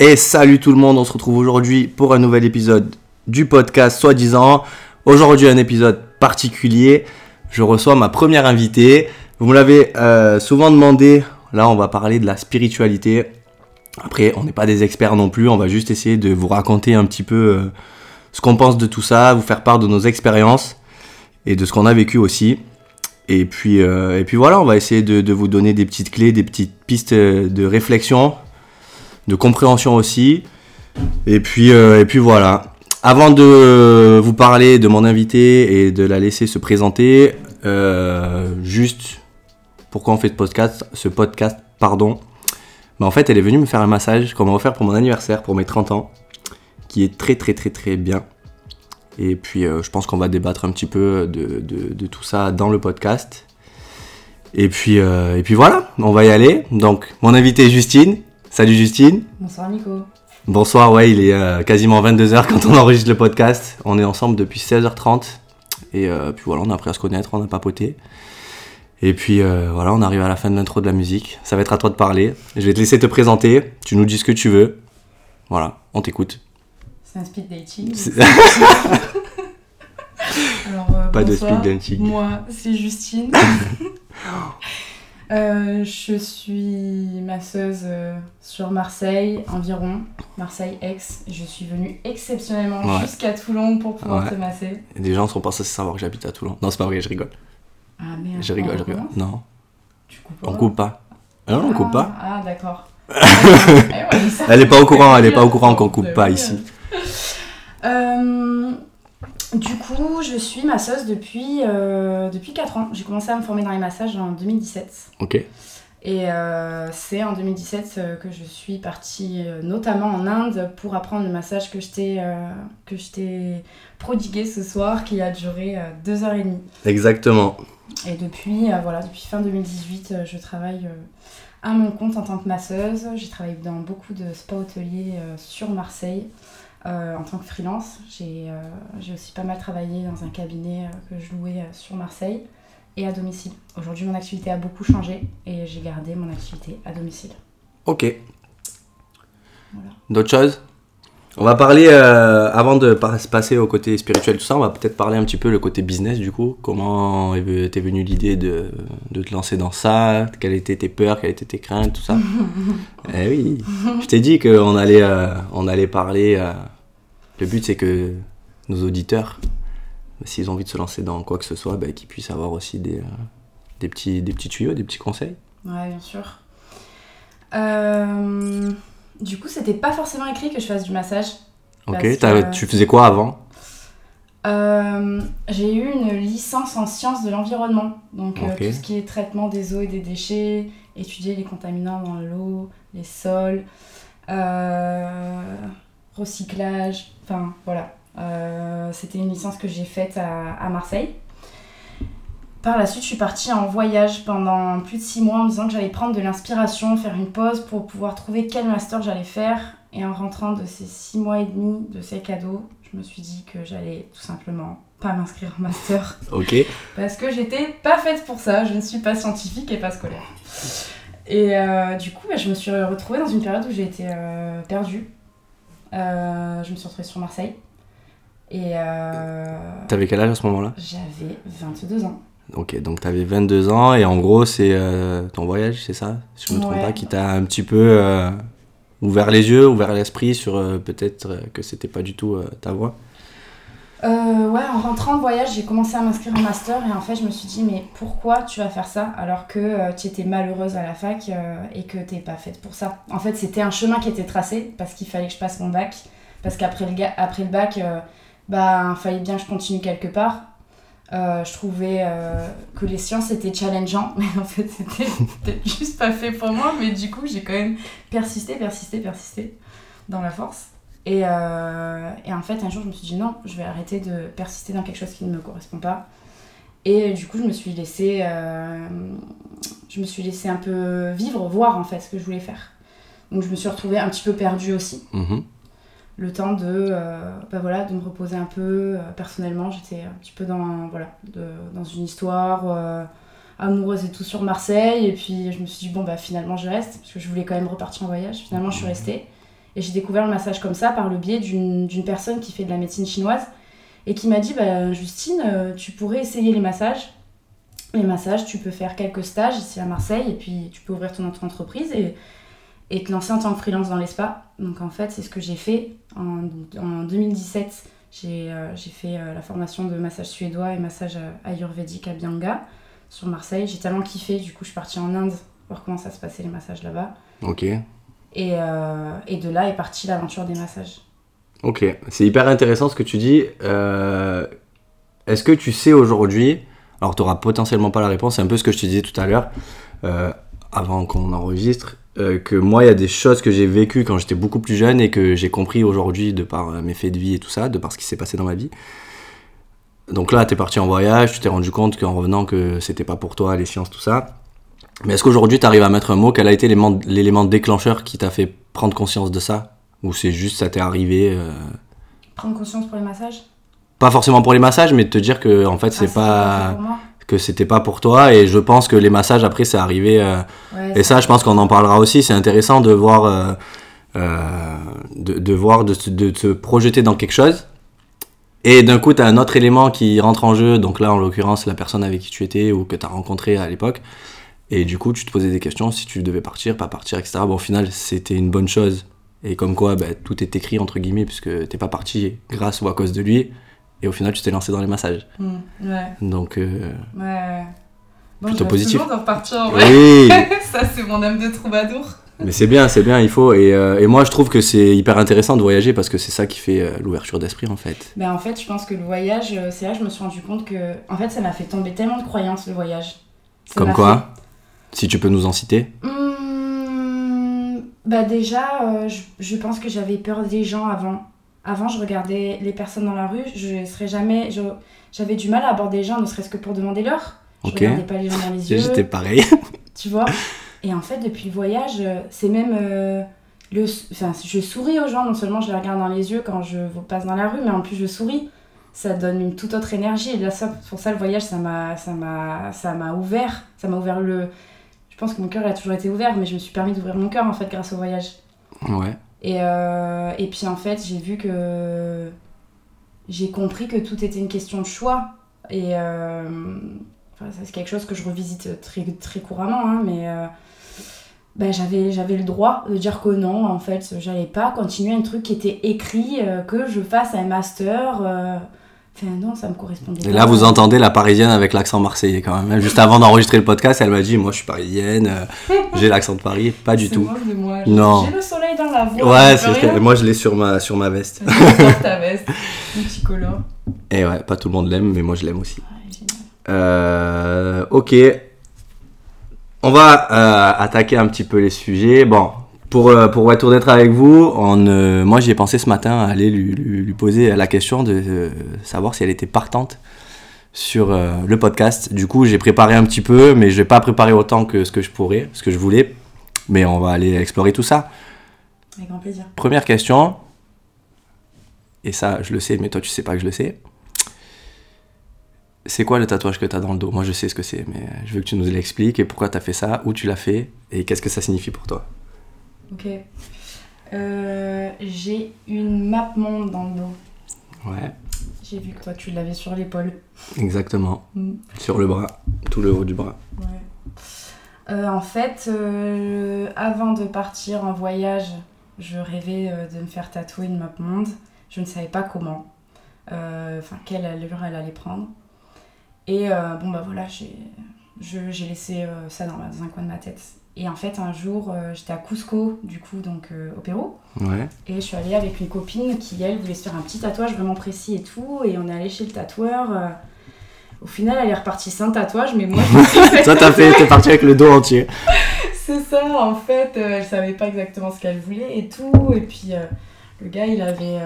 Et salut tout le monde, on se retrouve aujourd'hui pour un nouvel épisode du podcast soi-disant. Aujourd'hui un épisode particulier. Je reçois ma première invitée. Vous me l'avez euh, souvent demandé. Là, on va parler de la spiritualité. Après, on n'est pas des experts non plus. On va juste essayer de vous raconter un petit peu euh, ce qu'on pense de tout ça, vous faire part de nos expériences et de ce qu'on a vécu aussi. Et puis, euh, et puis voilà, on va essayer de, de vous donner des petites clés, des petites pistes de réflexion de compréhension aussi. Et puis, euh, et puis voilà. Avant de vous parler de mon invité et de la laisser se présenter, euh, juste pourquoi on fait ce podcast, ce podcast, pardon. Mais en fait, elle est venue me faire un massage qu'on m'a offert pour mon anniversaire, pour mes 30 ans, qui est très très très très bien. Et puis, euh, je pense qu'on va débattre un petit peu de, de, de, tout ça dans le podcast. Et puis, et puis voilà, on va y aller. Donc, mon invité est Justine. Salut Justine. Bonsoir Nico. Bonsoir, ouais, il est euh, quasiment 22h quand on enregistre le podcast. On est ensemble depuis 16h30. Et euh, puis voilà, on a appris à se connaître, on a papoté. Et puis euh, voilà, on arrive à la fin de l'intro de la musique. Ça va être à toi de parler. Je vais te laisser te présenter. Tu nous dis ce que tu veux. Voilà, on t'écoute. C'est un speed dating. Alors, Pas bonsoir. de speed dating. Moi, c'est Justine. Euh, je suis masseuse euh, sur Marseille environ, Marseille-Aix. Je suis venue exceptionnellement jusqu'à Toulon pour pouvoir te masser. Et des gens sont pas censés savoir que j'habite à Toulon. Non, c'est pas vrai, je rigole. Ah merde. Je rigole, je rigole. Non. Tu coupes pas On coupe pas. Ah non, on coupe pas. Ah, d'accord. elle est pas au courant, elle est pas au courant qu'on coupe pas ici. Euh, du coup, je suis masseuse depuis, euh, depuis 4 ans. J'ai commencé à me former dans les massages en 2017. Ok. Et euh, c'est en 2017 euh, que je suis partie notamment en Inde pour apprendre le massage que je t'ai prodigué ce soir qui a duré 2 heures et demie. Exactement. Et depuis, voilà, depuis fin 2018, je travaille à mon compte en tant que masseuse. J'ai travaillé dans beaucoup de spa hôteliers sur Marseille. Euh, en tant que freelance. Euh, j'ai aussi pas mal travaillé dans un cabinet euh, que je louais sur Marseille et à domicile. Aujourd'hui, mon activité a beaucoup changé et j'ai gardé mon activité à domicile. Ok. Voilà. D'autres choses? On va parler, avant de passer au côté spirituel, tout ça, on va peut-être parler un petit peu le côté business du coup. Comment t'es venue l'idée de, de, te lancer dans ça? Quelles étaient tes peurs? Quelles étaient tes craintes? Tout ça? Eh oui, je t'ai dit qu'on allait, on allait parler le but, c'est que nos auditeurs, s'ils ont envie de se lancer dans quoi que ce soit, bah, qu'ils puissent avoir aussi des, euh, des, petits, des petits tuyaux, des petits conseils. Ouais, bien sûr. Euh, du coup, c'était pas forcément écrit que je fasse du massage. Ok, tu faisais quoi avant euh, J'ai eu une licence en sciences de l'environnement. Donc, tout ce qui est traitement des eaux et des déchets, étudier les contaminants dans l'eau, les sols. Euh, recyclage, enfin voilà. Euh, c'était une licence que j'ai faite à, Marseille. Par la suite, je suis partie en voyage pendant plus de six mois en me disant que j'allais prendre de l'inspiration, faire une pause pour pouvoir trouver quel master j'allais faire. Et en rentrant de ces six mois et demi de ces cadeaux, je me suis dit que j'allais tout simplement pas m'inscrire en master. Ok. Parce que j'étais pas faite pour ça. Je ne suis pas scientifique et pas scolaire. Et euh, du coup, bah, je me suis retrouvée dans une période où j'ai été euh, perdue euh, je me suis retrouvée sur Marseille. Et. T'avais quel âge à ce moment-là? J'avais 22 ans. Ok, donc t'avais 22 ans et en gros, c'est euh, ton voyage, c'est ça? Si je me trompe pas, qui t'a un petit peu ouvert les yeux, ouvert l'esprit sur peut-être que c'était pas du tout ta voie? Euh, ouais, en rentrant de voyage, j'ai commencé à m'inscrire en master et en fait, je me suis dit, mais pourquoi tu vas faire ça alors que euh, tu étais malheureuse à la fac euh, et que t'es pas faite pour ça? En fait, c'était un chemin qui était tracé parce qu'il fallait que je passe mon bac. Parce qu'après le, après le bac, bah, il fallait bien que je continue quelque part. Je trouvais que les sciences étaient challengeants, mais en fait, c'était juste pas fait pour moi. Mais du coup, j'ai quand même persisté, persisté, persisté dans la force. Euh, et, en fait, un jour, je me suis dit non, je vais arrêter de persister dans quelque chose qui ne me correspond pas. Et du coup, je me suis laissé, euh, je me suis laissé un peu vivre, voir en fait ce que je voulais faire. Donc, je me suis retrouvée un petit peu perdue aussi. Mhm. Le temps de, euh, bah voilà, de me reposer un peu. personnellement, j'étais un petit peu dans, voilà, dans une histoire amoureuse et tout sur Marseille. Et puis, je me suis dit, bon, bah finalement, je reste, parce que je voulais quand même repartir en voyage. Finalement, je suis restée. Et j'ai découvert le massage comme ça par le biais d'une personne qui fait de la médecine chinoise et qui m'a dit bah, Justine, euh, tu pourrais essayer les massages. Les massages, tu peux faire quelques stages ici à Marseille et puis tu peux ouvrir ton entreprise et, et te lancer en tant que freelance dans les spas. Donc en fait, c'est ce que j'ai fait en, en 2017. J'ai euh, j'ai fait euh, la formation de massage suédois et massage euh, ayurvédique à Bianga sur Marseille. J'ai tellement kiffé, du coup je suis partie en Inde voir comment ça se passait les massages là-bas. Ok. Et, et de là est partie l'aventure des massages. Ok. C'est hyper intéressant ce que tu dis. Est-ce que tu sais aujourd'hui, alors tu n'auras potentiellement pas la réponse, c'est un peu ce que je te disais tout à l'heure, avant qu'on enregistre, euh, que moi il y a des choses que j'ai vécues quand j'étais beaucoup plus jeune et que j'ai compris aujourd'hui de par euh, mes faits de vie et tout ça, de par ce qui s'est passé dans ma vie. Donc là, tu es parti en voyage, tu t'es rendu compte qu'en revenant que c'était pas pour toi les sciences, tout ça. Mais est-ce qu'aujourd'hui tu arrives à mettre un mot? Quel a été l'élément déclencheur qui t'a fait prendre conscience de ça? Ou c'est juste ça t'est arrivé euh, Prendre conscience pour les massages? Pas forcément pour les massages, mais de te dire que en fait c'est Ah, c'était pas que c'était pas pour toi. Et je pense que les massages après c'est arrivé. euh, Ouais, et ça, je pense qu'on en parlera aussi. C'est intéressant de voir, euh, euh, de, de voir, de, se- de projeter dans quelque chose. Et d'un coup, tu as un autre élément qui rentre en jeu. Donc là, en l'occurrence, la personne avec qui tu étais ou que tu as rencontré à l'époque. Et du coup, tu te posais des questions si tu devais partir, pas partir, etc. Bon, au final, c'était une bonne chose. Et comme quoi, bah, tout est écrit, entre guillemets, puisque t'es pas parti grâce ou à cause de lui. Et au final, tu t'es lancé dans les massages. Hmm, ouais, Donc, euh, ouais. Bon, Plutôt positif. toujours de repartir en vrai. oui ça, c'est mon âme de troubadour. Mais c'est bien, c'est bien, il faut. Et, euh, et moi, je trouve que c'est hyper intéressant de voyager parce que c'est ça qui fait euh, l'ouverture d'esprit, en fait. Ben, en fait, je pense que le voyage, euh, c'est là que je me suis rendu compte que. En fait, ça m'a fait tomber tellement de croyances, le voyage. Ça Comme quoi Si tu peux nous en citer. Hmm, bah, déjà, euh, je, je pense que j'avais peur des gens avant. Avant, je regardais les personnes dans la rue, je serais jamais. J'avais du mal à aborder les gens, ne serait-ce que pour demander l'heure. Je Ok. regardais pas les gens dans les yeux. J'étais pareil. tu vois. Et en fait, depuis le voyage, euh, c'est même. euh, le, enfin, je souris aux gens, non seulement je les regarde dans les yeux quand je passe dans la rue, mais en plus je souris. Ça donne une toute autre énergie. Et là, ça, pour ça, le voyage, ça m'a, ouvert. Ça m'a ouvert le. Je pense que mon cœur a toujours été ouvert, mais je me suis permis d'ouvrir mon cœur en fait grâce au voyage. Ouais. Et, euh, et puis en fait, j'ai vu que. J'ai compris que tout était une question de choix. Et. euh, c'est quelque chose que je revisite très, très couramment, hein, mais. ben, j'avais, j'avais le droit de dire que non, en fait, j'allais pas continuer un truc qui était écrit, euh, que je fasse un master. Enfin, non, ça me correspondait Et pas. là, vous entendez la parisienne avec l'accent marseillais quand même. Juste avant d'enregistrer le podcast, elle m'a dit Moi, je suis parisienne, euh, j'ai l'accent de Paris. Pas du tout. moche de moi. Non. J'ai le soleil dans la voix. Ouais, c'est ce moi, je l'ai sur ma, sur ma veste. Porte ta veste, multicolore. Et ouais, pas tout le monde l'aime, mais moi, je l'aime aussi. Génial. Euh, ok. On va euh, attaquer un petit peu les sujets. Bon, pour, euh, pour être honnête avec vous, on, euh, moi j'y ai pensé ce matin à aller lui, lui- lui poser la question de euh, savoir si elle était partante sur euh, le podcast. Du coup, j'ai préparé un petit peu, mais je vais pas préparer autant que ce que je pourrais, ce que je voulais. Mais on va aller explorer tout ça. Avec grand plaisir. Première question, et ça je le sais, mais toi tu sais pas que je le sais. C'est quoi le tatouage que tu as dans le dos? Moi je sais ce que c'est, mais je veux que tu nous l'expliques et pourquoi tu as fait ça, où tu l'as fait et qu'est-ce que ça signifie pour toi? Ok. Euh, j'ai une map monde dans le dos. Ouais, J'ai vu que toi tu l'avais sur l'épaule. exactement. Mm. Sur le bras, tout le haut du bras. Ouais. Euh, en fait, euh, avant de partir en voyage, je rêvais de me faire tatouer une map monde. Je ne savais pas comment. Enfin, quelle allure elle allait prendre. Et bon, bah voilà, j'ai laissé ça dans un coin de ma tête. Et en fait, un jour, euh, j'étais à Cusco, du coup, donc euh, au Pérou. Ouais. Et je suis allée avec une copine qui, elle, voulait se faire un petit tatouage vraiment précis et tout. Et on est allé chez le tatoueur. euh. Au final, elle est repartie sans tatouage, mais moi, je Toi t'as fait, t'es parti avec le dos entier. C'est ça, en fait, elle savait pas exactement ce qu'elle voulait et tout. Et puis, le gars, il avait.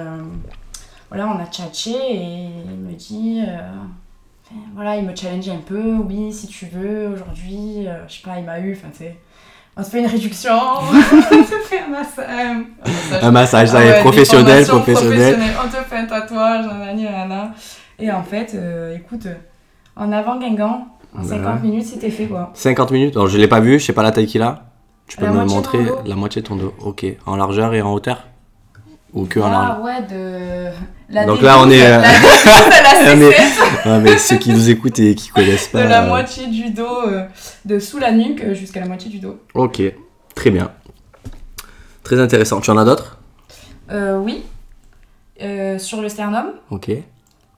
voilà, on a tchatché et il me dit. voilà, il me challenge un peu. Oui, si tu veux, aujourd'hui, euh, je sais pas, il m'a eu. Enfin, tu sais, on se fait une réduction, on te fait un massage. Un massage. Un massage, ça Ah y est, ouais, professionnel, professionnel. On te fait un tatouage, nanana. Et en fait, euh, écoute, euh, en avant Guingamp, en Ouais. 50 minutes, c'était fait quoi. 50 minutes, alors je l'ai pas vu, je sais pas la taille qu'il a. Tu peux La me montrer la moitié de ton dos. Ok, en largeur et en hauteur Ou que en Ah ouais, de. La Donc là, on est, euh, La la Ouais, mais ceux qui nous écoutent et qui connaissent de pas. la euh, moitié du dos, euh, de sous la nuque jusqu'à la moitié du dos. Ok, très bien. Très intéressant. Tu en as d'autres? Euh, oui. Euh, sur le sternum, Ok.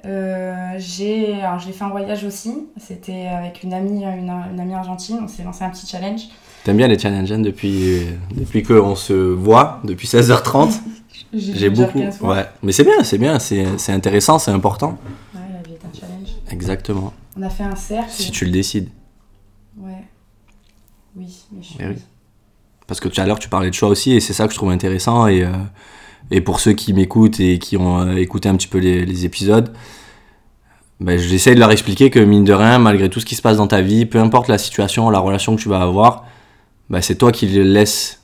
euh, j'ai alors j'ai fait un voyage aussi. C'était avec une amie, une, une amie argentine. On s'est lancé un petit challenge. T'aimes bien les challenges hein, depuis, depuis qu'on se voit, depuis 16h30 J'ai beaucoup. 15 fois. Ouais. Mais c'est bien, c'est bien, c'est c'est intéressant, c'est important. Ouais, la vie est un challenge. Exactement. On a fait un cercle. Si tu le décides. Ouais. Oui, mais je suis. Eh oui. Parce que tout à l'heure, tu parlais de choix aussi, et c'est ça que je trouve intéressant. Et, euh, et pour ceux qui m'écoutent et qui ont euh, écouté un petit peu les, les épisodes, ben, j'essaie de leur expliquer que, mine de rien, malgré tout ce qui se passe dans ta vie, peu importe la situation, la relation que tu vas avoir, ben, c'est toi qui laisse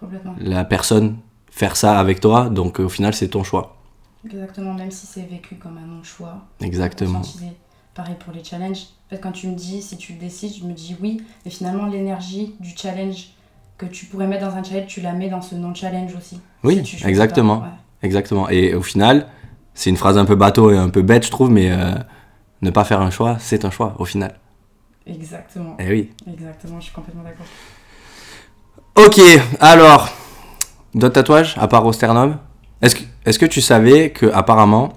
Complètement. la personne faire ça avec toi. Donc, au final, c'est ton choix. Exactement, même si c'est vécu comme un non-choix. Exactement. Pareil pour les challenges. En fait, quand tu me dis si tu le décides, je me dis oui, mais finalement, l'énergie du challenge que tu pourrais mettre dans un challenge, tu la mets dans ce non-challenge aussi. Oui, Si exactement. pas. Ouais. Exactement. Et au final, c'est une phrase un peu bateau et un peu bête, je trouve, mais euh, ne pas faire un choix, c'est un choix, au final. Exactement. Eh oui. Exactement, je suis complètement d'accord. Ok, alors, d'autres tatouages à part au sternum Est-ce que, est que tu savais que apparemment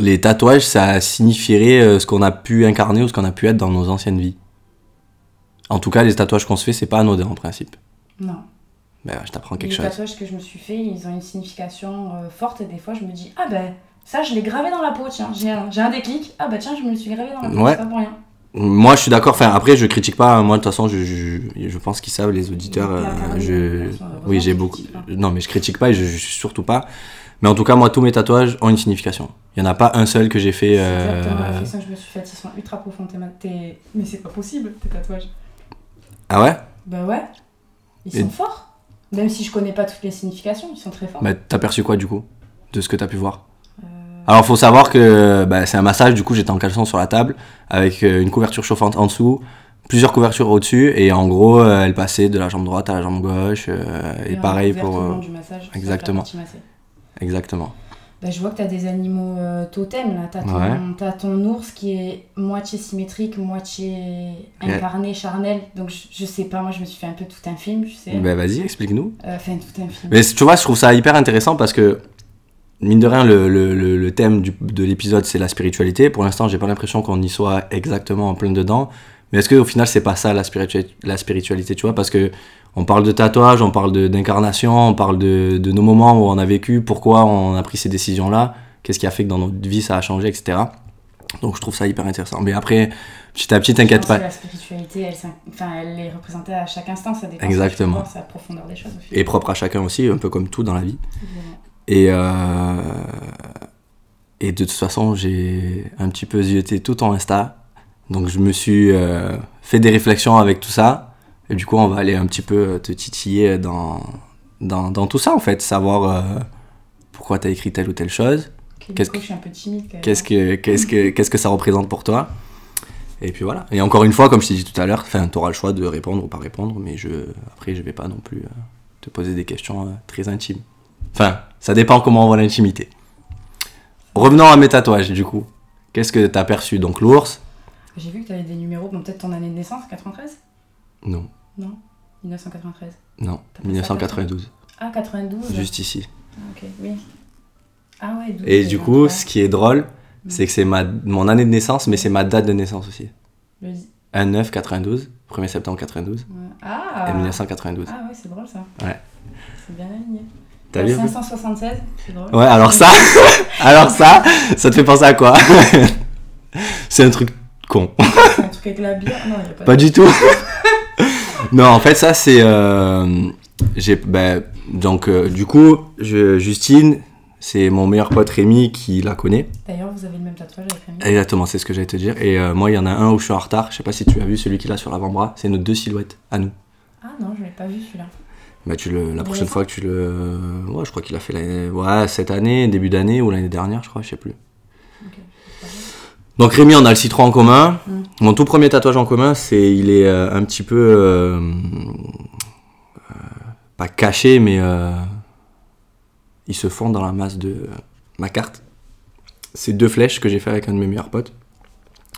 les tatouages ça signifierait euh, ce qu'on a pu incarner ou ce qu'on a pu être dans nos anciennes vies? En tout cas, les tatouages qu'on se fait, c'est pas anodin en principe. Non. Ben, je t'apprends Les quelque chose. tatouages que je me suis fait, ils ont une signification euh, forte et des fois, je me dis ah ben ça, je l'ai gravé dans la peau, tiens. J'ai un, un déclic. Ah bah tiens, je me le suis gravé dans la peau, Ouais. c'est pas pour rien. Moi, je suis d'accord. Enfin, après, je critique pas. Moi, de toute façon, je, je, je pense qu'ils savent, les auditeurs. Euh, je, oui, j'ai qu'il beaucoup. pas. Non, mais je critique pas et je, je suis surtout pas. Mais en tout cas, moi, tous mes tatouages ont une signification. Il y en a pas un seul que j'ai fait. Euh, exactement que je me suis faite. Ils sont ultra profonds, tes, Mais c'est pas possible, tes tatouages. Ah ouais? Bah ouais. Ils Et- sont forts. Même si je connais pas toutes les significations, ils sont très forts. Bah, t'as perçu quoi du coup? De ce que t'as pu voir? Euh, Alors, faut savoir que bah, c'est un massage. Du coup, j'étais en caleçon sur la table avec euh, une couverture chauffante en dessous, plusieurs couvertures au-dessus, et en gros, euh, elle passait de la jambe droite à la jambe gauche. euh, et pareil pour. euh, du massage, exactement. exactement. Bah, je vois que t'as des animaux totems là. Ouais. t'as ton ours qui est moitié symétrique, moitié incarné, charnel. Donc je, je sais pas, moi je me suis fait un peu tout un film, tu sais. Bah, vas-y, explique-nous. Enfin, tout un film. Mais tu vois, je trouve ça hyper intéressant parce que, mine de rien, le, le, le, thème du, de l'épisode, c'est la spiritualité. Pour l'instant, j'ai pas l'impression qu'on y soit exactement en plein dedans. Mais est-ce qu'au final, c'est pas ça la, la spiritualité, tu vois? Parce que on parle de tatouage, on parle de- d'incarnation, on parle de, de nos moments où on a vécu, pourquoi on a pris ces décisions-là, qu'est-ce qui a fait que dans notre vie ça a changé, etc. Donc je trouve ça hyper intéressant. Mais après, petit à petit, t'inquiète que pas. La spiritualité, elle, s'in- enfin, elle est représentée à chaque instant, ça dépend. Exactement. C'est la profondeur des choses au final. Et propre à chacun aussi, un peu comme tout dans la vie. Et, euh, et de toute façon, j'ai un petit peu zioté tout ton Insta. Donc je me suis euh, fait des réflexions avec tout ça. Et du coup, on va aller un petit peu te titiller dans, dans, dans tout ça, en fait. Savoir euh, pourquoi tu as écrit telle ou telle chose. Qu'est-ce que- je suis un peu timide. Qu'est-ce que, qu'est-ce que, qu'est-ce que ça représente pour toi? Et puis voilà. Et encore une fois, comme je t'ai dit tout à l'heure, tu auras le choix de répondre ou pas répondre. Mais je, après, je vais pas non plus euh, te poser des questions euh, très intimes. Enfin, ça dépend comment on voit l'intimité. Revenons à mes tatouages, du coup. Qu'est-ce que t'as perçu? Donc l'ours? J'ai vu que tu avais des numéros, bon, peut-être ton année de naissance, 93 Non, Non? 1993. non, T'as pas 1992. Ah, 92 Juste ici. Ah, Ok, oui. Ah ouais, 12, Et du coup, ce qui est drôle, c'est que c'est ma, mon année de naissance, mais c'est ma date de naissance aussi. Le- 1 9 92, 1er septembre 92 ouais. Ah et 1992. Ah ouais, c'est drôle ça. Ouais. C'est bien aligné. T'as vu un peu 576, c'est drôle. Ouais, alors ça, alors ça, ça te fait penser à quoi? C'est un truc con. Un truc avec la bière? Non, il a pas, Pas du tout. non, en fait, ça c'est, euh, j'ai, ben, donc euh, du coup, je, Justine, c'est mon meilleur pote Rémi qui la connaît. D'ailleurs, vous avez le même tatouage avec Rémi. Exactement, c'est ce que j'allais te dire. Et euh, moi, il y en a un où je suis en retard. Je sais pas si tu as vu celui qu'il a sur l'avant-bras. C'est nos deux silhouettes à nous. Ah non, je l'ai pas vu celui-là. Bah, tu le, la Il prochaine fois que tu le, ouais, je crois qu'il a fait l'année, ouais, cette année, début d'année ou l'année dernière, je crois, je sais plus. Donc Rémi, on a le citron en commun. Mm. Mon tout premier tatouage en commun, c'est il est euh, un petit peu euh, euh, pas caché, mais ils se fondent dans la masse de ma carte. C'est deux flèches que j'ai fait avec un de mes meilleurs potes.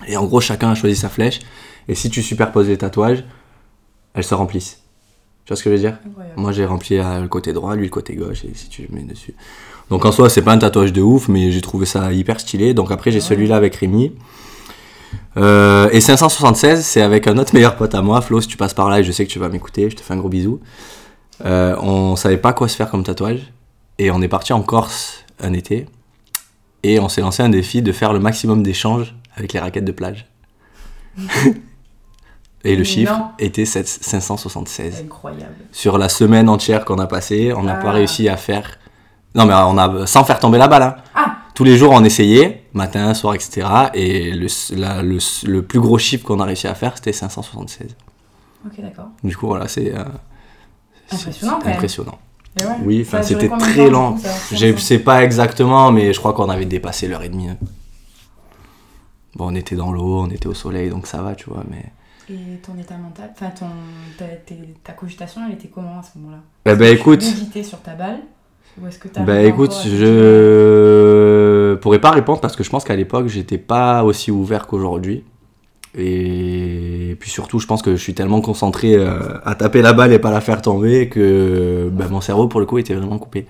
Et en gros, chacun a choisi sa flèche. Et si tu superposes les tatouages, elles se remplissent. Tu vois ce que je veux dire Incroyable. Moi, j'ai rempli euh, le côté droit, lui le côté gauche, et si tu mets dessus. Donc en soi, c'est pas un tatouage de ouf, mais j'ai trouvé ça hyper stylé. Donc après, j'ai Ouais. celui-là avec Rémi. Euh, et 576, c'est avec un autre meilleur pote à moi, Flo. Si tu passes par là, et je sais que tu vas m'écouter, je te fais un gros bisou. Euh, on savait pas quoi se faire comme tatouage, et on est parti en Corse un été, et on s'est lancé un défi de faire le maximum d'échanges avec les raquettes de plage. et le chiffre était 7 576 Incroyable. sur la semaine entière qu'on a passée, on n'a pas Ah. réussi à faire. Non, mais on a sans faire tomber la balle. hein. Ah Tous les jours, on essayait, matin, soir, etc. Et le, la- le, le plus gros chiffre qu'on a réussi à faire, c'était 576. Ok, d'accord. Du coup, voilà, c'est. euh, c'est- Impressionnant, quand même. impressionnant. Et ouais. Oui, c'était très lent. Je ça sais pas exactement, mais je crois qu'on avait dépassé l'heure et demie. Bon, on était dans l'eau, on était au soleil, donc ça va, tu vois. Mais. Et ton état mental, enfin ton, ta, ta cogitation, elle était comment à ce moment-là? Eh ben, écoute. Tu sur ta balle? Ou est-ce que t'as Bah écoute, je pourrais pas répondre parce que je pense qu'à l'époque j'étais pas aussi ouvert qu'aujourd'hui. Et puis surtout, je pense que je suis tellement concentré euh, à taper la balle et pas la faire tomber que bah, mon cerveau pour le coup était vraiment coupé.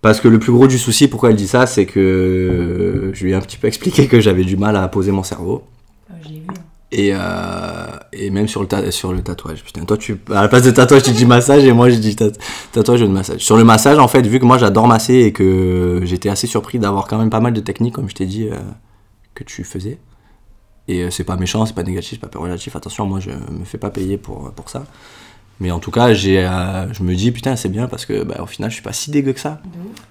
Parce que le plus gros du souci, pourquoi elle dit ça, c'est que je lui ai un petit peu expliqué que j'avais du mal à poser mon cerveau. Euh, je l'ai vu. hein. Et, euh, et même sur le, ta- sur le tatouage. Putain, toi, tu, à la place de tatouage, tu dis massage et moi, je dis tat- tatouage ou de massage. Sur le massage, en fait, vu que moi, j'adore masser et que j'étais assez surpris d'avoir quand même pas mal de techniques, comme je t'ai dit, euh, que tu faisais. Et euh, c'est pas méchant, c'est pas négatif, c'est pas péjoratif. Attention, moi, je me fais pas payer pour, pour ça. Mais en tout cas, j'ai, euh, je me dis, putain, c'est bien parce que, bah, au final, je suis pas si dégueu que ça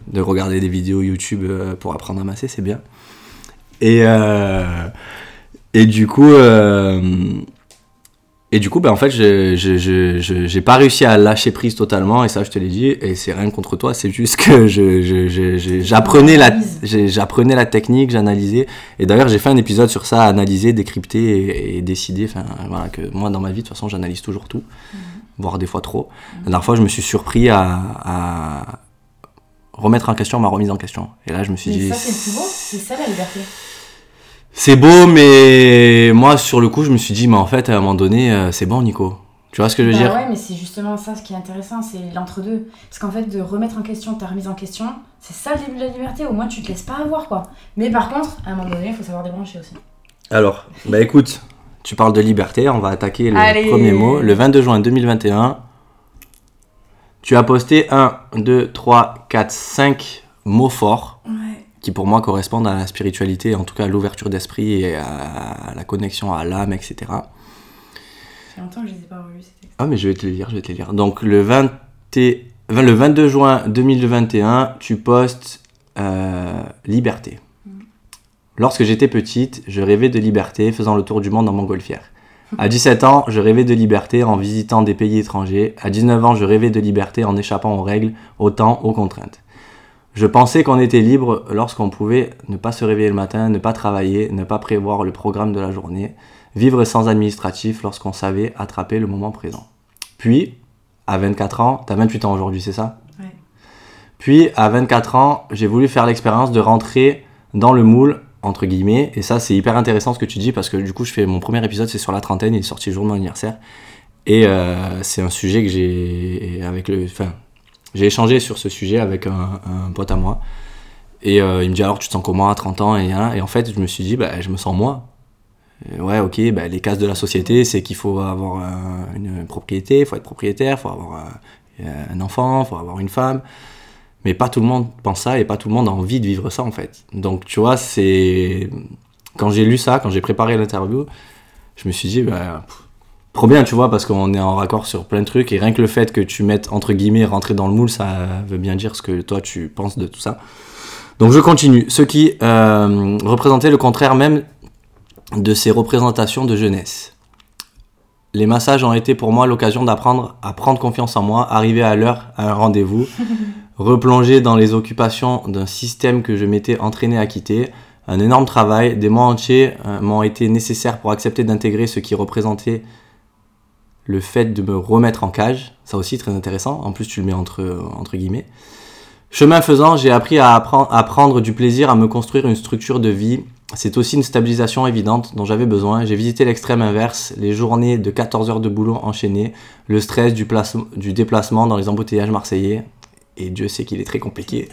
De regarder des vidéos YouTube pour apprendre à masser, c'est bien. Et, et du coup, euh, et du coup, ben en fait, je- je- je- pas réussi à lâcher prise totalement, et ça, je te l'ai dit, et c'est rien contre toi, c'est juste que j'apprenais la, j'apprenais la technique, j'analysais, et d'ailleurs, j'ai fait un épisode sur ça, analyser, décrypter et, et décider, enfin, voilà, que moi, dans ma vie, de toute façon, j'analyse toujours tout, voire des fois trop. La dernière fois, je me suis surpris à, à remettre en question ma remise en question. Et là, je me suis Mais dit. ça, c'est le plus beau, c'est ça la liberté. C'est beau, mais moi, sur le coup, je me suis dit, mais en fait, à un moment donné, euh, c'est bon, Nico. Tu vois ce que je veux Bah dire ouais, mais c'est justement ça ce qui est intéressant, c'est l'entre-deux. Parce qu'en fait, de remettre en question ta remise en question, c'est ça le début de la liberté. Au moins, tu te laisses pas avoir, quoi. Mais par contre, à un moment donné, il faut savoir débrancher aussi. Alors, bah écoute, tu parles de liberté, on va attaquer le Allez. premier mot. Le 22 juin 2021, tu as posté 1, 2, 3, 4, 5 mots forts Ouais. Qui pour moi correspondent à la spiritualité, en tout cas à l'ouverture d'esprit et à la connexion à l'âme, etc. Ça fait longtemps que je les ai pas ces textes. Ah mais je vais te les lire, je vais te les lire. Donc le, 20 et- enfin, le 22 juin 2021, tu postes euh, liberté. Lorsque j'étais petite, je rêvais de liberté faisant le tour du monde en montgolfière. À 17 ans, je rêvais de liberté en visitant des pays étrangers. À 19 ans, je rêvais de liberté en échappant aux règles, au temps, aux contraintes. Je pensais qu'on était libre lorsqu'on pouvait ne pas se réveiller le matin, ne pas travailler, ne pas prévoir le programme de la journée, vivre sans administratif lorsqu'on savait attraper le moment présent. Puis, à 24 ans, t'as 28 ans aujourd'hui, c'est ça? Ouais. Puis, à 24 ans, j'ai voulu faire l'expérience de rentrer dans le moule, entre guillemets, et ça, c'est hyper intéressant ce que tu dis, parce que du coup, je fais mon premier épisode, c'est sur la trentaine, il est sorti le jour de mon anniversaire, et euh, c'est un sujet que j'ai, avec le, enfin, j'ai échangé sur ce sujet avec un, pote à moi, et euh, il me dit alors, tu te sens comment à 30 ans, et, et en fait, je me suis dit, bah, je me sens moi, euh, Ouais, ok, bah, les cases de la société, c'est qu'il faut avoir euh, une propriété, il faut être propriétaire, il faut avoir euh, un enfant, il faut avoir une femme. Mais pas tout le monde pense ça et pas tout le monde a envie de vivre ça en fait. Donc tu vois, c'est. Quand j'ai lu ça, quand j'ai préparé l'interview, je me suis dit, bah, trop bien, tu vois, parce qu'on est en raccord sur plein de trucs et rien que le fait que tu mettes entre guillemets rentrer dans le moule, ça veut bien dire ce que toi tu penses de tout ça. Donc je continue. Ce qui euh, représentait le contraire même de ces représentations de jeunesse. Les massages ont été pour moi l'occasion d'apprendre à prendre confiance en moi, arriver à l'heure à un rendez-vous, replonger dans les occupations d'un système que je m'étais entraîné à quitter. Un énorme travail, des mois entiers euh, m'ont été nécessaires pour accepter d'intégrer ce qui représentait le fait de me remettre en cage. Ça aussi très intéressant, en plus tu le mets entre, entre guillemets. Chemin faisant, j'ai appris à, appren- à prendre du plaisir à me construire une structure de vie. C'est aussi une stabilisation évidente dont j'avais besoin. J'ai visité l'extrême inverse, les journées de 14 heures de boulot enchaînées, le stress du, place- du déplacement dans les embouteillages marseillais. Et Dieu sait qu'il est très compliqué.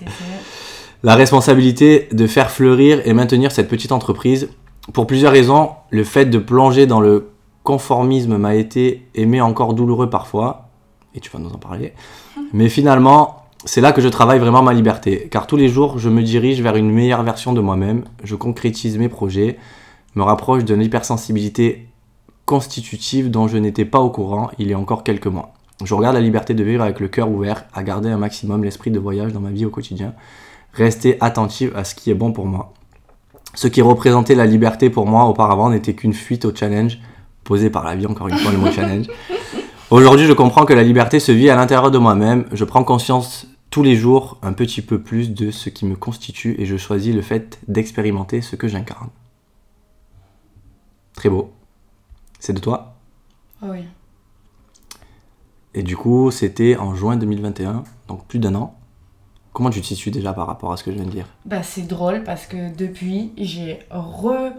La responsabilité de faire fleurir et maintenir cette petite entreprise. Pour plusieurs raisons, le fait de plonger dans le conformisme m'a été aimé encore douloureux parfois, et tu vas nous en parler. Mais finalement, c'est là que je travaille vraiment ma liberté, car tous les jours, je me dirige vers une meilleure version de moi-même, je concrétise mes projets, me rapproche d'une hypersensibilité constitutive dont je n'étais pas au courant il y a encore quelques mois. Je regarde la liberté de vivre avec le cœur ouvert, à garder un maximum l'esprit de voyage dans ma vie au quotidien, rester attentive à ce qui est bon pour moi. Ce qui représentait la liberté pour moi auparavant n'était qu'une fuite au challenge posé par la vie, encore une fois le mot challenge. Aujourd'hui, je comprends que la liberté se vit à l'intérieur de moi-même. Je prends conscience tous les jours un petit peu plus de ce qui me constitue et je choisis le fait d'expérimenter ce que j'incarne. Très beau. C'est de toi Ah oui. Et du coup, c'était en juin 2021, donc plus d'un an. Comment tu te situes déjà par rapport à ce que je viens de dire? Bah c'est drôle parce que depuis j'ai re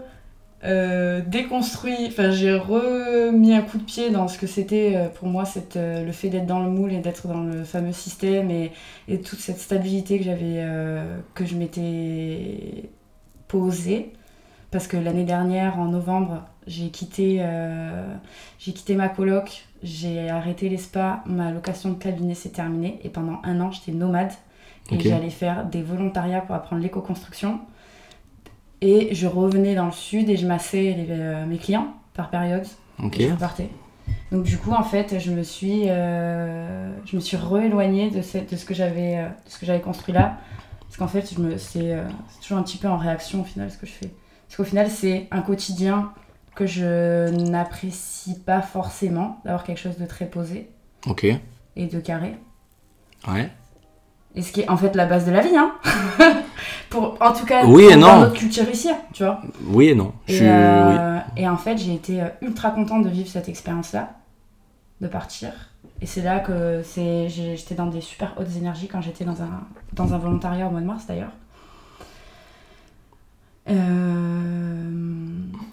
euh, déconstruit, enfin j'ai remis un coup de pied dans ce que c'était euh, pour moi cette, euh, le fait d'être dans le moule et d'être dans le fameux système et, et toute cette stabilité que j'avais que je m'étais posée parce que l'année dernière en novembre j'ai quitté j'ai quitté ma coloc j'ai arrêté les spas ma location de cabinet s'est terminée et pendant un an j'étais nomade et Ok. j'allais faire des volontariats pour apprendre l'éco-construction. Et je revenais dans le sud et je massais les- euh, mes clients par période. Ok. Et je repartais. Donc du coup, en fait, je me suis, euh, je me suis rééloignée de, cette- de ce que j'avais, euh, ce que j'avais construit là, parce qu'en fait, je me, c'est, euh, c'est toujours un petit peu en réaction au final ce que je fais. Parce qu'au final, c'est un quotidien que je n'apprécie pas forcément d'avoir quelque chose de très posé Ok. et de carré. Ouais. Et ce qui est en fait la base de la vie, hein. Pour, en tout cas, Oui et dans non. notre culture ici, tu vois. Oui et non. Je Et, oui. euh, et en fait, j'ai été euh, ultra contente de vivre cette expérience-là, de partir. Et c'est là que j'étais dans des super hautes énergies quand j'étais dans un, dans un volontariat au mois de mars d'ailleurs. Euh,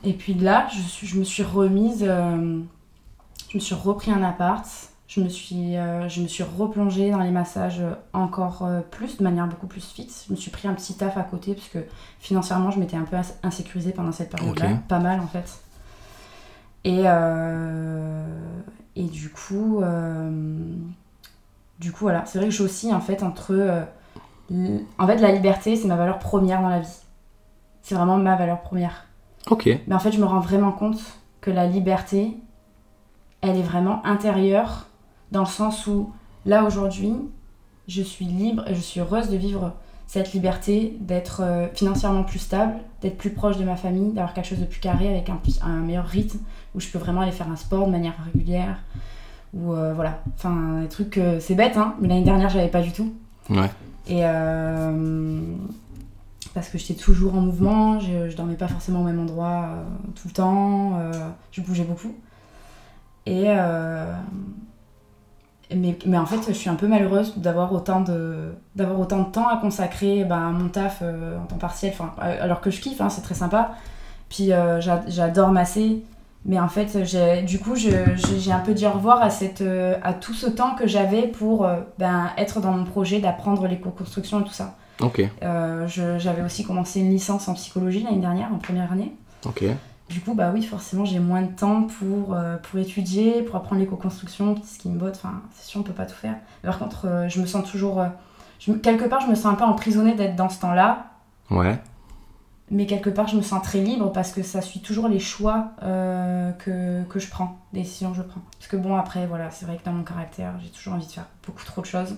et puis là, je, suis- je me suis remise, euh, je me suis repris un appart, je me suis, euh, je me suis replongée dans les massages encore euh, plus, de manière beaucoup plus fixe. Je me suis pris un petit taf à côté parce que financièrement, je m'étais un peu ins- insécurisée pendant cette période-là, pas mal en fait. Et, euh, et du coup, euh, du coup, voilà, c'est vrai que j'oscille en fait entre. euh, en fait, la liberté, c'est ma valeur première dans la vie. C'est vraiment ma valeur première. Ok. Mais en fait, je me rends vraiment compte que la liberté, elle est vraiment intérieure, dans le sens où, là aujourd'hui, je suis libre et je suis heureuse de vivre cette liberté, d'être euh, financièrement plus stable, d'être plus proche de ma famille, d'avoir quelque chose de plus carré avec un, meilleur rythme, où je peux vraiment aller faire un sport de manière régulière. Ou euh, voilà, enfin, des trucs, euh, c'est bête, hein, mais l'année dernière, j'avais pas du tout. Ouais. Et euh, parce que j'étais toujours en mouvement, je, je dormais pas forcément au même endroit tout le temps, je bougeais beaucoup. Et mais, mais en fait, je suis un peu malheureuse d'avoir autant de d'avoir autant de temps à consacrer ben, à mon taf euh, en temps partiel, enfin, euh, alors que je kiffe, hein, c'est très sympa. Puis euh, j'a- j'adore masser, mais en fait, j'ai- du coup, je- j'ai un peu dit au revoir à, cette, euh, à tout ce temps que j'avais pour ben, être dans mon projet d'apprendre l'éco-construction et tout ça. Ok. Euh, je- J'avais aussi commencé une licence en psychologie l'année dernière, en première année. Ok. Du coup, bah oui, forcément, j'ai moins de temps pour, euh, pour étudier, pour apprendre l'éco-construction, ce qui me botte. Enfin, c'est sûr, on peut pas tout faire. Mais par contre, euh, je me sens toujours. euh, je quelque part, je me sens un peu emprisonnée d'être dans ce temps-là. Ouais. Mais quelque part, je me sens très libre parce que ça suit toujours les choix que, que je prends, les décisions que je prends. Parce que bon, après, voilà, c'est vrai que dans mon caractère, j'ai toujours envie de faire beaucoup trop de choses.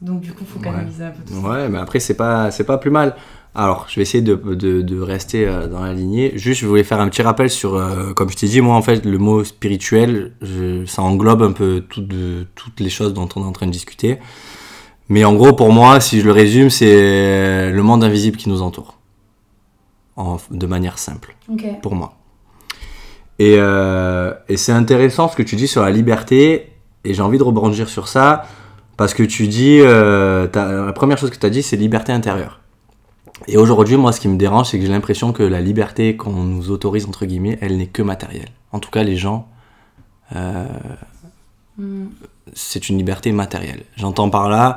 Donc du coup, faut Ouais. canaliser un peu tout ça. Ouais, mais après, c'est pas, c'est pas plus mal. Alors, je vais essayer de, de, de rester euh, dans la lignée. Juste, je voulais faire un petit rappel sur, euh, comme je t'ai dit, moi, en fait, le mot spirituel, je- ça englobe un peu tout de- toutes les choses dont on est en train de discuter. Mais en gros, pour moi, si je le résume, c'est le monde invisible qui nous entoure. En- de manière simple pour moi. Et, euh, et c'est intéressant ce que tu dis sur la liberté, et j'ai envie de rebondir sur ça, Parce que tu dis, euh, la première chose que tu as dit, c'est liberté intérieure. Et aujourd'hui, moi, ce qui me dérange, c'est que j'ai l'impression que la liberté qu'on nous autorise, entre guillemets, elle n'est que matérielle. En tout cas, les gens, euh, Mm. c'est une liberté matérielle. J'entends par là,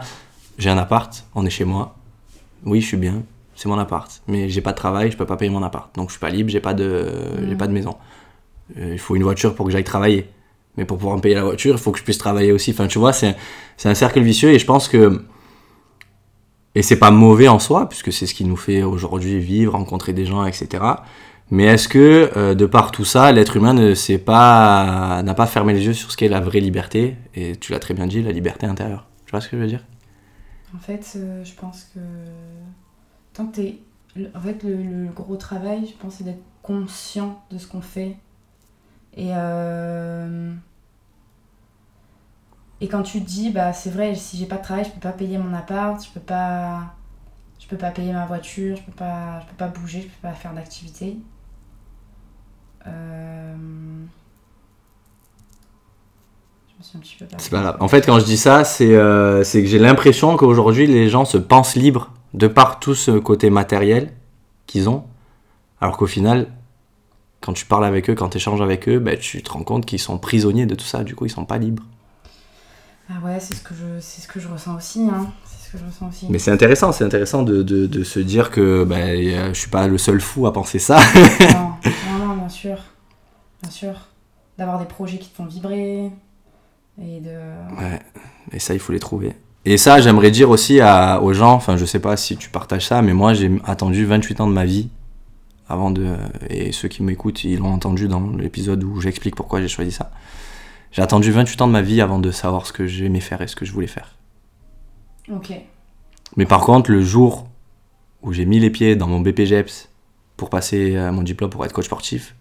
j'ai un appart, on est chez moi. Oui, je suis bien, c'est mon appart. Mais j'ai pas de travail, je peux pas payer mon appart. Donc je suis pas libre, j'ai pas de, j'ai pas de maison. Euh, il faut une voiture pour que j'aille travailler. Mais pour pouvoir me payer la voiture, il faut que je puisse travailler aussi. Enfin, tu vois, c'est, un cercle vicieux et je pense que. Et c'est pas mauvais en soi, puisque c'est ce qui nous fait aujourd'hui vivre, rencontrer des gens, etc. Mais est-ce que, euh, de par tout ça, l'être humain ne pas, n'a pas fermé les yeux sur ce qu'est la vraie liberté? Et tu l'as très bien dit, la liberté intérieure. Tu vois ce que je veux dire? En fait, euh, je pense que tant que En fait, le gros travail, je pense, c'est d'être conscient de ce qu'on fait. Et. euh, Et quand tu te dis, bah c'est vrai, si j'ai pas de travail, je peux pas payer mon appart, je peux pas. Je peux pas payer ma voiture, je peux pas, je peux pas bouger, je peux pas faire d'activité. Euh, C'est pas grave. En fait, quand je dis ça, c'est euh, c'est que j'ai l'impression qu'aujourd'hui, les gens se pensent libres de par tout ce côté matériel qu'ils ont. Alors qu'au final, quand tu parles avec eux, quand tu échanges avec eux, ben, tu te rends compte qu'ils sont prisonniers de tout ça. Du coup, ils sont pas libres. Ah ouais, c'est ce que je, c'est ce que je ressens aussi, hein. C'est ce que je ressens aussi. Mais c'est intéressant, c'est intéressant de, de, de se dire que ben, je suis pas le seul fou à penser ça. non, non, non, bien sûr, bien sûr, d'avoir des projets qui te font vibrer et de. Ouais, et ça, il faut les trouver. Et ça, j'aimerais dire aussi à, aux gens, enfin, je sais pas si tu partages ça, mais moi, j'ai attendu 28 ans de ma vie avant de. Et ceux qui m'écoutent, ils l'ont entendu dans l'épisode où j'explique pourquoi j'ai choisi ça. J'ai attendu 28 ans de ma vie avant de savoir ce que j'aimais faire et ce que je voulais faire. Ok. Mais par contre, le jour où j'ai mis les pieds dans mon BPGEPS pour passer mon diplôme pour être coach sportif,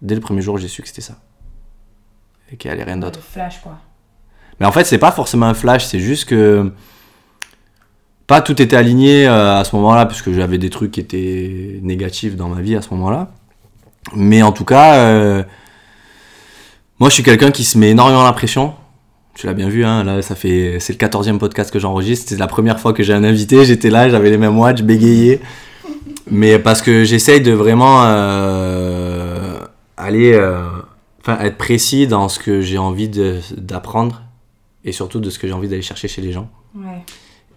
dès le premier jour, j'ai su que c'était ça. Et qu'il n'y allait rien d'autre. Flash, quoi. Mais en fait, c'est pas forcément un flash, c'est juste que pas tout était aligné euh, à ce moment-là, puisque j'avais des trucs qui étaient négatifs dans ma vie à ce moment-là. Mais en tout cas, euh, moi je suis quelqu'un qui se met énormément la pression. Tu l'as bien vu, hein, là, ça fait, c'est le 14e podcast que j'enregistre. C'était la première fois que j'ai un invité, j'étais là, j'avais les mêmes watts, je bégayais. Mais parce que j'essaye de vraiment euh, aller, être précis dans ce que j'ai envie d'apprendre et surtout de ce que j'ai envie d'aller chercher chez les gens Ouais.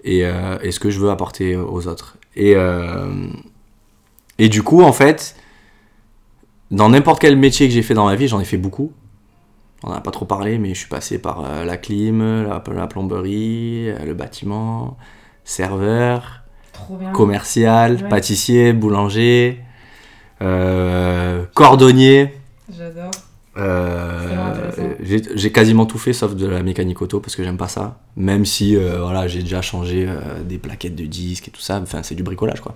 Et, euh, et ce que je veux apporter aux autres. Et, euh, et du coup, en fait, dans n'importe quel métier que j'ai fait dans ma vie, j'en ai fait beaucoup. On n'en a pas trop parlé, mais je suis passé par euh, la clim, la, la plomberie, le bâtiment, serveur, commercial, Ouais. pâtissier, boulanger, euh, cordonnier. J'adore. Euh, j'ai quasiment tout fait sauf de la mécanique auto parce que j'aime pas ça. Même si euh, voilà, j'ai déjà changé euh, des plaquettes de disques et tout ça. Enfin, c'est du bricolage quoi.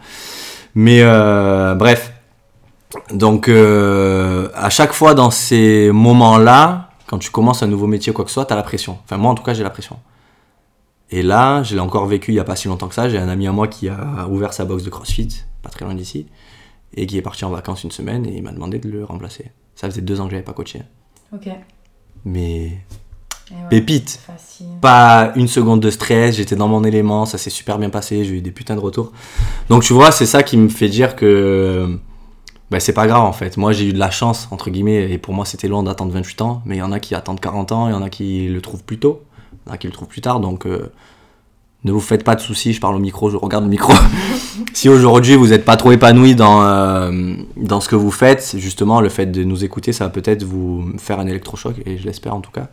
Mais bref. Donc à chaque fois dans ces moments-là, quand tu commences un nouveau métier ou quoi que ce soit, t'as la pression. Enfin moi en tout cas j'ai la pression. Et là, je l'ai encore vécu il y a pas si longtemps que ça. J'ai un ami à moi qui a ouvert sa box de CrossFit, pas très loin d'ici, et qui est parti en vacances une semaine et il m'a demandé de le remplacer. Ça faisait deux ans que j'avais pas coaché. Ok. Mais ouais, pépite, Facile. pas une seconde de stress, j'étais dans mon élément, ça s'est super bien passé, j'ai eu des putains de retours. Donc tu vois, c'est ça qui me fait dire que bah, c'est pas grave en fait. Moi j'ai eu de la chance, entre guillemets, et pour moi c'était loin d'attendre 28 ans, mais il y en a qui attendent 40 ans, il y en a qui le trouvent plus tôt, il y en a qui le trouvent plus tard, donc euh, ne vous faites pas de soucis, je parle au micro, je regarde le micro. si aujourd'hui vous n'êtes pas trop épanoui dans, euh, dans ce que vous faites, justement le fait de nous écouter, ça va peut-être vous faire un électrochoc, et je l'espère en tout cas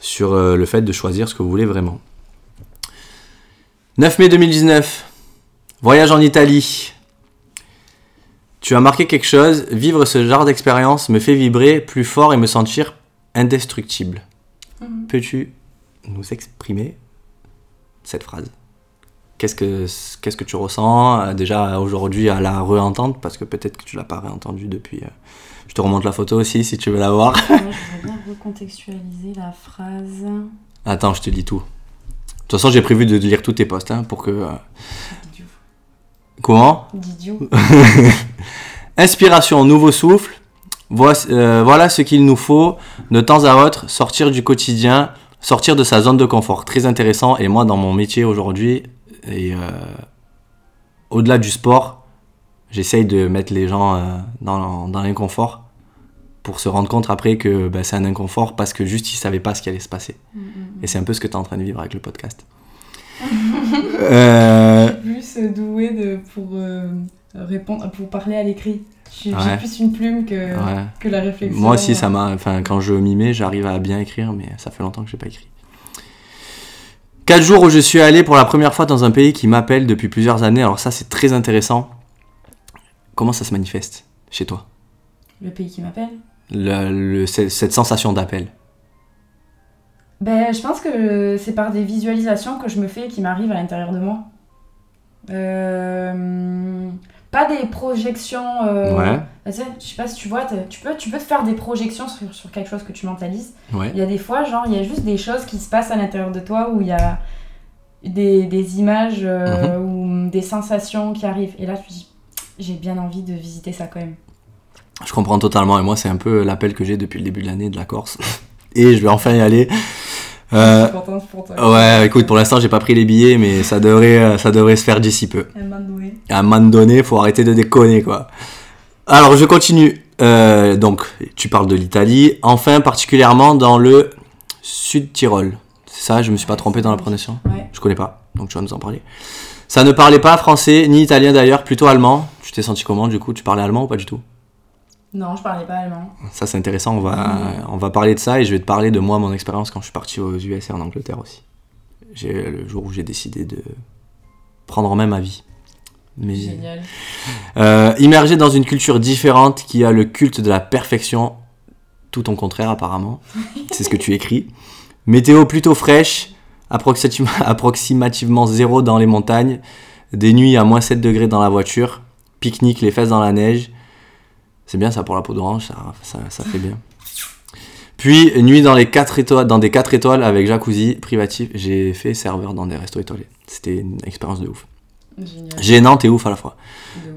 sur euh, le fait de choisir ce que vous voulez vraiment. 9 mai 2019, voyage en Italie. Tu as marqué quelque chose, vivre ce genre d'expérience me fait vibrer plus fort et me sentir indestructible. Mhm. Peux-tu nous exprimer cette phrase Qu'est-ce que qu'est-ce que tu ressens euh, déjà aujourd'hui à la réentendre parce que peut-être que tu l'as pas réentendue depuis. euh, Je te remonte la photo aussi si tu veux la voir. Ouais, je voudrais bien recontextualiser la phrase. Attends, je te lis tout. De toute façon, j'ai prévu de lire tous tes posts hein, pour que. euh. Comment? Didiou. Inspiration, nouveau souffle. Voici- euh, voilà ce qu'il nous faut de temps à autre sortir du quotidien sortir de sa zone de confort. Très intéressant. Et moi, dans mon métier aujourd'hui, et euh, au-delà du sport, j'essaye de mettre les gens euh, dans, dans l'inconfort pour se rendre compte après que bah, c'est un inconfort parce que juste ils savaient pas ce qui allait se passer. Mm, Et c'est un peu ce que tu es en train de vivre avec le podcast. Euh, plus douée de, pour euh, répondre, pour parler à l'écrit. J'ai Ouais. plus une plume que, ouais. que la réflexion. Moi aussi, ça m'a. Enfin, quand je m'y mets, j'arrive à bien écrire, mais ça fait longtemps que j'ai pas écrit. Quatre jours où je suis allé pour la première fois dans un pays qui m'appelle depuis plusieurs années. Alors ça, c'est très intéressant. Comment ça se manifeste chez toi? Le pays qui m'appelle? Le- le- ce- Cette sensation d'appel. Ben, je pense que c'est par des visualisations que je me fais et qui m'arrivent à l'intérieur de moi. Euh, pas des projections. euh, Ouais. tu sais, je sais pas si tu vois, tu peux, tu peux te faire des projections sur, sur quelque chose que tu mentalises. Ouais. Il y a des fois, genre, il y a juste des choses qui se passent à l'intérieur de toi où il y a des, des images euh, ou des sensations qui arrivent. Et là, tu dis, j'ai bien envie de visiter ça quand même. Je comprends totalement. Et moi, c'est un peu l'appel que j'ai depuis le début de l'année de la Corse. Et je vais enfin y aller. Euh, toi. ouais, écoute, pour l'instant, j'ai pas pris les billets, mais ça devrait, euh, ça devrait se faire d'ici peu. À un moment donné, faut arrêter de déconner, quoi. Alors, je continue. Euh, donc, tu parles de l'Italie. Enfin, particulièrement dans le Sud Tyrol. C'est ça, je me suis pas trompé dans la prononciation Ouais. Je connais pas, donc tu vas nous en parler. Ça ne parlait pas français, ni italien d'ailleurs, plutôt allemand. Tu t'es senti comment, du coup? Tu parlais allemand ou pas du tout? Non, je parlais pas allemand. Ça, c'est intéressant. On va, on va parler de ça et je vais te parler de moi, mon expérience quand je suis parti aux US et en Angleterre aussi. J'ai le jour où j'ai décidé de prendre en main ma vie. Mais Génial. Euh, immergé dans une culture différente qui a le culte de la perfection, tout ton contraire apparemment, c'est ce que tu écris. Météo plutôt fraîche, approximativement, approximativement zéro dans les montagnes, des nuits à moins 7 degrés dans la voiture, pique-nique les fesses dans la neige. C'est bien ça pour la peau d'orange, ça, ça, ça fait bien. Puis nuit dans, les 4 étoiles, dans des 4 étoiles avec jacuzzi privatif. J'ai fait serveur dans des restos étoilés. C'était une expérience de ouf. Génial. Gênante et ouf à la fois.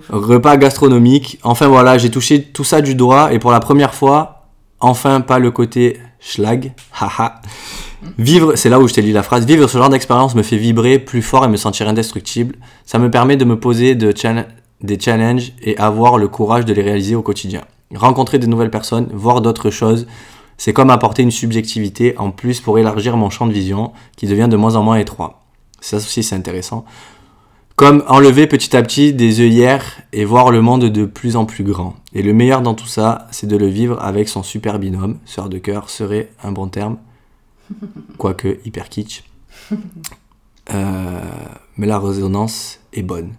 Repas gastronomique. Enfin voilà, j'ai touché tout ça du doigt et pour la première fois, enfin pas le côté schlag. Haha. Vivre, c'est là où je t'ai lu la phrase, vivre ce genre d'expérience me fait vibrer plus fort et me sentir indestructible. Ça me permet de me poser de des challenges et avoir le courage de les réaliser au quotidien. Rencontrer de nouvelles personnes, voir d'autres choses, c'est comme apporter une subjectivité en plus pour élargir mon champ de vision qui devient de moins en moins étroit. Ça aussi c'est intéressant. Comme enlever petit à petit des œillères et voir le monde de plus en plus grand. Et le meilleur dans tout ça, c'est de le vivre avec son super binôme. Sœur de cœur serait un bon terme. Quoique hyper kitsch. Euh, mais la résonance est bonne.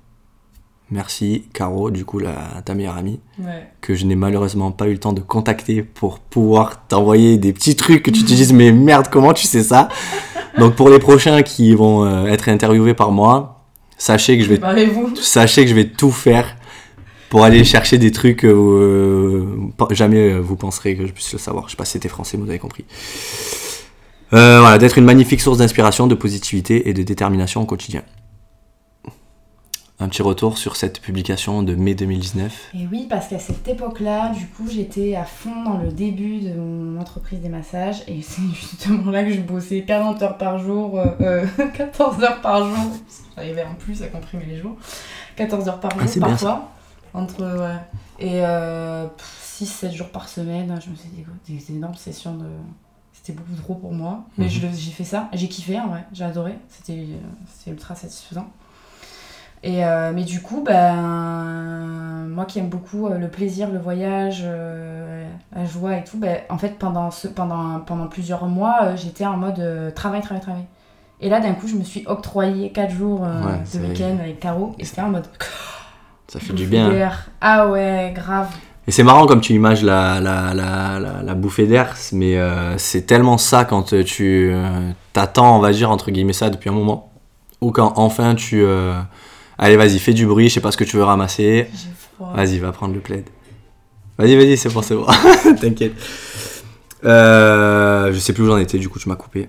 Merci Caro, du coup la, ta meilleure amie, Ouais. que je n'ai malheureusement pas eu le temps de contacter pour pouvoir t'envoyer des petits trucs que tu te dises mais merde comment tu sais ça? Donc pour les prochains qui vont euh, être interviewés par moi, sachez que je vais sachez que je vais tout faire pour aller chercher des trucs où euh, jamais euh, vous penserez que je puisse le savoir. Je sais pas si c'était français, mais vous avez compris. Euh, voilà, d'être une magnifique source d'inspiration, de positivité et de détermination au quotidien. Un petit retour sur cette publication de mai 2019. Et oui, parce qu'à cette époque-là, du coup, j'étais à fond dans le début de mon entreprise des massages. Et c'est justement là que je bossais 40 heures par jour, euh, euh, 14 heures par jour, j'arrivais en plus à comprimer les jours, 14 heures par Ah, jour parfois, entre, ouais, et euh, 6-7 jours par semaine, je me suis dit, des, énormes sessions de... C'était beaucoup trop pour moi, mais Mhm. j'ai fait ça, j'ai kiffé en vrai, j'ai adoré, c'était euh, c'était ultra satisfaisant. Et euh, mais du coup, ben, moi qui aime beaucoup euh, le plaisir, le voyage, euh, la joie et tout, ben, en fait, pendant, ce, pendant, pendant plusieurs mois, j'étais en mode euh, travail, travail, travail. Et là, d'un coup, je me suis octroyé 4 jours Ouais, de week-end avec Caro. Et c'était en mode. Ça fait du bien. d'air. Ah ouais, grave. Et c'est marrant comme tu images la, la, la, la, la bouffée d'air, mais c'est tellement ça quand tu t'attends, on va dire, entre guillemets, ça depuis un moment. Ou quand enfin tu. Allez, vas-y, fais du bruit, je sais pas ce que tu veux ramasser. J'ai froid. Vas-y, va prendre le plaid. Vas-y, vas-y, c'est bon, c'est bon. T'inquiète. Euh, je sais plus où j'en étais, du coup, tu m'as coupé.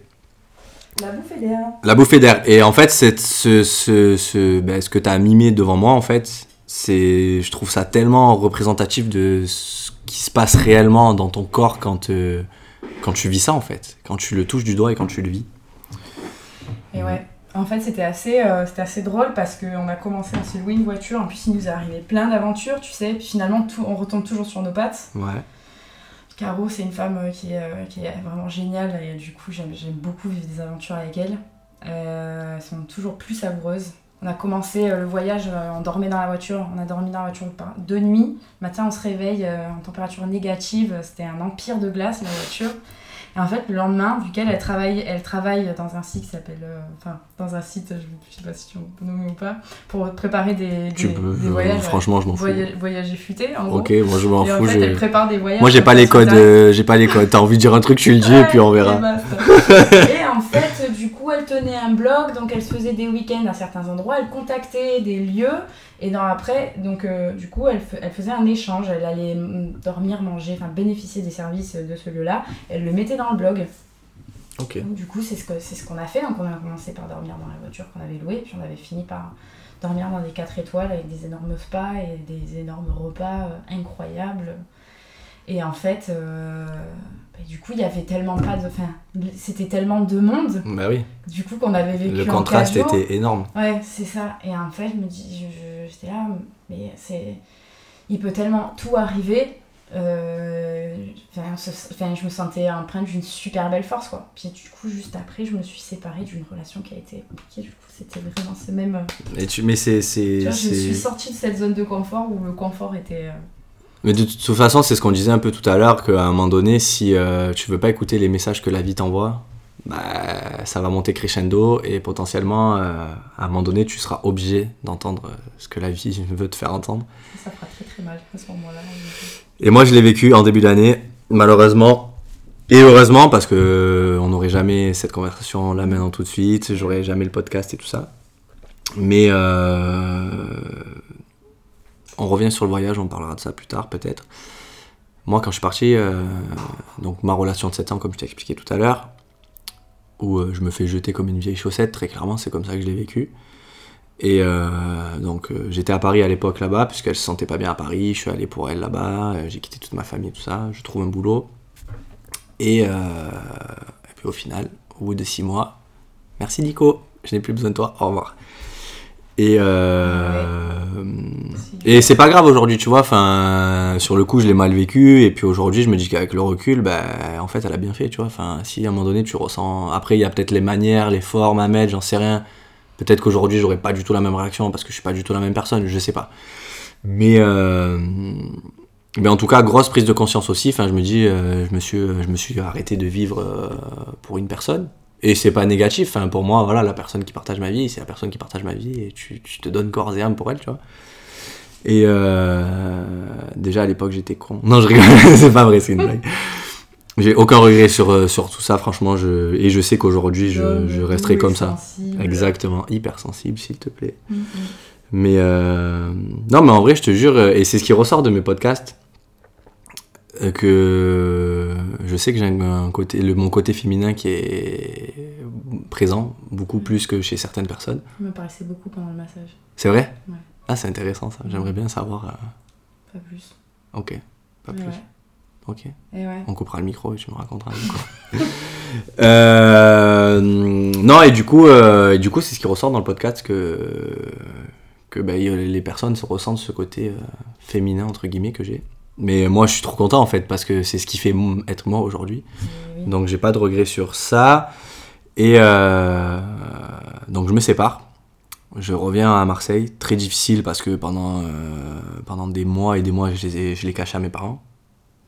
La bouffée d'air. La bouffée d'air. Et en fait, c'est ce, ce, ce, ben, ce que tu as mimé devant moi, en fait, c'est, je trouve ça tellement représentatif de ce qui se passe réellement dans ton corps quand, euh, quand tu vis ça en fait, quand tu le touches du doigt et quand tu le vis. Et ouais. En fait, c'était assez, euh, c'était assez drôle parce qu'on a commencé à se louer une voiture. En plus, il nous est arrivé plein d'aventures, tu sais. Puis finalement, tout, on retombe toujours sur nos pattes. Ouais. Caro, c'est une femme euh, qui, est, euh, qui est vraiment géniale et du coup, j'aime beaucoup vivre des aventures avec elle. Elles sont toujours plus savoureuses. On a commencé le voyage, on dormait dans la voiture, on a dormi dans la voiture deux nuits. Le matin, on se réveille en température négative, c'était un empire de glace la voiture. Et en fait, le lendemain, vu qu'elle elle travaille, elle travaille dans un site qui s'appelle. enfin, dans un site, je, je sais pas si on peut nommer ou pas, pour préparer des, Tu des, peux, des euh, voyages. franchement, je m'en fous. voya- Voyager futé, en gros. Ok, moi je m'en en fous. fait, elle prépare des voyages. Moi j'ai pas les codes, euh, j'ai pas les codes. T'as envie de dire un truc, tu le dis et puis on verra. Et, en fait, du coup, elle tenait un blog, donc elle se faisait des week-ends à certains endroits, elle contactait des lieux, et après, donc euh, du coup, elle, elle faisait un échange, elle allait dormir, manger, enfin bénéficier des services de ce lieu-là, elle le mettait dans le blog. Donc, du coup, c'est ce que- c'est ce qu'on a fait, donc on a commencé par dormir dans la voiture qu'on avait louée, puis on avait fini par dormir dans des 4 étoiles avec des énormes spas et des énormes repas euh, incroyables. Et en fait, euh, bah, du coup, il y avait tellement pas de. Enfin, c'était tellement de monde, Bah oui, du coup, qu'on avait vécu le en contraste quatre jours. était énorme. Ouais, c'est ça. Et en fait, je me dis, j'étais là, mais c'est. Il peut tellement tout arriver. Euh, Enfin, je me sentais empreinte d'une super belle force, quoi. Puis du coup, juste après, je me suis séparée d'une relation qui a été compliquée. Du coup, c'était vraiment ce même. euh, Et tu, mais c'est, Tu c'est, vois, je suis sortie de cette zone de confort où le confort était. euh, Mais de toute façon, c'est ce qu'on disait un peu tout à l'heure, qu'à un moment donné, si euh, tu veux pas écouter les messages que la vie t'envoie, bah, ça va monter crescendo et potentiellement, euh, à un moment donné, tu seras obligé d'entendre ce que la vie veut te faire entendre. Ça fera très très mal à ce moment-là. Et moi, je l'ai vécu en début d'année, malheureusement. Et heureusement, parce que euh, on n'aurait jamais cette conversation là maintenant tout de suite, j'aurais jamais le podcast et tout ça. Mais euh, on revient sur le voyage, on parlera de ça plus tard peut-être. Moi, quand je suis parti, euh, donc ma relation de 7 ans, comme je t'ai expliqué tout à l'heure, où je me fais jeter comme une vieille chaussette, très clairement, c'est comme ça que je l'ai vécu. Et euh, donc euh, j'étais à Paris à l'époque là-bas, puisqu'elle se sentait pas bien à Paris, je suis allé pour elle là-bas, euh, j'ai quitté toute ma famille, tout ça, je trouve un boulot. Et, et puis au final, au bout de 6 mois, merci Nico, je n'ai plus besoin de toi, au revoir. Et, et c'est pas grave aujourd'hui, tu vois, enfin, sur le coup je l'ai mal vécu, et puis aujourd'hui je me dis qu'avec le recul, bah, en fait elle a bien fait, tu vois, enfin, si à un moment donné tu ressens, après il y a peut-être les manières, les formes à mettre, j'en sais rien, peut-être qu'aujourd'hui j'aurais pas du tout la même réaction parce que je suis pas du tout la même personne, je sais pas. Mais, euh, en tout cas, grosse prise de conscience aussi, je me dis, euh, je, me suis, je me suis arrêté de vivre euh, pour une personne. Et c'est pas négatif, enfin, pour moi, voilà, la personne qui partage ma vie, c'est la personne qui partage ma vie et tu, tu te donnes corps et âme pour elle, tu vois. Et déjà à l'époque j'étais con. Non, je rigole, c'est pas vrai, c'est une blague. J'ai aucun regret sur, euh, sur tout ça, franchement, je, et je sais qu'aujourd'hui je, je resterai comme ça. Exactement, hypersensible s'il te plaît. Mm, mm. Mais euh, non, mais en vrai, je te jure, euh, et c'est ce qui ressort de mes podcasts, que je sais que j'ai un côté, le, mon côté féminin qui est présent, beaucoup plus que chez certaines personnes. Il me paraissait beaucoup pendant le massage, C'est vrai? Ouais. Ah, c'est intéressant ça, j'aimerais bien savoir. euh, pas plus. Ok, pas Mais plus. ouais. Ok, Et ouais. on coupera le micro et tu me raconteras. Euh, non, et du coup, euh, et du coup, c'est ce qui ressort dans le podcast que que bah, les personnes se ressentent ce côté euh, féminin entre guillemets que j'ai. Mais moi, je suis trop content en fait parce que c'est ce qui fait être moi aujourd'hui. Oui. Donc j'ai pas de regrets sur ça. Et donc je me sépare. Je reviens à Marseille, très difficile parce que pendant, pendant des mois et des mois, je les, ai- je les cachais à mes parents.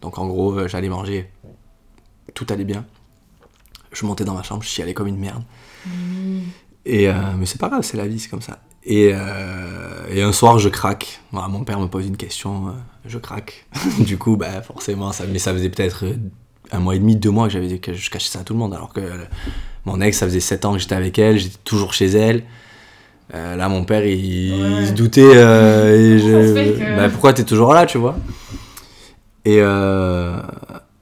Donc en gros, euh, j'allais manger, tout allait bien. Je montais dans ma chambre, je chialais comme une merde. Mm. Et, euh, mais c'est pas grave, c'est la vie, c'est comme ça. Et, euh, et un soir, je craque. Voilà, mon père me pose une question, euh, je craque. du coup, bah, forcément, ça, mais ça faisait peut-être un mois et demi, deux mois que, j'avais, que je cachais ça à tout le monde. Alors que mon ex, ça faisait sept ans que j'étais avec elle, j'étais toujours chez elle. Là, mon père, il, Ouais. il se doutait. et je- bah, pourquoi t'es toujours là, tu vois? Et, euh,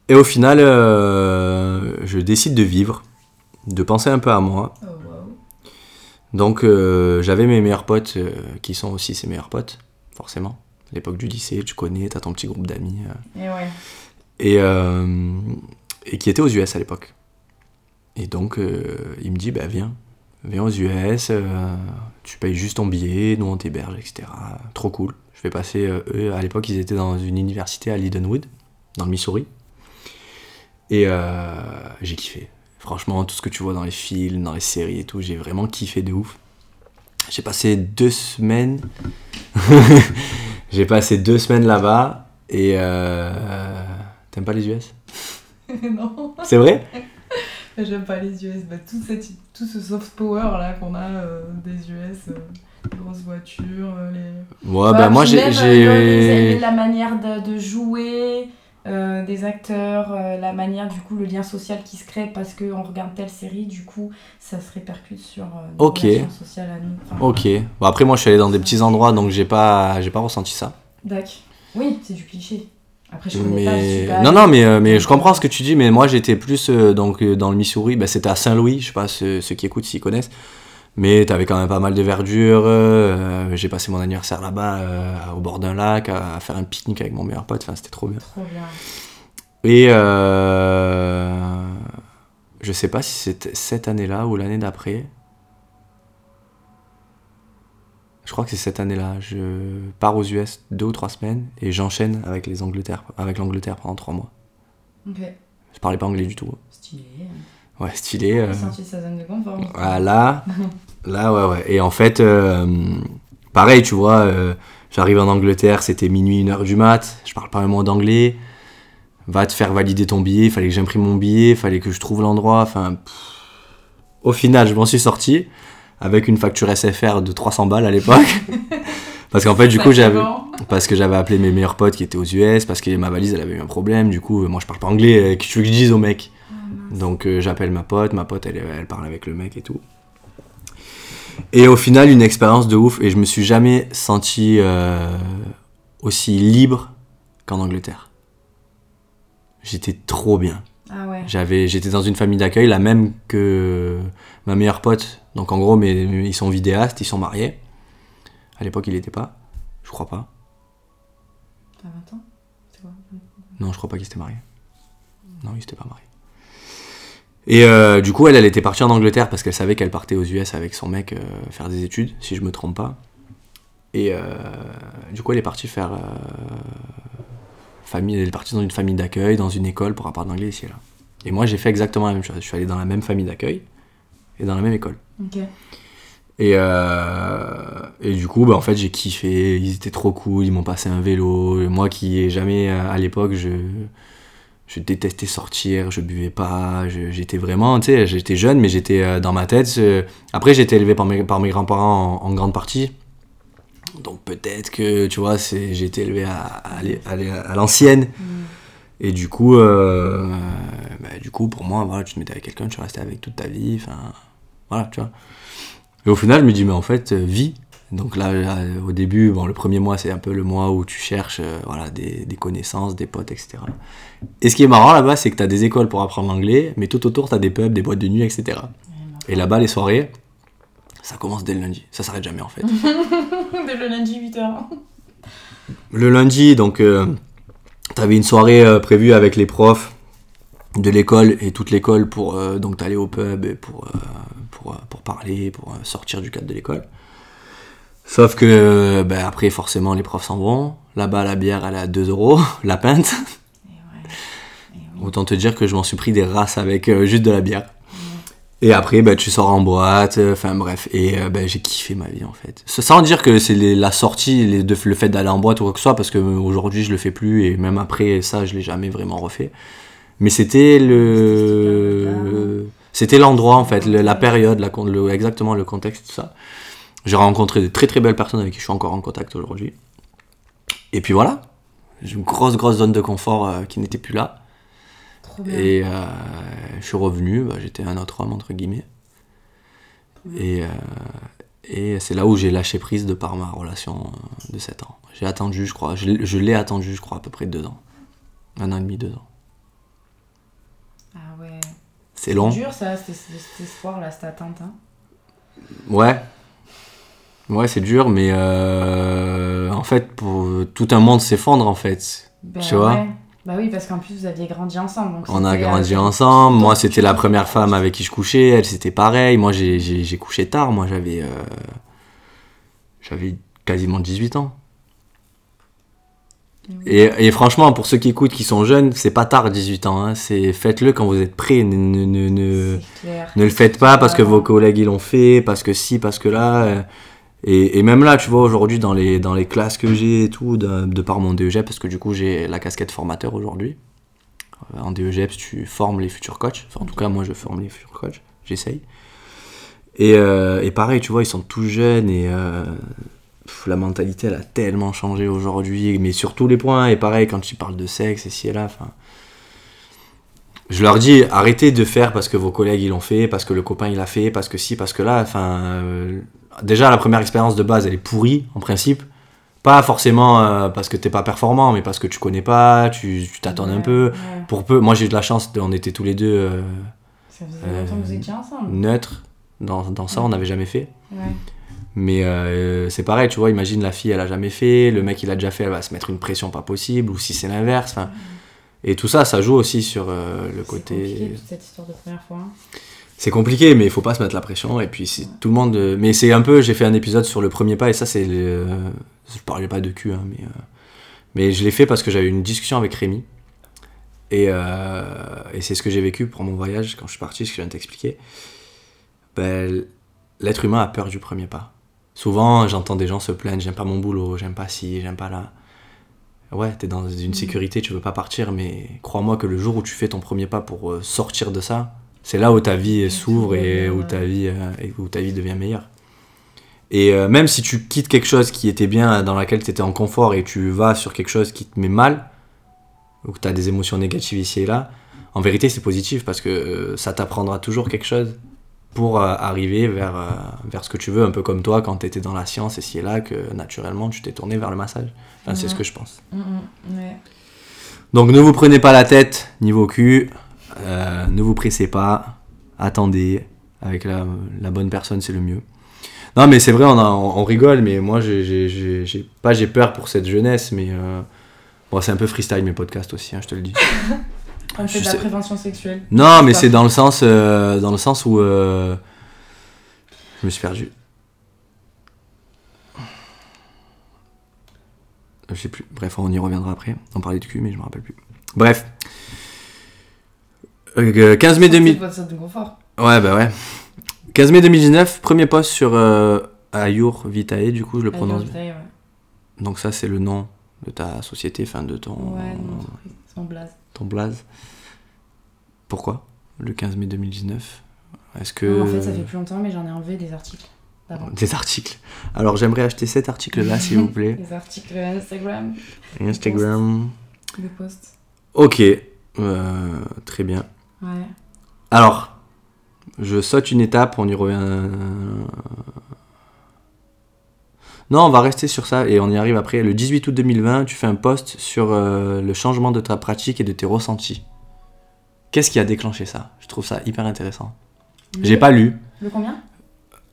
et au final, euh, je décide de vivre, de penser un peu à moi. Oh, wow. Donc euh, j'avais mes meilleurs potes qui sont aussi ses meilleurs potes, forcément. À l'époque du lycée, tu connais, t'as ton petit groupe d'amis. euh. Et ouais. Et, et qui était aux US à l'époque. Et donc, il me dit, bah viens, viens aux US, tu payes juste ton billet, nous on t'héberge, etc. Trop cool. Je vais passer, euh, eux, à l'époque, ils étaient dans une université à Lindenwood, dans le Missouri. Et euh, j'ai kiffé. Franchement, tout ce que tu vois dans les films, dans les séries et tout, j'ai vraiment kiffé de ouf. J'ai passé deux semaines. j'ai passé deux semaines là-bas et euh, t'aimes pas les US non, C'est vrai? J'aime pas les US. Bah, tout, cette, tout ce soft power là qu'on a euh, des US, euh, grosses voitures, euh, les. Ouais, Bah, bah moi j'ai. euh, la manière de, de jouer, euh, des acteurs, euh, la manière, du coup, le lien social qui se crée parce qu'on regarde telle série, du coup, ça se répercute sur euh, Ok. sociales à nous. Enfin, Ok. Bon, après, moi je suis allé dans des petits endroits donc j'ai pas, j'ai pas ressenti ça. Dac. Oui, c'est du cliché. Après, je connais pas, je suis Mais... pas Non, non, mais, mais je comprends ce que tu dis, mais moi j'étais plus euh, donc, dans le Missouri, bah, c'était à Saint-Louis, je sais pas ceux, ceux qui écoutent s'ils connaissent, mais t'avais quand même pas mal de verdure, euh, j'ai passé mon anniversaire là-bas euh, au bord d'un lac, à, à faire un pique-nique avec mon meilleur pote, enfin c'était trop bien. Trop bien. Et euh, je sais pas si c'était cette année-là ou l'année d'après. Je crois que c'est cette année-là. Je pars aux US deux ou trois semaines et j'enchaîne avec les Angleterre, avec l'Angleterre pendant trois mois. Ok. Je parlais pas anglais du tout. Stylé. Ouais, stylé. euh. Sorti sa zone de confort. Ah, là, là, ouais, ouais. Et en fait, euh, pareil, tu vois, euh, j'arrive en Angleterre, c'était minuit, une heure du mat, je parle pas un mot d'anglais. Va te faire valider ton billet, fallait que j'imprime mon billet, fallait que je trouve l'endroit, enfin. Au final, je m'en suis sorti avec une facture SFR de 300 balles à l'époque. parce qu'en fait, du coup, j'avais. Parce que j'avais appelé mes meilleurs potes qui étaient aux US, parce que ma valise elle avait eu un problème, du coup, euh, moi je parle pas anglais, qu'est-ce que tu veux que je dise au mec? Donc euh, j'appelle ma pote, ma pote elle, elle parle avec le mec et tout. Et au final, une expérience de ouf, et je me suis jamais senti euh, aussi libre qu'en Angleterre. J'étais trop bien. Ah ouais. J'avais, j'étais dans une famille d'accueil, la même que ma meilleure pote. Donc en gros, mais, ils sont vidéastes, ils sont mariés. À l'époque, il était pas. Je crois pas. T'as 20 ans? C'est quoi? Non, je crois pas qu'il s'était marié. Non, il s'était pas marié. Et euh, du coup, elle, elle était partie en Angleterre parce qu'elle savait qu'elle partait aux US avec son mec euh, faire des études, si je me trompe pas. Et euh, du coup, elle est partie faire. famille, elle est partie dans une famille d'accueil, dans une école pour apprendre l'anglais ici et là. Et moi, j'ai fait exactement la même chose. Je suis allé dans la même famille d'accueil et dans la même école. Ok. Et, et du coup, bah, en fait, j'ai kiffé. Ils étaient trop cool. Ils m'ont passé un vélo. Et moi qui ai jamais, à l'époque, je, je détestais sortir. Je buvais pas. J'étais vraiment, tu sais, j'étais jeune, mais j'étais euh, dans ma tête. euh, Après, j'ai été élevé par mes, par mes grands-parents en, en grande partie. Donc peut-être que, tu vois, j'ai été élevé à, à, aller- à aller à l'ancienne. Et du coup, euh, bah, du coup, pour moi, voilà, tu te mettais avec quelqu'un, tu restais avec toute ta vie. Enfin, voilà, tu vois. Et au final, je me dis, mais en fait, vis. Donc là, là, au début, bon, le premier mois, c'est un peu le mois où tu cherches euh, voilà, des, des connaissances, des potes, etc. Et ce qui est marrant là-bas, c'est que tu as des écoles pour apprendre l'anglais, mais tout autour, tu as des pubs, des boîtes de nuit, etc. Et là-bas, les soirées, ça commence dès le lundi. Ça s'arrête jamais, en fait. Dès le lundi 8h. Le lundi, donc, euh, t'avais une soirée euh, prévue avec les profs de l'école et toute l'école pour euh, donc t'aller au pub et pour, pour, pour parler, pour sortir du cadre de l'école. Sauf que, ben, après, forcément, les profs s'en vont. Là-bas, la bière, elle est à 2 euros, la pinte. Ouais. Autant te dire que je m'en suis pris des races avec euh, juste de la bière. Et après, bah, tu sors en boîte, euh, enfin bref. Et euh, bah, j'ai kiffé ma vie en fait. Sans dire que c'est la sortie, les- de- le fait d'aller en boîte ou quoi que ce soit, parce que euh, aujourd'hui je le fais plus et même après ça, je l'ai jamais vraiment refait. Mais c'était le. C'était l'endroit en fait, le- la période, la, con- le- exactement le contexte, tout ça. J'ai rencontré de très très belles personnes avec qui je suis encore en contact aujourd'hui. Et puis voilà, j'ai une grosse grosse zone de confort euh, qui n'était plus là. Trop bien. Et euh, je suis revenu, bah, j'étais un autre homme, entre guillemets. Et, euh, et c'est là où j'ai lâché prise de par ma relation de 7 ans. J'ai attendu, je crois, je, l'ai- je l'ai attendu, je crois, à peu près 2 ans. Un an et demi, 2 ans. Ah ouais. C'est long. dur ça, cet espoir là, cette attente. Hein. Ouais. Ouais, c'est dur, mais euh, en fait, pour, tout un monde s'effondre, en fait. Ben Tu vois. Bah oui, parce qu'en plus, vous aviez grandi ensemble. donc On a c'était, grandi euh, ensemble. Moi, c'était la première femme avec qui je couchais. Elle, c'était pareil. Moi, j'ai- couché tard. Moi, j'avais euh, j'avais quasiment 18 ans. Et, et franchement, pour ceux qui écoutent, qui sont jeunes, c'est pas tard 18 ans. hein. C'est faites-le quand vous êtes prêts. Ne, ne, ne, ne- ne le faites pas parce que Vraiment. vos collègues ils l'ont fait, parce que si, parce que là. Et, même là, tu vois, aujourd'hui, dans les, dans les classes que j'ai et tout, de, par mon DEGEP, parce que du coup, j'ai la casquette formateur aujourd'hui. Euh, En DEGEP, tu formes les futurs coachs. Enfin, en tout cas, moi, je forme les futurs coachs. J'essaye. Et, euh, pareil, tu vois, ils sont tous jeunes et euh, la mentalité, elle a tellement changé aujourd'hui, mais sur tous les points. Et pareil, quand tu parles de sexe et ci et là, enfin. Je leur dis, arrêtez de faire parce que vos collègues ils l'ont fait, parce que le copain il l'a fait, parce que si, parce que là, enfin. Déjà, la première expérience de base, elle est pourrie, en principe. Pas forcément euh, parce que t'es pas performant, mais parce que tu connais pas, tu t'attends un peu. ouais. Pour peu, moi j'ai eu de la chance, de- on était tous les deux euh, Ça faisait Euh, longtemps que vous étiez ensemble. neutres dans, dans ça, on n'avait jamais fait. Mais euh, c'est pareil, tu vois, imagine la fille, elle a jamais fait, le mec, il a déjà fait, elle va se mettre une pression pas possible, ou si c'est l'inverse. Et tout ça, ça joue aussi sur le C'est compliqué, côté. toute cette histoire de première fois. hein. C'est compliqué, mais il faut pas se mettre la pression. Et puis, tout le monde. euh, Mais c'est un peu. J'ai fait un épisode sur le premier pas, et ça, c'est. le- Je parlais pas de cul, hein, mais. euh, Mais je l'ai fait parce que j'avais une discussion avec Rémi. Et, euh, et c'est ce que j'ai vécu pour mon voyage quand je suis parti, ce que je viens de t'expliquer. Ben, L'être humain a peur du premier pas. Souvent, j'entends des gens se plaindre j'aime pas mon boulot, j'aime pas ci, j'aime pas là. Ouais, t'es dans une sécurité, tu veux pas partir, mais crois-moi que le jour où tu fais ton premier pas pour euh, sortir de ça, c'est là où ta vie s'ouvre et où ta vie, euh, et où ta vie devient meilleure. Et euh, même si tu quittes quelque chose qui était bien, dans laquelle tu étais en confort, et tu vas sur quelque chose qui te met mal, ou que tu as des émotions négatives ici et là, en vérité c'est positif parce que euh, ça t'apprendra toujours quelque chose pour euh, arriver vers, euh, vers ce que tu veux, un peu comme toi quand tu étais dans la science et ci et là, que naturellement tu t'es tourné vers le massage. Enfin, c'est ce que je pense. Mm, mm, ouais. Donc ne vous prenez pas la tête niveau cul, euh, ne vous pressez pas, attendez, avec la, la bonne personne c'est le mieux. Non mais c'est vrai, on, a- on, on rigole, mais moi j'ai, pas j'ai peur pour cette jeunesse, mais euh, bon, c'est un peu freestyle mes podcasts aussi, hein, je te le dis. Je de la prévention sexuelle. Non mais c'est dans le sens, euh, dans le sens où euh, je me suis perdu. Je sais plus. Bref, on y reviendra après. On parlait de cul, mais je me rappelle plus. Bref. Euh, 15 mai 2000. C'est votre zone de confort. Ouais, bah ouais. 15 mai 2019, premier post sur euh, Ayur Vitae, du coup, je le Avec prononce. ouais. Donc, ça, c'est le nom de ta société, enfin de ton, Ouais, de mon blaze. ton blaze. Pourquoi Le 15 mai 2019 Est-ce que. Non, en fait, ça fait plus longtemps, mais j'en ai enlevé des articles. Des articles. Alors, j'aimerais acheter cet article-là, s'il vous plaît. Des articles Instagram, Instagram. des posts. Ok. Euh, très bien. Ouais. Alors, je saute une étape, on y revient. Non, on va rester sur ça et on y arrive après. Le 18 août 2020, tu fais un post sur euh, le changement de ta pratique et de tes ressentis. Qu'est-ce qui a déclenché ça? Je trouve ça hyper intéressant. J'ai pas lu. Le combien?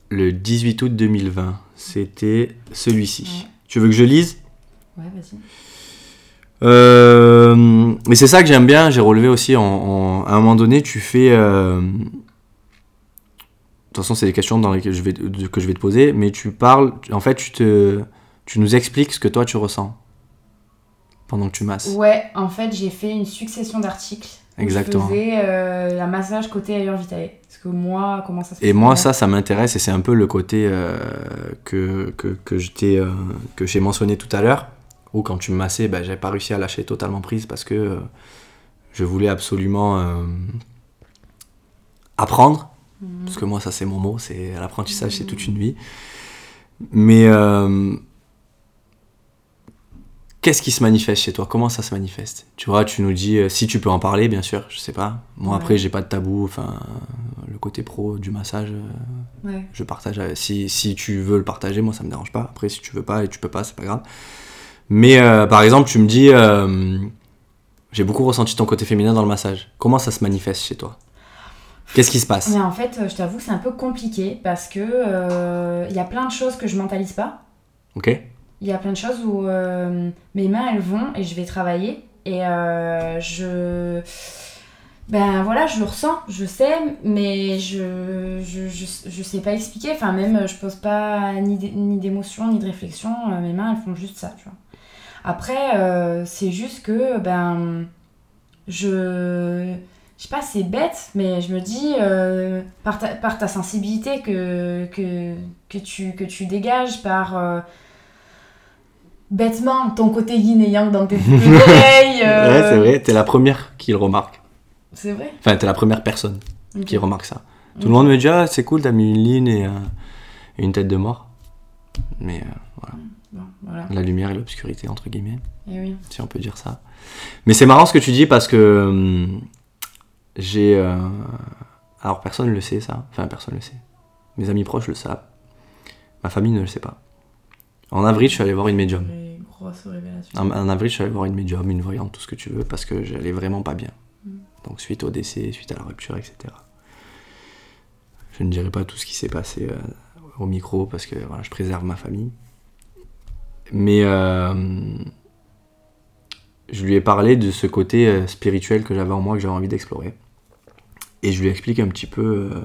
Le 18 août 2020, c'était celui-ci. Ouais. Tu veux que je lise? Ouais, vas-y. Euh, mais c'est ça que j'aime bien, j'ai relevé aussi, en, en- à un moment donné, tu fais... euh, de toute façon, c'est des questions dans lesquelles je vais, que je vais te poser, mais tu parles, en fait, tu, te, tu nous expliques ce que toi tu ressens pendant que tu masses. Ouais, en fait, j'ai fait une succession d'articles. Exactement. Je faisais euh, la massage côté ailleurs vitae. Parce que moi, comment ça se Et moi, ça, ça m'intéresse et c'est un peu le côté euh, que, que, euh, que j'ai mentionné tout à l'heure, où quand tu me massais, ben, j'avais pas réussi à lâcher totalement prise parce que euh, je voulais absolument euh, apprendre. Mhm. Parce que moi, ça, c'est mon mot, c'est l'apprentissage, c'est toute une vie. Mais euh, qu'est-ce qui se manifeste chez toi? Comment ça se manifeste? Tu vois, tu nous dis, si tu peux en parler, bien sûr, je sais pas. Moi, Ouais. après, j'ai pas de tabou. Enfin, le côté pro du massage, Ouais. je partage. Si, si tu veux le partager, moi, ça me dérange pas. Après, si tu veux pas et tu peux pas, c'est pas grave. Mais euh, par exemple, tu me dis, euh, j'ai beaucoup ressenti ton côté féminin dans le massage. Comment ça se manifeste chez toi? Qu'est-ce qui se passe? Mais en fait, euh, je t'avoue, c'est un peu compliqué parce que euh, il y a plein de choses que je mentalise pas. Ok Il y a plein de choses où mes mains elles vont et je vais travailler Et je. Ben voilà, je le ressens, je sais, mais je, je, je, je sais pas expliquer. Enfin, même, je pose pas ni d'é- ni d'émotion, ni de réflexion. Mes mains, elles font juste ça, tu vois. Après, euh, c'est juste que, ben. Je. Je sais pas, c'est bête, mais je me dis, euh, par, ta, par ta sensibilité que, que, que, tu, que tu dégages, par. euh, bêtement, ton côté yin et yang dans tes euh, Ouais, c'est vrai, t'es la première qui le remarque. C'est vrai? Enfin, t'es la première personne qui remarque ça. Tout le monde me dit, ah, c'est cool, t'as mis une ligne et, une tête de mort. Mais euh, Bon, voilà. la lumière et l'obscurité, entre guillemets, Et oui. si on peut dire ça. Mais c'est marrant ce que tu dis parce que hum, j'ai. euh, alors, personne ne le sait, ça. Enfin, personne ne le sait. Mes amis proches le savent. Ma famille ne le sait pas. En avril, je suis allé voir une médium. Les grosses révélations. En, en avril, je suis allé voir une médium, une voyante, tout ce que tu veux, parce que j'allais vraiment pas bien. Mm. Donc, suite au décès, suite à la rupture, etc. Je ne dirai pas tout ce qui s'est passé euh, au micro, parce que voilà, je préserve ma famille. Mais euh, je lui ai parlé de ce côté euh, spirituel que j'avais en moi, que j'avais envie d'explorer. Et je lui explique un petit peu euh,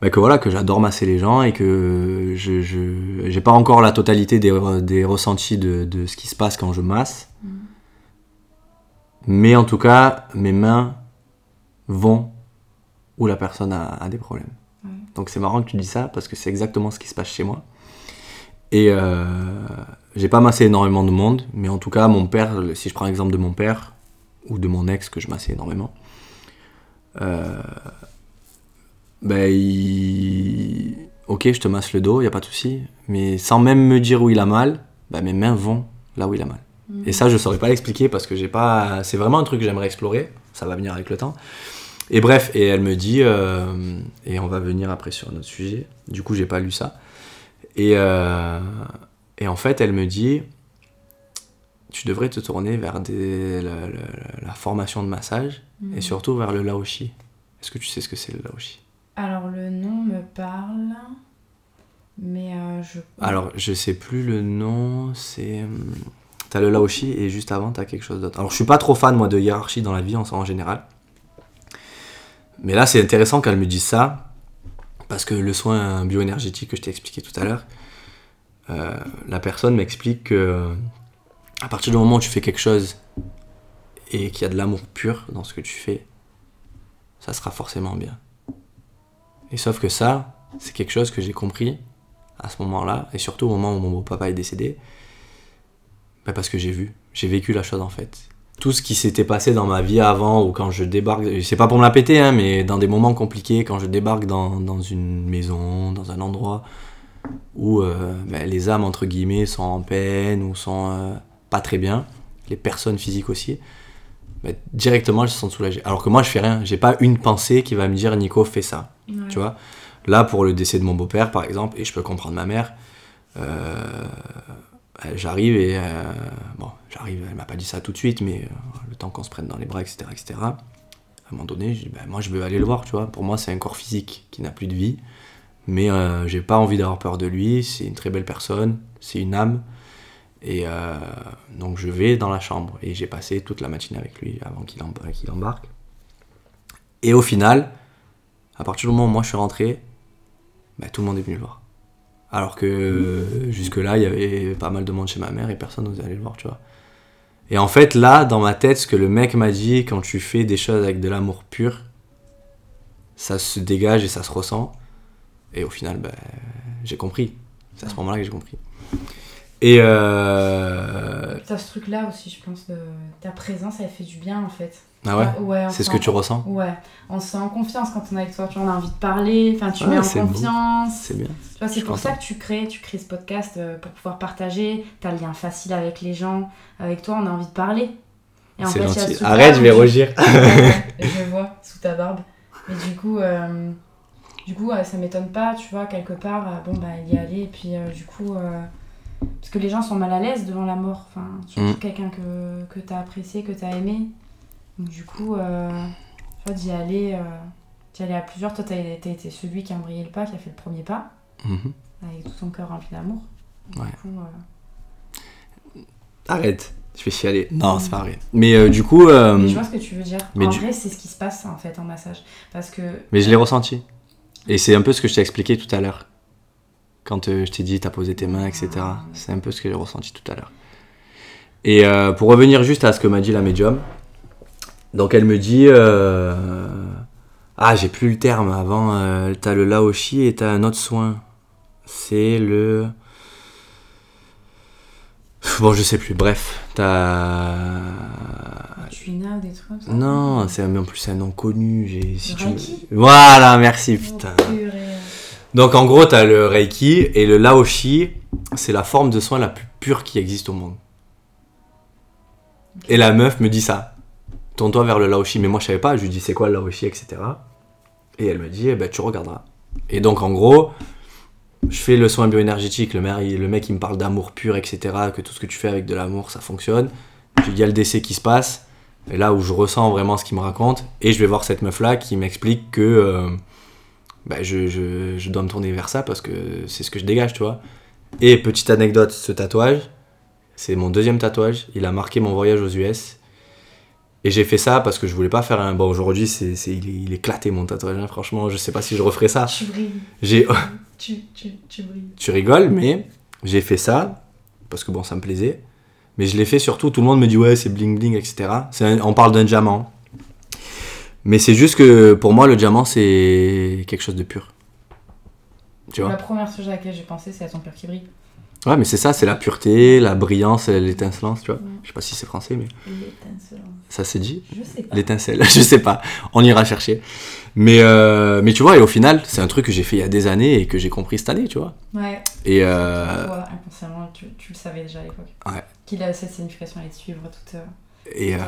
bah, que voilà, que j'adore masser les gens et que je j'ai pas encore la totalité des, des ressentis de, de ce qui se passe quand je masse. Mm. Mais en tout cas, mes mains vont où la personne a, a des problèmes. Donc c'est marrant que tu dis ça parce que c'est exactement ce qui se passe chez moi. Et euh, j'ai pas massé énormément de monde, mais en tout cas, mon père, si je prends l'exemple de mon père ou de mon ex que je massais énormément, euh, ben il... Ok, je te masse le dos, y a pas de souci, mais sans même me dire où il a mal, ben mes mains vont là où il a mal. Mm. Et ça, je saurais pas l'expliquer parce que j'ai pas. C'est vraiment un truc que j'aimerais explorer. Ça va venir avec le temps. Et bref, et elle me dit, euh, et on va venir après sur notre sujet. Du coup, j'ai pas lu ça. Et, euh, et en fait, elle me dit, tu devrais te tourner vers des, la, la- la formation de massage et surtout vers le laoshi. Est-ce que tu sais ce que c'est le laoshi? Alors, le nom me parle, mais euh, je. Alors, je sais plus le nom, c'est. hum, T'as le Laoshi et juste avant, t'as quelque chose d'autre. Alors, je suis pas trop fan, moi, de hiérarchie dans la vie en, en général. Mais là, c'est intéressant qu'elle me dise ça, parce que le soin bioénergétique que je t'ai expliqué tout à l'heure, euh, la personne m'explique que à partir du moment où tu fais quelque chose et qu'il y a de l'amour pur dans ce que tu fais, ça sera forcément bien. Et sauf que ça, c'est quelque chose que j'ai compris à ce moment-là, et surtout au moment où mon beau-papa est décédé, bah parce que j'ai vu, j'ai vécu la chose en fait. Tout ce qui s'était passé dans ma vie avant, ou quand je débarque, c'est pas pour me la péter, hein, mais dans des moments compliqués, quand je débarque dans, dans une maison, dans un endroit où euh, bah, les âmes, entre guillemets, sont en peine, ou sont euh, pas très bien, les personnes physiques aussi, bah, directement elles se sentent soulagées. Alors que moi je fais rien, j'ai pas une pensée qui va me dire Nico, fais ça. Ouais. Tu vois? Là, pour le décès de mon beau-père, par exemple, et je peux comprendre ma mère, euh, j'arrive et. euh, bon, j'arrive, elle m'a pas dit ça tout de suite, mais euh, le temps qu'on se prenne dans les bras, etc., etc. À un moment donné, je dis, ben, moi, je veux aller le voir, tu vois. Pour moi, c'est un corps physique qui n'a plus de vie, mais euh, j'ai pas envie d'avoir peur de lui. C'est une très belle personne, c'est une âme. Et euh, donc, je vais dans la chambre et j'ai passé toute la matinée avec lui avant qu'il emb- qu'il embarque. Et au final, à partir du moment où moi je suis rentré, bah, tout le monde est venu le voir. Alors que euh, jusque-là, il y avait pas mal de monde chez ma mère et personne n'osait aller le voir, tu vois. Et en fait, là, dans ma tête, ce que le mec m'a dit, quand tu fais des choses avec de l'amour pur, ça se dégage et ça se ressent. Et au final, bah, j'ai compris. C'est à ce moment-là que j'ai compris. Et euh... T'as ce truc-là aussi, je pense, de ta présence, elle fait du bien en fait. Ah ouais ouais on C'est ce que tu ressens Ouais, on se sent en confiance quand on est avec toi, tu vois, on a envie de parler, enfin tu Ouais, mets en confiance. C'est bien. Tu vois, c'est pour ça que tu crées, tu crées ce podcast euh, pour pouvoir partager. T'as le lien facile avec les gens. Avec toi, on a envie de parler. Et en fait, gentil. Arrête, je vais tu- rougir. je vois sous ta barbe. Mais du coup, euh, du coup, euh, ça m'étonne pas, tu vois, quelque part, euh, bon bah il y aller et puis euh, du coup, parce que les gens sont mal à l'aise devant la mort. Enfin, surtout Mm. quelqu'un que que t'as apprécié, que t'as aimé. Donc du coup, euh, tu vois, d'y aller, euh, d'y aller à plusieurs. Toi, t'as t'as été celui qui a embrayé le pas, qui a fait le premier pas, Mhm. avec tout son cœur rempli d'amour. Donc, Ouais. Du coup, euh, Arrête. Je vais chialer. Non, c'est pas vrai. Mais euh, du coup. euh, Mais je vois ce que tu veux dire. mais en du- vrai, c'est ce qui se passe en fait en massage. Parce que. Mais je l'ai ressenti. Et c'est un peu ce que je t'ai expliqué tout à l'heure. Quand euh, je t'ai dit, t'as posé tes mains, etc. Ah. C'est un peu ce que j'ai ressenti tout à l'heure. Et euh, pour revenir juste à ce que m'a dit la médium, donc elle me dit euh, Ah, j'ai plus le terme. Avant, euh, t'as le Laoshi et t'as un autre soin. C'est le. Bon, je sais plus. Bref, t'as. Tu ou des trucs comme ça? Non, c'est en plus c'est un nom connu. J'ai, si tu... Voilà, merci, Oh, putain. Donc en gros, t'as le Reiki et le Laoshi, c'est la forme de soin la plus pure qui existe au monde. Et la meuf me dit ça. Tourne-toi vers le Laoshi. Mais moi, je savais pas. Je lui dis, c'est quoi le Laoshi, etc. Et elle me dit, eh ben, tu regarderas. Et donc, en gros, je fais le soin bioénergétique. Le mec, il, me parle d'amour pur, etc. Que tout ce que tu fais avec de l'amour, ça fonctionne. Dis, il y a le décès qui se passe. Et là où je ressens vraiment ce qu'il me raconte. Et je vais voir cette meuf-là qui m'explique que euh, je- je dois me tourner vers ça parce que c'est ce que je dégage, tu vois. Et petite anecdote, ce tatouage, c'est mon deuxième tatouage. Il a marqué mon voyage aux US. Et j'ai fait ça parce que je voulais pas faire un. Bon, aujourd'hui, c'est, il, est, il est éclaté mon tatouage. hein. Franchement, je sais pas si je referai ça. Tu brilles. J'ai, Tu, tu, tu brilles. tu rigoles, mais j'ai fait ça parce que bon, ça me plaisait. Mais je l'ai fait surtout, tout le monde me dit ouais, c'est bling bling, etc. Un- on parle d'un diamant. Mais c'est juste que pour moi, le diamant, c'est quelque chose de pur. Tu vois? La première chose à laquelle j'ai pensé, c'est à ton père qui brille. Ouais, mais c'est ça, c'est la pureté, la brillance, l'étincelance, tu vois. Ouais. Je sais pas si c'est français, mais ça s'est dit. Je sais pas. L'étincelle, je sais pas, on ira chercher. Mais, euh, mais tu vois, et au final, c'est un truc que j'ai fait il y a des années et que j'ai compris cette année, tu vois. Ouais. Et euh, Toi, inconsciemment, tu, tu le savais déjà à l'époque. Ouais. Qu'il a cette signification allait te suivre toute. euh, Et, euh,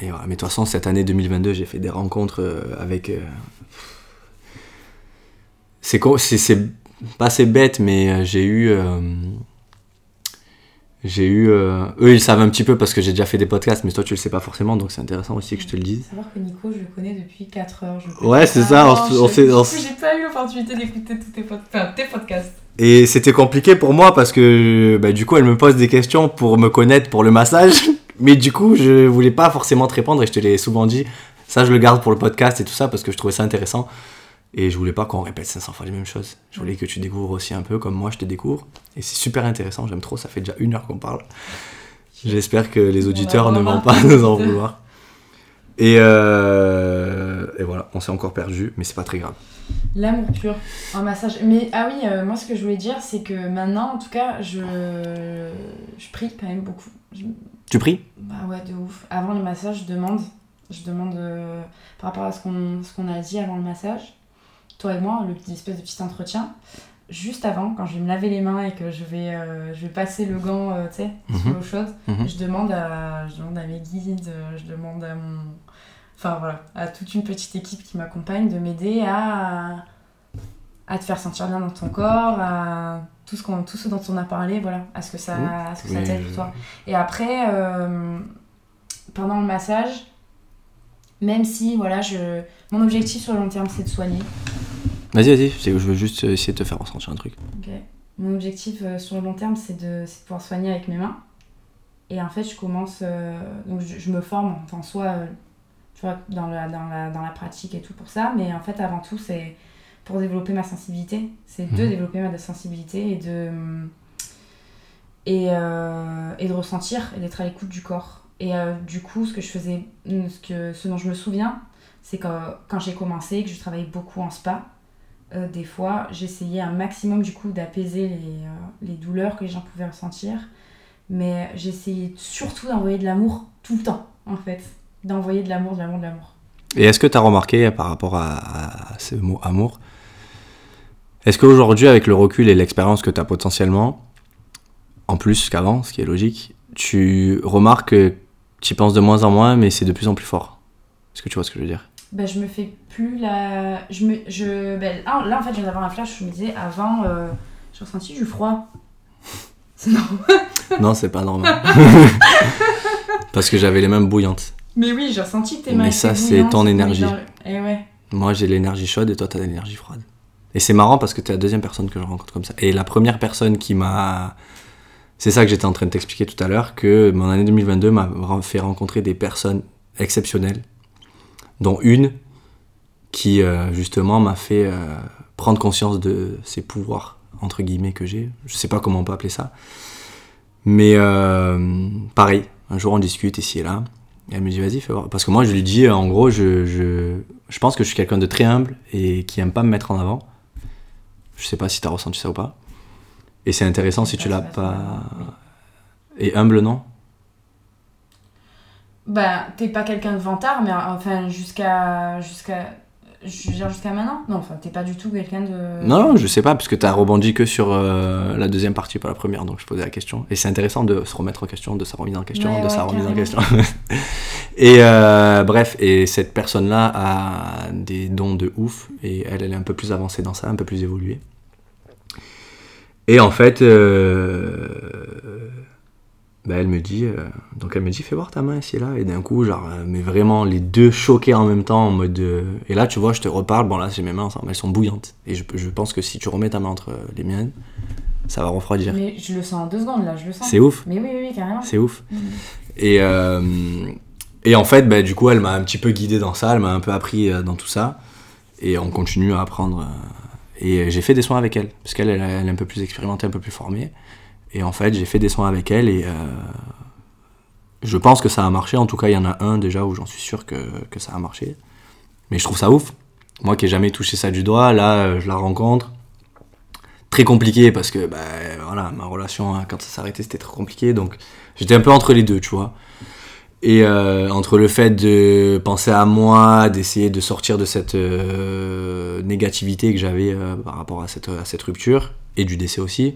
et voilà. Mais de toute façon, cette année 2022, j'ai fait des rencontres avec. c'est pas c'est bête, mais euh, j'ai eu. euh, J'ai eu. euh, Eux, ils savent un petit peu parce que j'ai déjà fait des podcasts, mais toi, tu le sais pas forcément, donc c'est intéressant aussi que je te le dise. Savoir que Nico, je le connais depuis 4 heures. Je Ouais, c'est ça, se- on J'ai pas eu l'opportunité d'écouter tous tes, pod- enfin, tes podcasts. Et c'était compliqué pour moi parce que bah, du coup, elle me pose des questions pour me connaître pour le massage. Mais du coup, je voulais pas forcément te répondre et je te l'ai souvent dit. Ça, je le garde pour le podcast et tout ça parce que je trouvais ça intéressant. Et je voulais pas qu'on répète 500 fois les mêmes choses. Je voulais que tu découvres aussi un peu comme moi je te découvre. Et c'est super intéressant, j'aime trop. Ça fait déjà une heure qu'on parle. J'espère que les auditeurs ne vont pas nous en vouloir. Et, euh, et voilà, on s'est encore perdu, mais c'est pas très grave. L'amour pur, un massage. Mais ah oui, euh, moi ce que je voulais dire, c'est que maintenant, en tout cas, je, je prie quand même beaucoup. Je- Tu pries? Bah ouais, de ouf. Avant le massage, je demande. Je demande euh, par rapport à ce qu'on ce qu'on a dit avant le massage, toi et moi, le petit espèce de petit entretien. Juste avant, quand je vais me laver les mains et que je vais, euh, je vais passer le gant, euh, tu sais, Mhm. l'eau chaude, je demande à, je demande à mes guides, je demande à mon, enfin voilà, à toute une petite équipe qui m'accompagne de m'aider à, à te faire sentir bien dans ton corps, à tout ce qu'on, tout ce dont on a parlé, voilà, à ce que ça, à ce que ça t'aide pour toi. Et après, euh, pendant le massage, même si voilà, je, mon objectif sur le long terme, c'est de soigner. Vas-y, vas-y, c'est- je veux juste essayer de te faire ressentir un truc. Ok. Mon objectif euh, sur le long terme, c'est de, pouvoir soigner avec mes mains. Et en fait, je commence. euh, donc, je, je me forme, enfin, soit euh, tu vois, dans, la, dans, la, dans la pratique et tout pour ça. Mais en fait, avant tout, c'est pour développer ma sensibilité. C'est de Mhm. développer ma sensibilité et de. Et, euh, et de ressentir et d'être à l'écoute du corps. Et euh, du coup, ce que je faisais, ce, que, ce dont je me souviens, c'est que quand j'ai commencé, que je travaillais beaucoup en spa, euh, des fois, j'essayais un maximum du coup d'apaiser les, euh, les douleurs que les gens pouvaient ressentir. Mais j'essayais surtout d'envoyer de l'amour tout le temps, en fait. D'envoyer de l'amour, de l'amour, de l'amour. Et est-ce que tu as remarqué par rapport à, à ce mot amour, est-ce qu'aujourd'hui, avec le recul et l'expérience que tu as potentiellement, en plus qu'avant, ce qui est logique, tu remarques que tu y penses de moins en moins, mais c'est de plus en plus fort Est-ce que tu vois ce que je veux dire? Ben, je me fais plus la. Je me... je... Ben, là, là, en fait, je viens d'avoir un flash. Je me disais, avant, euh, j'ai ressenti du froid. C'est normal. Non, c'est pas normal. Parce que j'avais les mains bouillantes. Mais oui, j'ai ressenti tes Mais mains. étaient ça, c'est ton mais énergie. le- Eh ouais. Moi, j'ai l'énergie chaude et toi, t'as l'énergie froide. Et c'est marrant parce que t'es la deuxième personne que je rencontre comme ça. Et la première personne qui m'a C'est ça que j'étais en train de t'expliquer tout à l'heure, que mon année 2022 m'a fait rencontrer des personnes exceptionnelles, dont une qui euh, justement m'a fait euh, prendre conscience de ces pouvoirs, entre guillemets, que j'ai. Je sais pas comment on peut appeler ça. Mais euh, pareil, un jour on discute ici et là. Et elle me dit vas-y, fais voir. Parce que moi je lui dis en gros, je, je, je pense que je suis quelqu'un de très humble et qui aime pas me mettre en avant. Je sais pas si tu as ressenti ça ou pas. Et c'est intéressant si tu l'as pas. Et humble, non? Bah, t'es pas quelqu'un de vantard, mais enfin, jusqu'à. jusqu'à je veux dire jusqu'à maintenant Non, enfin, t'es pas du tout quelqu'un de. Non, non, je sais pas, parce que t'as rebondi que sur euh, la deuxième partie, pas la première, donc je posais la question. Et c'est intéressant de se remettre en question, de sa remise en question, Ouais, de ouais, sa remise en question. et euh, bref, et cette personne-là a des dons de ouf, et elle, elle est un peu plus avancée dans ça, un peu plus évoluée. Et en fait, euh, bah, elle me dit, euh, donc elle me dit, fais voir ta main ici et là, et d'un coup, genre, euh, mais vraiment les deux choqués en même temps, en mode, euh, et là, tu vois, je te reparle, bon là, j'ai mes mains ensemble, elles sont bouillantes, et je, je pense que si tu remets ta main entre les miennes, ça va refroidir. Mais je le sens en deux secondes là, je le sens. C'est ouf, Mais oui, oui, oui, carrément. c'est ouf. Mhm. Et, euh, et en fait, bah, du coup, elle m'a un petit peu guidé dans ça, elle m'a un peu appris dans tout ça. Et on continue à apprendre. Euh, et j'ai fait des soins avec elle, parce qu'elle elle, elle est un peu plus expérimentée, un peu plus formée. Et en fait, j'ai fait des soins avec elle et euh, je pense que ça a marché. En tout cas, il y en a un déjà où j'en suis sûr que, que ça a marché. Mais je trouve ça ouf. Moi qui ai jamais touché ça du doigt, là, euh, je la rencontre. Très compliqué parce que bah, voilà, ma relation, hein, quand ça arrêté, c'était très compliqué. Donc j'étais un peu entre les deux, tu vois. Et euh, entre le fait de penser à moi, d'essayer de sortir de cette euh, négativité que j'avais euh, par rapport à cette, rupture, et du décès aussi,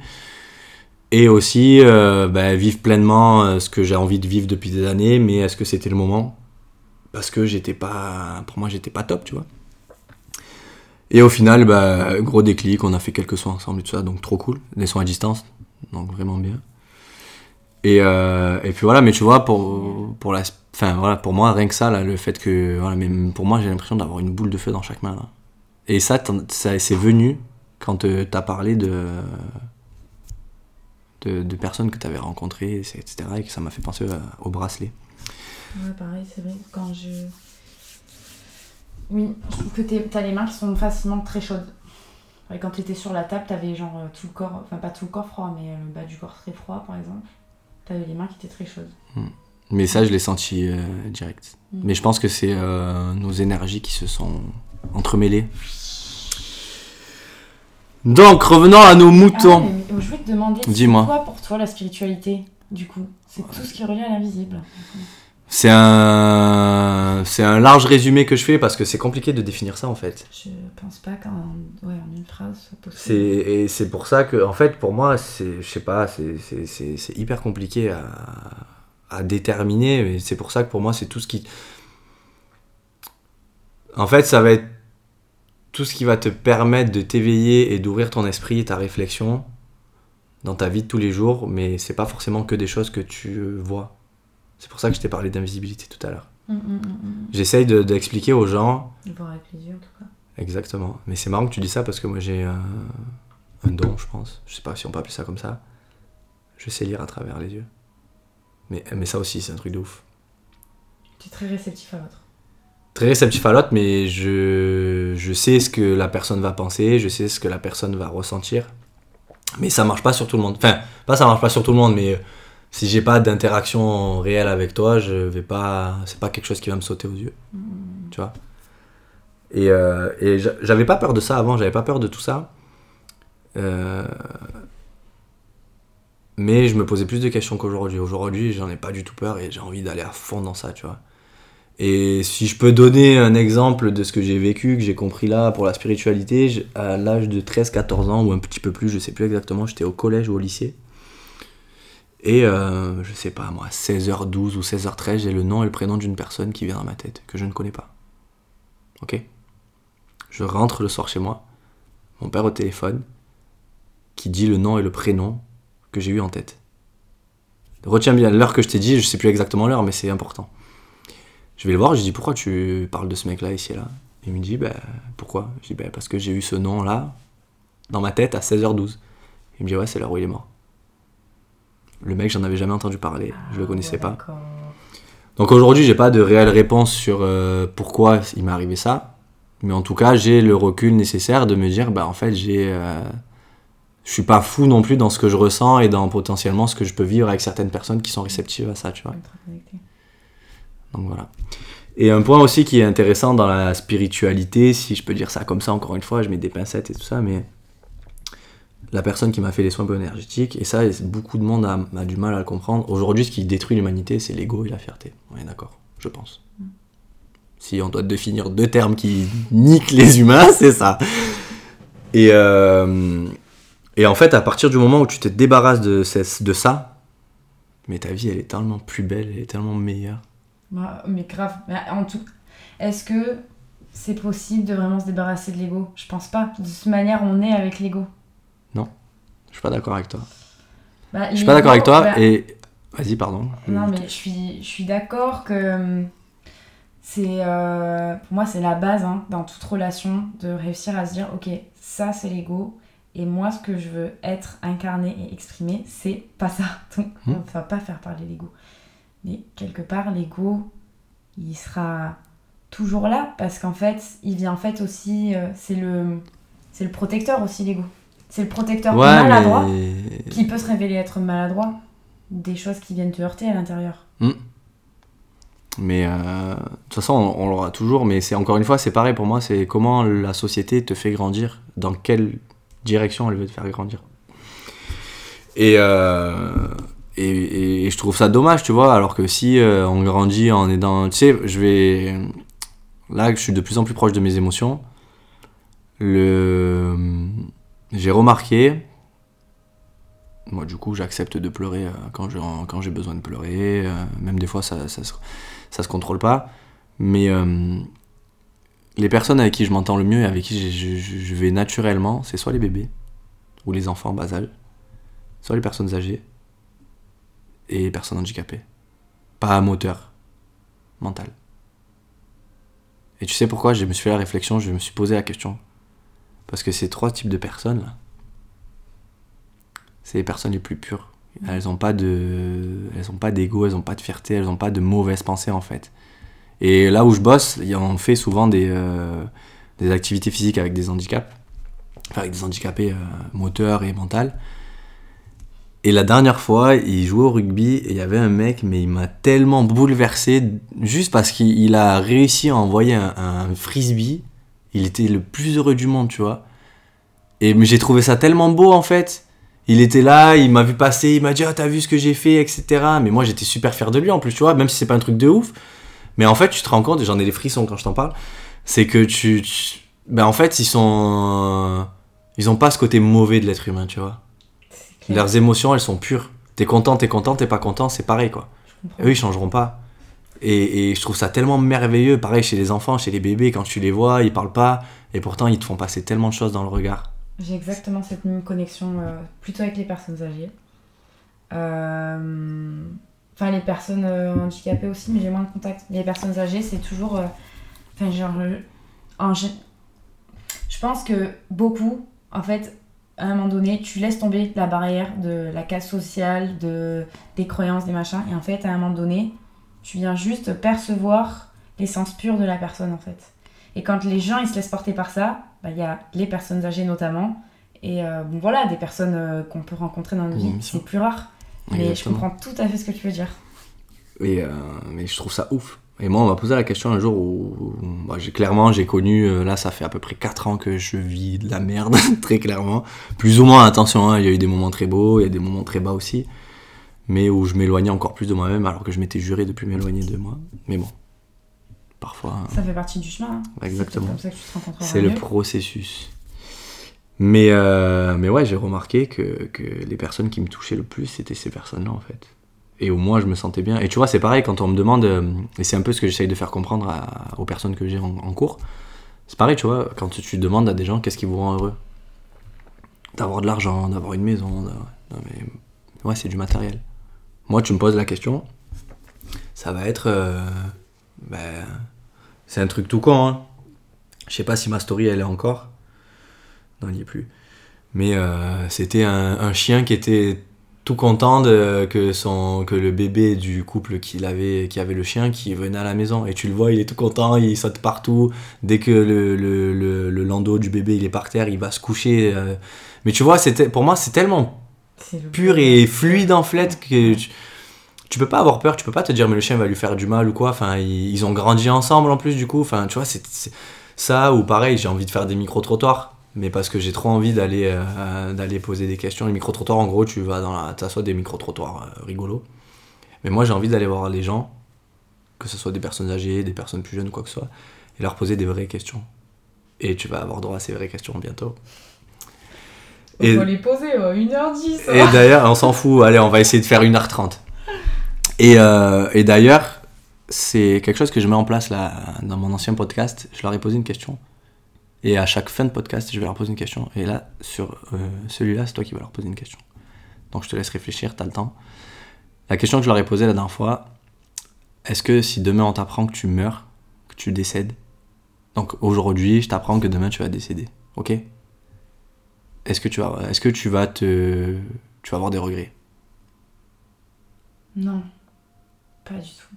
et aussi bah, vivre pleinement ce que j'ai envie de vivre depuis des années, mais est-ce que c'était le moment? Parce que j'étais pas, pour moi, j'étais pas top, tu vois. Et au final, bah, gros déclic, on a fait quelques soins ensemble et tout ça, donc trop cool. Des soins à distance, donc vraiment bien. Et, euh, et puis voilà, mais tu vois, pour, pour, la, enfin, voilà, pour moi, rien que ça, là, le fait que. Voilà, mais pour moi, j'ai l'impression d'avoir une boule de feu dans chaque main. Là. Et ça, ça c'est venu quand euh, t'as parlé de, de, personnes que t'avais rencontrées, etc. Et que ça m'a fait penser euh, au bracelet. Ouais, pareil, c'est vrai. Quand je. Oui, je trouve que t'as les mains qui sont facilement très chaudes. Quand t'étais sur la table, t'avais genre euh, tout le corps, enfin pas tout le corps froid, mais le bas du corps très froid par exemple. T'avais les mains qui étaient très chaudes. Mais ça, je l'ai senti euh, direct. Mm. Mais je pense que c'est euh, nos énergies qui se sont entremêlées. Donc, revenons à nos moutons. Ah, mais, mais je voulais te demander, c'est quoi pour toi la spiritualité du coup? C'est tout ce qui est relié à l'invisible. C'est un, c'est un large résumé que je fais parce que c'est compliqué de définir ça en fait. Je pense pas qu'en ouais, en une phrase. C'est, et c'est pour ça que, en fait, pour moi, c'est, je sais pas, c'est, c'est, c'est, c'est hyper compliqué à, à déterminer. Mais c'est pour ça que pour moi, c'est tout ce qui. En fait, ça va être tout ce qui va te permettre de t'éveiller et d'ouvrir ton esprit et ta réflexion dans ta vie de tous les jours, mais c'est pas forcément que des choses que tu vois. C'est pour ça que je t'ai parlé d'invisibilité tout à l'heure. Hum, hum, hum. J'essaye de- d'expliquer aux gens Voir avec les yeux en tout cas. Exactement. Mais c'est marrant que tu dis ça parce que moi j'ai un, un don, je pense. Je sais pas si on peut appeler ça comme ça. Je sais lire à travers les yeux. Mais, mais ça aussi, c'est un truc de ouf. Tu es très réceptif à l'autre. Très réceptif à l'autre, mais je, je sais ce que la personne va penser, je sais ce que la personne va ressentir. Mais ça marche pas sur tout le monde. Enfin, pas ça marche pas sur tout le monde, mais euh, si j'ai pas d'interaction réelle avec toi, je vais pas. C'est pas quelque chose qui va me sauter aux yeux. Hum, tu vois? Et, euh, et j'a- j'avais pas peur de ça avant, j'avais pas peur de tout ça. Euh, mais je me posais plus de questions qu'aujourd'hui. Aujourd'hui, j'en ai pas du tout peur et j'ai envie d'aller à fond dans ça, tu vois. Et si je peux donner un exemple de ce que j'ai vécu, que j'ai compris là pour la spiritualité, à l'âge de 13-14 ans ou un petit peu plus, je sais plus exactement, j'étais au collège ou au lycée. Et euh, je sais pas moi, 16h12 ou 16h13, j'ai le nom et le prénom d'une personne qui vient dans ma tête, que je ne connais pas. Ok? Je rentre le soir chez moi, mon père au téléphone, qui dit le nom et le prénom que j'ai eu en tête. Retiens bien l'heure que je t'ai dit, je sais plus exactement l'heure, mais c'est important. Je vais le voir, je dis pourquoi tu parles de ce mec-là ici et là? Il me dit bah pourquoi? Je dis bah parce que j'ai eu ce nom-là dans ma tête à 16h12. Il me dit ouais c'est l'heure où il est mort. Le mec, j'en avais jamais entendu parler, je le Ah, connaissais ouais, pas. Donc aujourd'hui, j'ai pas de réelle réponse sur euh, pourquoi il m'est arrivé ça. Mais en tout cas, j'ai le recul nécessaire de me dire, bah en fait, j'ai. euh, je suis pas fou non plus dans ce que je ressens et dans potentiellement ce que je peux vivre avec certaines personnes qui sont réceptives à ça, tu vois. Donc voilà. Et un point aussi qui est intéressant dans la spiritualité, si je peux dire ça comme ça, encore une fois, je mets des pincettes et tout ça, mais la personne qui m'a fait les soins bioénergétiques, et ça, beaucoup de monde a, a du mal à le comprendre. Aujourd'hui, ce qui détruit l'humanité, c'est l'ego et la fierté. On est d'accord, je pense. Si on doit définir deux termes qui niquent les humains, c'est ça. Et, euh, et en fait, à partir du moment où tu te débarrasses de, de ça, mais ta vie, elle est tellement plus belle, elle est tellement meilleure. Bah, mais grave. Mais en tout, est-ce que c'est possible de vraiment se débarrasser de l'ego? Je pense pas. De toute manière, on est avec l'ego. Je suis pas d'accord avec toi. Bah, Je suis pas d'accord avec toi bah, et. Vas-y, pardon. Non, mais je suis, je suis d'accord que hum, c'est. euh, pour moi, c'est la base hein, dans toute relation de réussir à se dire ok, ça c'est l'ego. Et moi, ce que je veux être incarné et exprimer, c'est pas ça. Donc, Hmm. on va pas faire parler l'ego. Mais quelque part, l'ego, il sera toujours là parce qu'en fait, il vient en fait aussi. euh, c'est le, c'est le protecteur aussi, l'ego. C'est le protecteur Ouais, maladroit mais. qui peut se révéler être maladroit des choses qui viennent te heurter à l'intérieur. Mais euh, de toute façon, on, on l'aura toujours. Mais c'est encore une fois, c'est pareil pour moi. C'est comment la société te fait grandir, dans quelle direction elle veut te faire grandir. Et, euh, et, et je trouve ça dommage, tu vois. Alors que si euh, on grandit en aidant. Tu sais, je vais. Là, je suis de plus en plus proche de mes émotions. Le. J'ai remarqué. Moi, du coup, j'accepte de pleurer euh, quand j'ai besoin de pleurer. euh, même des fois, ça, ça, se, contrôle pas. Mais euh, les personnes avec qui je m'entends le mieux et avec qui je, vais naturellement, c'est soit les bébés ou les enfants en bas soit les personnes âgées et les personnes handicapées. Pas moteur, mental. Et tu sais pourquoi? Je me suis fait la réflexion, je me suis posé la question. Parce que ces trois types de personnes là, c'est les personnes les plus pures. Elles n'ont pas de, elles ont pas d'ego, elles n'ont pas de fierté, elles n'ont pas de mauvaises pensées en fait. Et là où je bosse, on fait souvent des, euh, des activités physiques avec des handicaps, enfin avec des handicapés euh, moteurs et mentaux. Et la dernière fois, il jouait au rugby et il y avait un mec, mais il m'a tellement bouleversé juste parce qu'il il a réussi à envoyer un, un frisbee. Il était le plus heureux du monde, tu vois. Et j'ai trouvé ça tellement beau en fait. Il était là, il m'a vu passer, il m'a dit ah t'as vu ce que j'ai fait, etc. Mais moi j'étais super fier de lui en plus, tu vois, même si c'est pas un truc de ouf. Mais en fait tu te rends compte, et j'en ai des frissons quand je t'en parle, c'est que tu, tu- ben en fait ils sont, ils ont pas ce côté mauvais de l'être humain, tu vois. Leurs émotions elles sont pures. T'es content, t'es content, t'es pas content, c'est pareil quoi. Eux ils changeront pas. Et, je trouve ça tellement merveilleux, pareil chez les enfants, chez les bébés, quand tu les vois, ils parlent pas, et pourtant ils te font passer tellement de choses dans le regard. J'ai exactement cette même connexion, euh, plutôt avec les personnes âgées. Euh, Enfin, les personnes euh, handicapées aussi, mais j'ai moins de contact. Les personnes âgées, c'est toujours. Enfin, genre. Je pense que beaucoup, en fait, à un moment donné, tu laisses tomber la barrière de la case sociale, de, des croyances, des machins, et en fait, à un moment donné, tu viens juste percevoir l'essence pure de la personne, en fait. Et quand les gens, ils se laissent porter par ça, bah, il y a les personnes âgées notamment, et euh, bon voilà, des personnes euh, qu'on peut rencontrer dans nos Oui, vies, bien sûr. c'est plus rare. Mais je comprends tout à fait ce que tu veux dire. Et, euh, mais je trouve ça ouf. Et moi, on m'a posé la question un jour où, bah, j'ai clairement, j'ai connu, là, ça fait à peu près 4 ans que je vis de la merde, très clairement. Plus ou moins, attention, hein, il y a eu des moments très beaux, il y a des moments très bas aussi. Mais où je m'éloignais encore plus de moi-même, alors que je m'étais juré de plus m'éloigner de moi. Mais bon, parfois, hein, Ça fait partie du chemin. hein. Exactement. C'est comme ça que tu te rencontreras c'est le processus. Mais, euh, mais ouais, j'ai remarqué que, que les personnes qui me touchaient le plus, c'était ces personnes-là, en fait. Et au moins, je me sentais bien. Et tu vois, c'est pareil quand on me demande, euh, et c'est un peu ce que j'essaye de faire comprendre à- aux personnes que j'ai en, en cours. C'est pareil, tu vois, quand tu demandes à des gens qu'est-ce qui vous rend heureux? D'avoir de l'argent, d'avoir une maison. d'avoir- Non, mais ouais, c'est du matériel. Moi, tu me poses la question, ça va être. euh, ben, c'est un truc tout con, hein. Je sais pas si ma story elle est encore. Non, il n'y est plus. Mais euh, c'était un, chien qui était tout content de, que, son, que le bébé du couple qu'il avait, qui avait le chien qui venait à la maison. Et tu le vois, il est tout content, il saute partout. Dès que le, le, le, landau du bébé il est par terre, il va se coucher. euh. Mais tu vois, pour moi, c'est tellement pur et fluide en fait que tu, tu peux pas avoir peur, tu peux pas te dire mais le chien va lui faire du mal ou quoi. Enfin, ils, ils ont grandi ensemble en plus du coup. Enfin, tu vois, c'est ça ou pareil, j'ai envie de faire des micro-trottoirs. Mais parce que j'ai trop envie d'aller euh, d'aller poser des questions. Les micro-trottoirs, en gros, tu vas dans la. T'assois des micro-trottoirs euh, rigolos. Mais moi, j'ai envie d'aller voir les gens, que ce soit des personnes âgées, des personnes plus jeunes ou quoi que ce soit, et leur poser des vraies questions. Et tu vas avoir droit à ces vraies questions bientôt. Et- faut les poser, euh, 1h10. et d'ailleurs, on s'en fout, allez, on va essayer de faire 1h30. Et, euh, et d'ailleurs, c'est quelque chose que je mets en place là, dans mon ancien podcast. Je leur ai posé une question. Et à chaque fin de podcast, je vais leur poser une question. Et là, sur euh, celui-là, c'est toi qui vas leur poser une question. Donc je te laisse réfléchir, t'as le temps. La question que je leur ai posée la dernière fois, est-ce que si demain on t'apprend que tu meurs, que tu décèdes, donc aujourd'hui je t'apprends que demain tu vas décéder, ok? Est-ce que tu vas, est-ce que tu vas te, tu vas avoir des regrets? Non, pas du tout.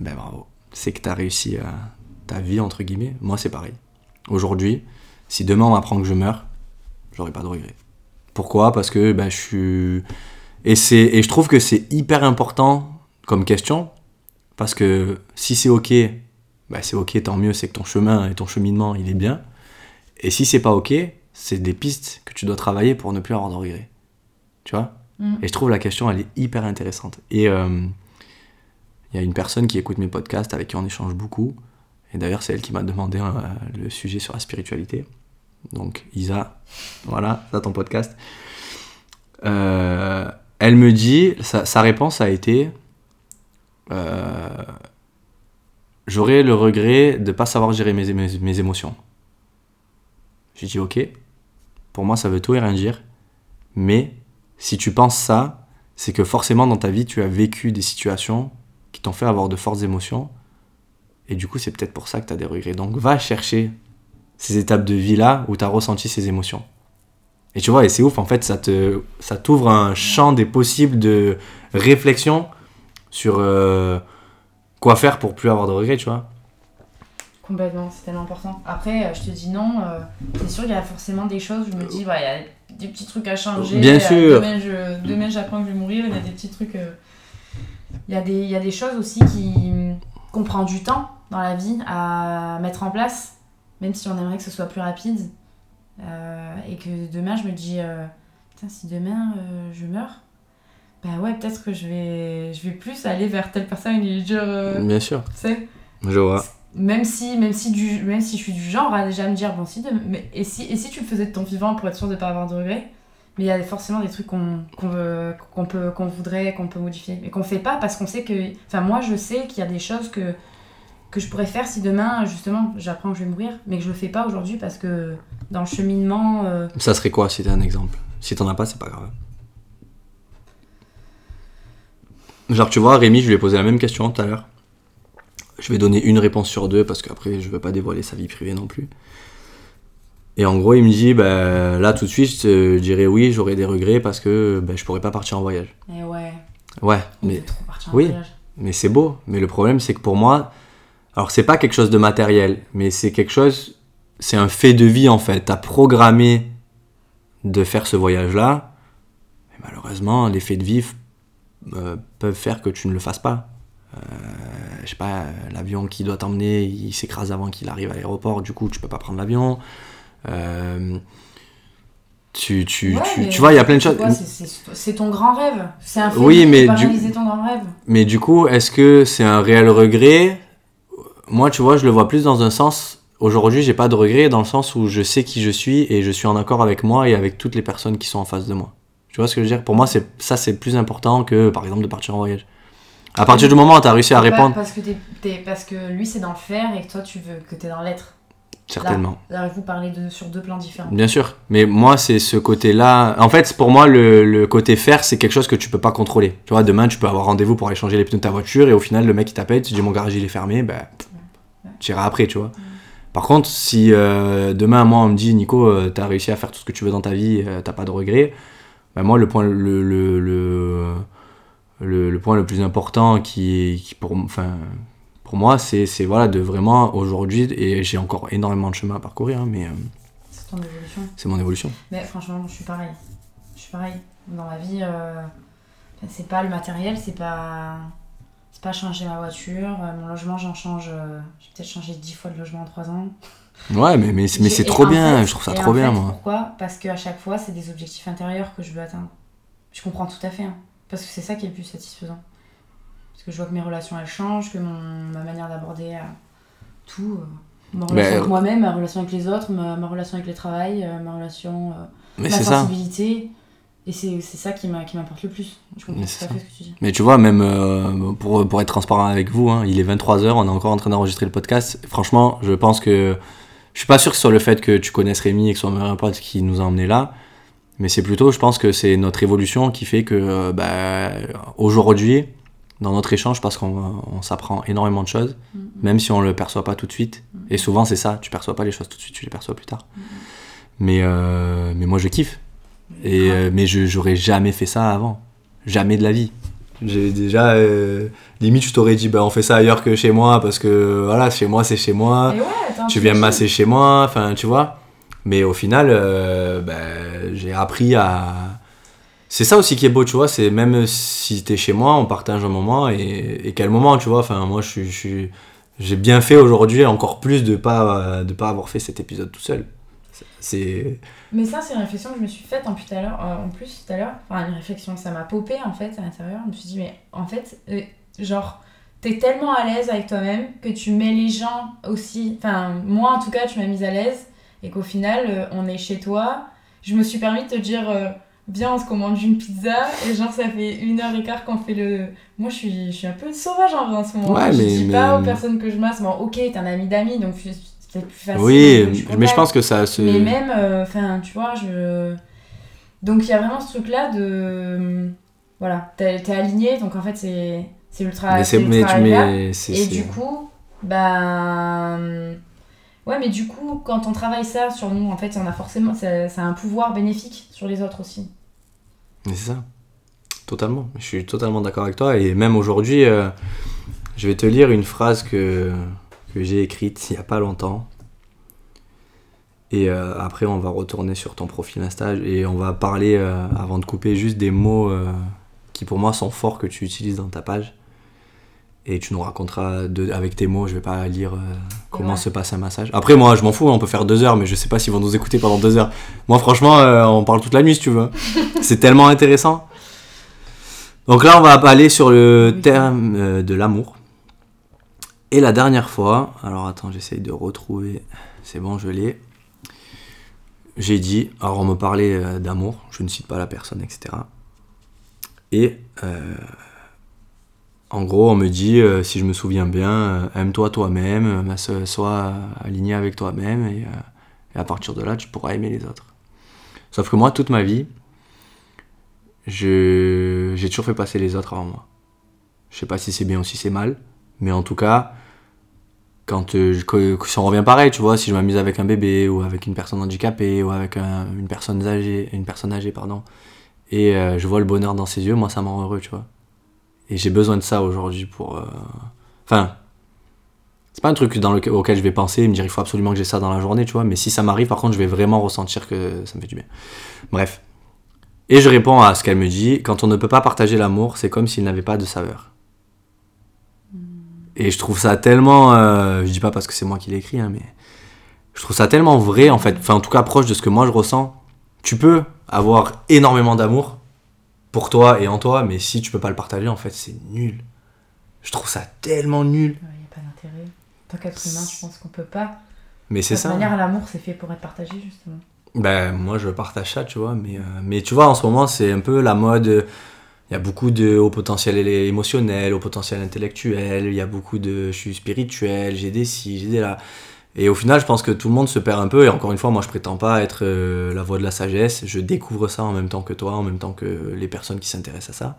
Ben bravo. C'est que t'as réussi à ta vie, entre guillemets. Moi, c'est pareil. Aujourd'hui, si demain on m'apprend que je meurs, j'aurai pas de regrets. Pourquoi? Parce que ben, je suis. Et, c'est... et je trouve que c'est hyper important comme question. Parce que si c'est ok, ben, c'est ok, tant mieux, c'est que ton chemin et ton cheminement, il est bien. Et si c'est pas ok, c'est des pistes que tu dois travailler pour ne plus avoir de regrets. Tu vois Mm. Et je trouve la question, elle est hyper intéressante. Et euh, il y a une personne qui écoute mes podcasts avec qui on échange beaucoup. Et d'ailleurs, c'est elle qui m'a demandé euh, le sujet sur la spiritualité. Donc, Isa, voilà, ça ton podcast. Euh, elle me dit, sa, sa réponse a été euh, J'aurais le regret de ne pas savoir gérer mes, mes, mes émotions. J'ai dit Ok, pour moi, ça veut tout et rien dire. Mais si tu penses ça, c'est que forcément dans ta vie, tu as vécu des situations qui t'ont fait avoir de fortes émotions. Et du coup, c'est peut-être pour ça que tu as des regrets. Donc, va chercher ces étapes de vie-là où tu as ressenti ces émotions. Et tu vois, et c'est ouf, en fait, ça te ça t'ouvre un champ des possibles de réflexion sur euh, quoi faire pour plus avoir de regrets, tu vois. Complètement, c'est tellement important. Après, euh, je te dis non, euh, c'est sûr, il y a forcément des choses où je me dis, bah, il y a des petits trucs à changer. Bien euh, sûr. Demain, je, demain, j'apprends que je vais mourir, il y a des petits trucs. euh, Il y, a des- il y a des choses aussi qui qu'on prend du temps dans la vie à mettre en place, même si on aimerait que ce soit plus rapide. Euh, et que demain, je me dis, putain, si demain je meurs, bah ouais, peut-être que je vais, je vais plus aller vers telle personne et lui dire, Bien sûr, tu sais je vois. Même si même si du même si je suis du genre à déjà me dire bon si mais et si et si tu le faisais de ton vivant pour être sûr de pas avoir de regrets? Mais il y a forcément des trucs qu'on qu'on veut qu'on peut qu'on voudrait qu'on peut modifier mais qu'on fait pas parce qu'on sait que enfin moi je sais qu'il y a des choses que que je pourrais faire si demain justement j'apprends que je vais mourir mais que je le fais pas aujourd'hui parce que dans le cheminement euh, Ça serait quoi si t'as un exemple? Si t'en as pas, c'est pas grave. Genre, tu vois, Rémi, je lui ai posé la même question tout à l'heure. Je vais donner une réponse sur deux parce qu'après, je veux pas dévoiler sa vie privée non plus. Et en gros, il me dit, bah, là tout de suite, je te dirais oui, j'aurais des regrets parce que bah, je pourrais pas partir en voyage. et ouais Ouais, on mais trop en oui. voyage. mais c'est beau. Mais le problème, c'est que pour moi, alors c'est pas quelque chose de matériel, mais c'est quelque chose, c'est un fait de vie en fait. T'as programmé de faire ce voyage-là, mais malheureusement, les faits de vie euh, peuvent faire que tu ne le fasses pas. Euh, je sais pas, euh, l'avion qui doit t'emmener, il s'écrase avant qu'il arrive à l'aéroport, du coup, tu peux pas prendre l'avion. Euh, tu, tu, Ouais, tu, tu vois, il y a plein de choses. c'est- ton grand rêve c'est un fait Oui, mais du- réaliser ton grand rêve Mais du coup, est-ce que c'est un réel regret? Moi, tu vois, je le vois plus dans un sens. Aujourd'hui, j'ai pas de regret dans le sens où je sais qui je suis et je suis en accord avec moi et avec toutes les personnes qui sont en face de moi. Tu vois ce que je veux dire? Pour moi, c'est ça, c'est plus important que, par exemple, de partir en voyage. À partir du moment où tu as réussi à répondre, Parce que, parce que lui, c'est dans le faire et que toi, tu veux que t'es dans l'être. certainement. Là, vous parlez de, sur deux plans différents. Bien sûr, mais moi c'est ce côté-là. En fait, pour moi, le, le côté faire, c'est quelque chose que tu peux pas contrôler. Tu vois, demain, tu peux avoir rendez-vous pour aller changer les pneus de ta voiture et au final, le mec il t'appelle, tu dis mon garage il est fermé, ben tu iras après, tu vois. Par contre, si euh, demain, moi, on me dit Nico, euh, t'as réussi à faire tout ce que tu veux dans ta vie, euh, t'as pas de regrets, bah, moi, le point le, le, le, le, le point le plus important qui, qui pour, enfin, pour moi, c'est voilà, de vraiment aujourd'hui, et j'ai encore énormément de chemin à parcourir, hein, mais euh, C'est ton évolution. c'est mon évolution. Mais franchement, je suis pareil. Je suis pareil. Dans ma vie, euh, c'est pas le matériel, c'est pas. C'est pas changer ma voiture. euh, mon logement, j'en change. euh, J'ai peut-être changé 10 fois de logement en 3 ans. Ouais, mais, mais, mais c'est trop en bien, fait- je trouve ça trop en bien, fait, moi. Pourquoi? Parce qu'à chaque fois, c'est des objectifs intérieurs que je veux atteindre. Je comprends tout à fait. hein. Parce que c'est ça qui est le plus satisfaisant. Parce que je vois que mes relations, elles changent, que mon, ma manière d'aborder euh, tout. euh, ma relation avec moi-même, ma relation avec les autres, ma, ma relation avec le travail, euh, ma relation. euh, ma ça. sensibilité. Et c'est ça qui m'importe le plus. Je comprends tout à fait ce que tu dis. Mais tu vois, même euh, pour, pour être transparent avec vous, hein, il est 23h, on est encore en train d'enregistrer le podcast. Franchement, je pense que. Je suis pas sûr que ce soit le fait que tu connaisses Rémi et que ce soit meilleur pote qui nous a emmenés là. Mais c'est plutôt, je pense que c'est notre évolution qui fait que, euh, bah, aujourd'hui, dans notre échange, parce qu'on on s'apprend énormément de choses, Mhm. même si on le perçoit pas tout de suite. Mhm. Et souvent, c'est ça, tu perçois pas les choses tout de suite, tu les perçois plus tard. Mais, euh, mais moi, je kiffe. Et, euh, mais je j'aurais jamais fait ça avant. Jamais de la vie. J'ai déjà. euh, limite, je t'aurais dit, bah, on fait ça ailleurs que chez moi, parce que voilà, chez moi, c'est chez moi. Ouais, Tu viens me masser chez moi, enfin, tu vois. Mais au final, euh, bah, j'ai appris à. C'est ça aussi qui est beau, tu vois. C'est même si t'es chez moi, on partage un moment. Et, quel moment, tu vois. Enfin, moi, J'ai bien fait aujourd'hui, encore plus de pas, de pas avoir fait cet épisode tout seul. C'est. Mais ça, c'est une réflexion que je me suis faite en plus tout à l'heure. euh. Enfin, une réflexion, ça m'a popé en fait à l'intérieur. Je me suis dit, mais en fait, euh, genre, t'es tellement à l'aise avec toi-même que tu mets les gens aussi. Enfin, moi en tout cas, tu m'as mise à l'aise. Et qu'au final, euh, on est chez toi. Je me suis permis de te dire, euh, viens, on se commande une pizza. Et genre, ça fait une heure et quart qu'on fait le. Moi, je suis, je suis un peu sauvage en vrai en ce moment. Ouais, je mais- dis mais- pas aux personnes que je masse, bon, ok, t'es un ami d'amis, donc c'est peut-être plus facile. oui, je mais je pense que ça se. Mais même, euh, enfin, tu vois, je. Donc il y a vraiment ce truc-là de. Voilà, t'es aligné, donc en fait, c'est c'est ultra. mais c'est. Et du coup, ben. Ouais, mais du coup, quand on travaille ça sur nous, en fait, a forcément. Ça, a un pouvoir bénéfique sur les autres aussi. Mais c'est ça. Totalement. Je suis totalement d'accord avec toi. Et même aujourd'hui, euh, je vais te lire une phrase que, j'ai écrite il n'y a pas longtemps. Et euh, après, on va retourner sur ton profil Insta et on va parler, euh, avant de couper, juste des mots qui pour moi sont forts que tu utilises dans ta page. Et tu nous raconteras de- avec tes mots, je vais pas lire euh, comment Ouais. se passe un massage. Après, moi, je m'en fous, on peut faire deux heures, mais je sais pas s'ils vont nous écouter pendant deux heures. Moi, franchement, euh, on parle toute la nuit si tu veux. C'est tellement intéressant. Donc là, on va aller sur le Oui. terme euh, de l'amour. Et la dernière fois, alors attends, j'essaye de retrouver. C'est bon, je l'ai. J'ai dit, alors on me parlait d'amour, je ne cite pas la personne, etc. Et en gros, on me dit, euh, si je me souviens bien, euh, aime-toi toi-même, euh, so- sois aligné avec toi-même, et, à partir de là, tu pourras aimer les autres. Sauf que moi, toute ma vie, j'ai toujours fait passer les autres avant moi. Je sais pas si c'est bien ou si c'est mal, mais en tout cas, quand je- si on revient pareil, tu vois, si je m'amuse avec un bébé ou avec une personne handicapée ou avec un- une personne âgée, une personne âgée, pardon, et je vois le bonheur dans ses yeux, moi ça me rend heureux, tu vois. Et j'ai besoin de ça aujourd'hui pour. euh, Enfin, c'est pas un truc dans lequel, auquel je vais penser et me dire il faut absolument que j'ai ça dans la journée, tu vois. Mais si ça m'arrive, par contre, je vais vraiment ressentir que ça me fait du bien. Bref. Et je réponds à ce qu'elle me dit quand on ne peut pas partager l'amour, c'est comme s'il n'avait pas de saveur. Et je trouve ça tellement. euh, je dis pas parce que c'est moi qui l'ai écrit, hein, mais. Je trouve ça tellement vrai, en fait. Enfin, en tout cas, proche de ce que moi je ressens. Tu peux avoir énormément d'amour pour toi et en toi, mais si tu peux pas le partager, en fait, c'est nul. Je trouve ça tellement nul. Il n'y a pas d'intérêt. En tant qu'être humain, je pense qu'on peut pas. Mais De c'est toute ça. manière, l'amour, c'est fait pour être partagé, justement. Ben, moi, je partage ça, tu vois. Mais, euh, mais tu vois, en ce moment, c'est un peu la mode. euh, Il y a beaucoup de haut potentiel émotionnel, haut potentiel intellectuel. Il y a beaucoup de je suis spirituel, j'ai des ci, j'ai des là. Et au final, je pense que tout le monde se perd un peu. Et encore une fois, moi, je prétends pas être euh, la voix de la sagesse. Je découvre ça en même temps que toi, en même temps que les personnes qui s'intéressent à ça.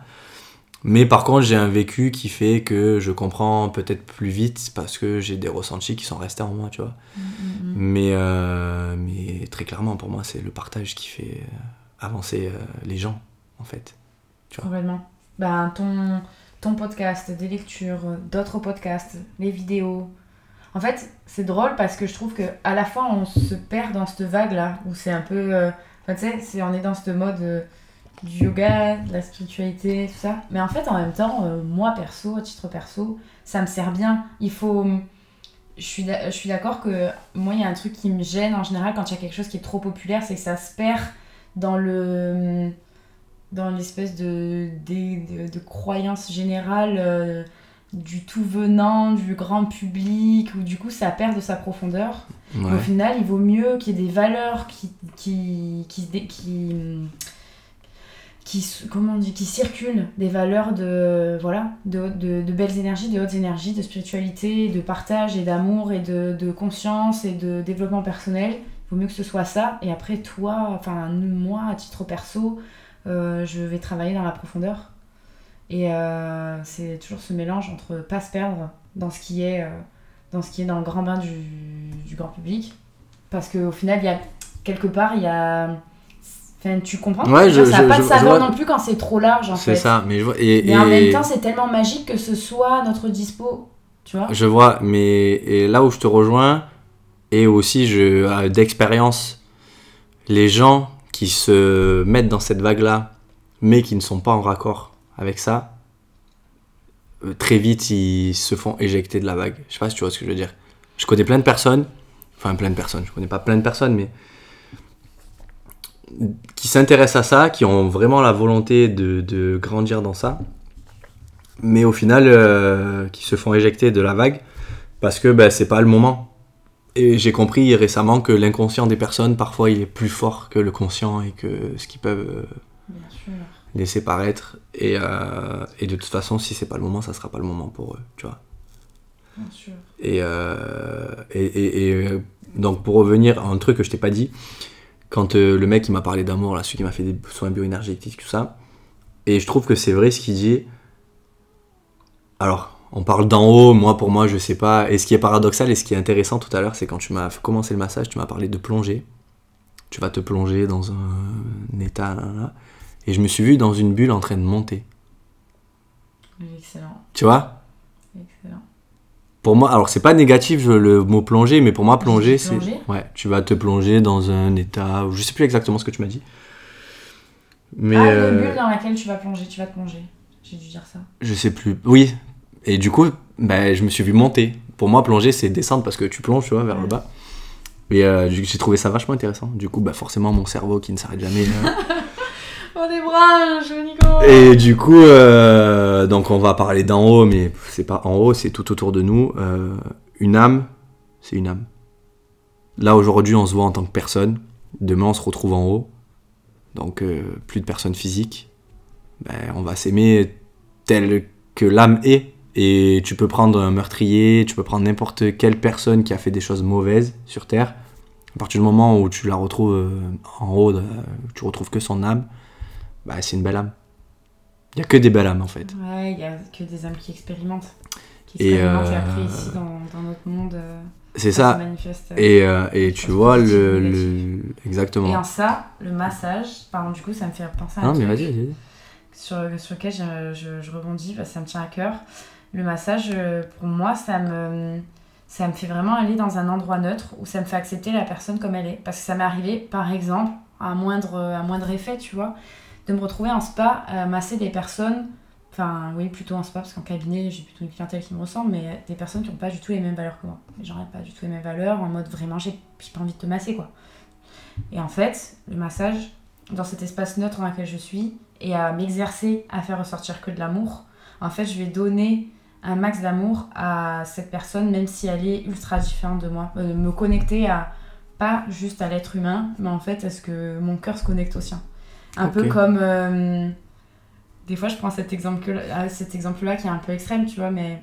Mais par contre, j'ai un vécu qui fait que je comprends peut-être plus vite parce que j'ai des ressentis qui sont restés en moi, tu vois. Mais, euh, mais très clairement, pour moi, c'est le partage qui fait euh, avancer les gens. en fait. Complètement. Ben, ton, ton podcast, des lectures, d'autres podcasts, les vidéos. En fait, c'est drôle parce que je trouve que à la fois on se perd dans cette vague là où c'est un peu. euh, tu sais, on est dans ce mode euh, du yoga, de la spiritualité, tout ça. Mais en fait, en même temps, euh, moi perso, à titre perso, ça me sert bien. Il faut. Je suis d'a- je suis d'accord que moi, il y a un truc qui me gêne en général quand il y a quelque chose qui est trop populaire, c'est que ça se perd dans le dans l'espèce de, de, croyance générale du tout venant, du grand public, où du coup ça perd de sa profondeur. Ouais. Au final, il vaut mieux qu'il y ait des valeurs qui, qui, qui, qui, comment on dit, qui circulent, des valeurs de, voilà, de, de, de belles énergies, de hautes énergies, de spiritualité, de partage et d'amour et de, de conscience et de développement personnel. Il vaut mieux que ce soit ça. Et après, toi, enfin, moi, à titre perso, euh, je vais travailler dans la profondeur. Et euh, c'est toujours ce mélange entre pas se perdre dans ce qui est, euh, dans, ce qui est dans le grand bain du, du grand public. Parce qu'au final, il y a, quelque part, il y a. Enfin, tu comprends Ouais, je- Ça n'a pas de je- saveur vois. non plus quand c'est trop large, C'est ça, mais je vois. Et, Mais en et- même temps, c'est tellement magique que ce soit à notre dispo. Tu vois? Je vois, mais et là où je te rejoins, et aussi je, d'expérience, les gens qui se mettent dans cette vague-là, mais qui ne sont pas en raccord avec ça, euh, très vite ils se font éjecter de la vague. Je sais pas si tu vois ce que je veux dire. Je connais plein de personnes, enfin plein de personnes, je connais pas plein de personnes, mais qui s'intéressent à ça, qui ont vraiment la volonté de, grandir dans ça, mais au final euh, qui se font éjecter de la vague parce que ben, c'est pas le moment. Et j'ai compris récemment que l'inconscient des personnes, parfois, il est plus fort que le conscient et que ce qu'ils peuvent euh, Bien sûr. Laisser paraître. Et, euh, et de toute façon, si c'est pas le moment, ça sera pas le moment pour eux, tu vois. Bien sûr. Et, euh, et, et- et, euh, donc pour revenir à un truc que je t'ai pas dit, quand euh, le mec il m'a parlé d'amour, là, celui qui m'a fait des soins bioénergétiques, tout ça, et je trouve que c'est vrai ce qu'il dit. Alors, on parle d'en haut, moi pour moi je sais pas. Et ce qui est paradoxal et ce qui est intéressant tout à l'heure, c'est quand tu m'as fait commencer le massage, tu m'as parlé de plonger. Tu vas te plonger dans un, un état, là, là. Et je me suis vu dans une bulle en train de monter. Excellent. Tu vois? Excellent. Pour moi, alors c'est pas négatif le mot plonger, mais pour moi plonger, c'est Plonger? Ouais, tu vas te plonger dans un état, je sais plus exactement ce que tu m'as dit, mais ah, euh, une bulle dans laquelle tu vas plonger, tu vas te plonger. J'ai dû dire ça. je sais plus. Oui, et du coup, ben je me suis vu monter. Pour moi, plonger, c'est descendre parce que tu plonges, tu vois, vers le bas. Et euh, j'ai trouvé ça vachement intéressant. Du coup, bah forcément, mon cerveau qui ne s'arrête jamais. euh, Oh, des branches, Nico Et du coup, euh, donc on va parler d'en haut, mais c'est pas en haut, c'est tout autour de nous. Euh, une âme, c'est une âme. Là aujourd'hui, on se voit en tant que personne. Demain, on se retrouve en haut. Donc euh, plus de personnes physiques. Ben, on va s'aimer tel que l'âme est. Et tu peux prendre un meurtrier, tu peux prendre n'importe quelle personne qui a fait des choses mauvaises sur Terre. À partir du moment où tu la retrouves en haut, tu retrouves que son âme, bah, c'est une belle âme. Il n'y a que des belles âmes en fait. Ouais, il y a que des âmes qui expérimentent. Qui Et, expérimentent et, euh, après, ici, dans, dans notre monde, euh, C'est ça manifeste. Et, euh, et tu vois, le, le- Et Exactement. en ça, le massage, pardon, du coup, ça me fait penser à un Non, mais truc vas-y, vas-y. sur, sur lequel je, je- je rebondis parce que ça me tient à cœur. Le massage, euh, pour moi, ça me, ça me fait vraiment aller dans un endroit neutre où ça me fait accepter la personne comme elle est. Parce que ça m'est arrivé, par exemple, à moindre, à moindre effet, tu vois, de me retrouver en spa à masser des personnes, enfin, oui, plutôt en spa, parce qu'en cabinet, j'ai plutôt une clientèle qui me ressemble, mais des personnes qui n'ont pas du tout les mêmes valeurs que moi. Genre, pas du tout les mêmes valeurs, en mode vraiment, j'ai j'ai pas envie de te masser, quoi. Et en fait, le massage, dans cet espace neutre dans lequel je suis, et à m'exercer à faire ressortir que de l'amour, en fait, je vais donner un max d'amour à cette personne, même si elle est ultra différente de moi. Euh, me connecter à, pas juste à l'être humain, mais en fait à ce que mon cœur se connecte au sien. Un peu comme. euh, des fois, je prends cet exemple-là cet exemple qui est un peu extrême, tu vois, mais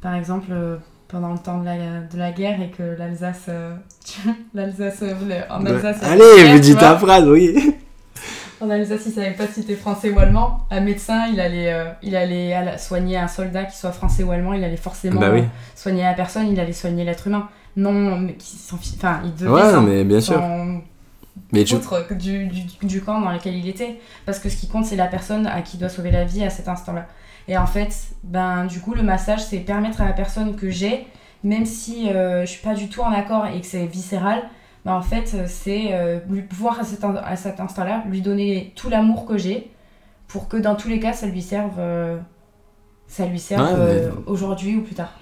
par exemple, euh, pendant le temps de la, de la guerre et que l'Alsace. euh, L'Alsace. euh, en Alsace. Allez, guerre, dis vois. ta phrase, oui. En Alsace, il savait pas si c'était français ou allemand. Un médecin, il allait, euh, il allait alla- soigner un soldat qui soit français ou allemand, il allait forcément Bah oui. euh, soigner la personne, il allait soigner l'être humain. Non, mais qui s'en fi- Enfin, il devait Ouais, mais bien sûr. Mais autre que du, du, du camp dans lequel il était. Parce que ce qui compte, c'est la personne à qui doit sauver la vie à cet instant-là. Et en fait, ben, du coup, le massage, c'est permettre à la personne que j'ai, même si euh, je suis pas du tout en accord et que c'est viscéral, ben, en fait, c'est euh, lui pouvoir à cet, à cet instant-là lui donner tout l'amour que j'ai pour que dans tous les cas, ça lui serve, euh, ça lui serve Ouais, euh, mais- aujourd'hui ou plus tard,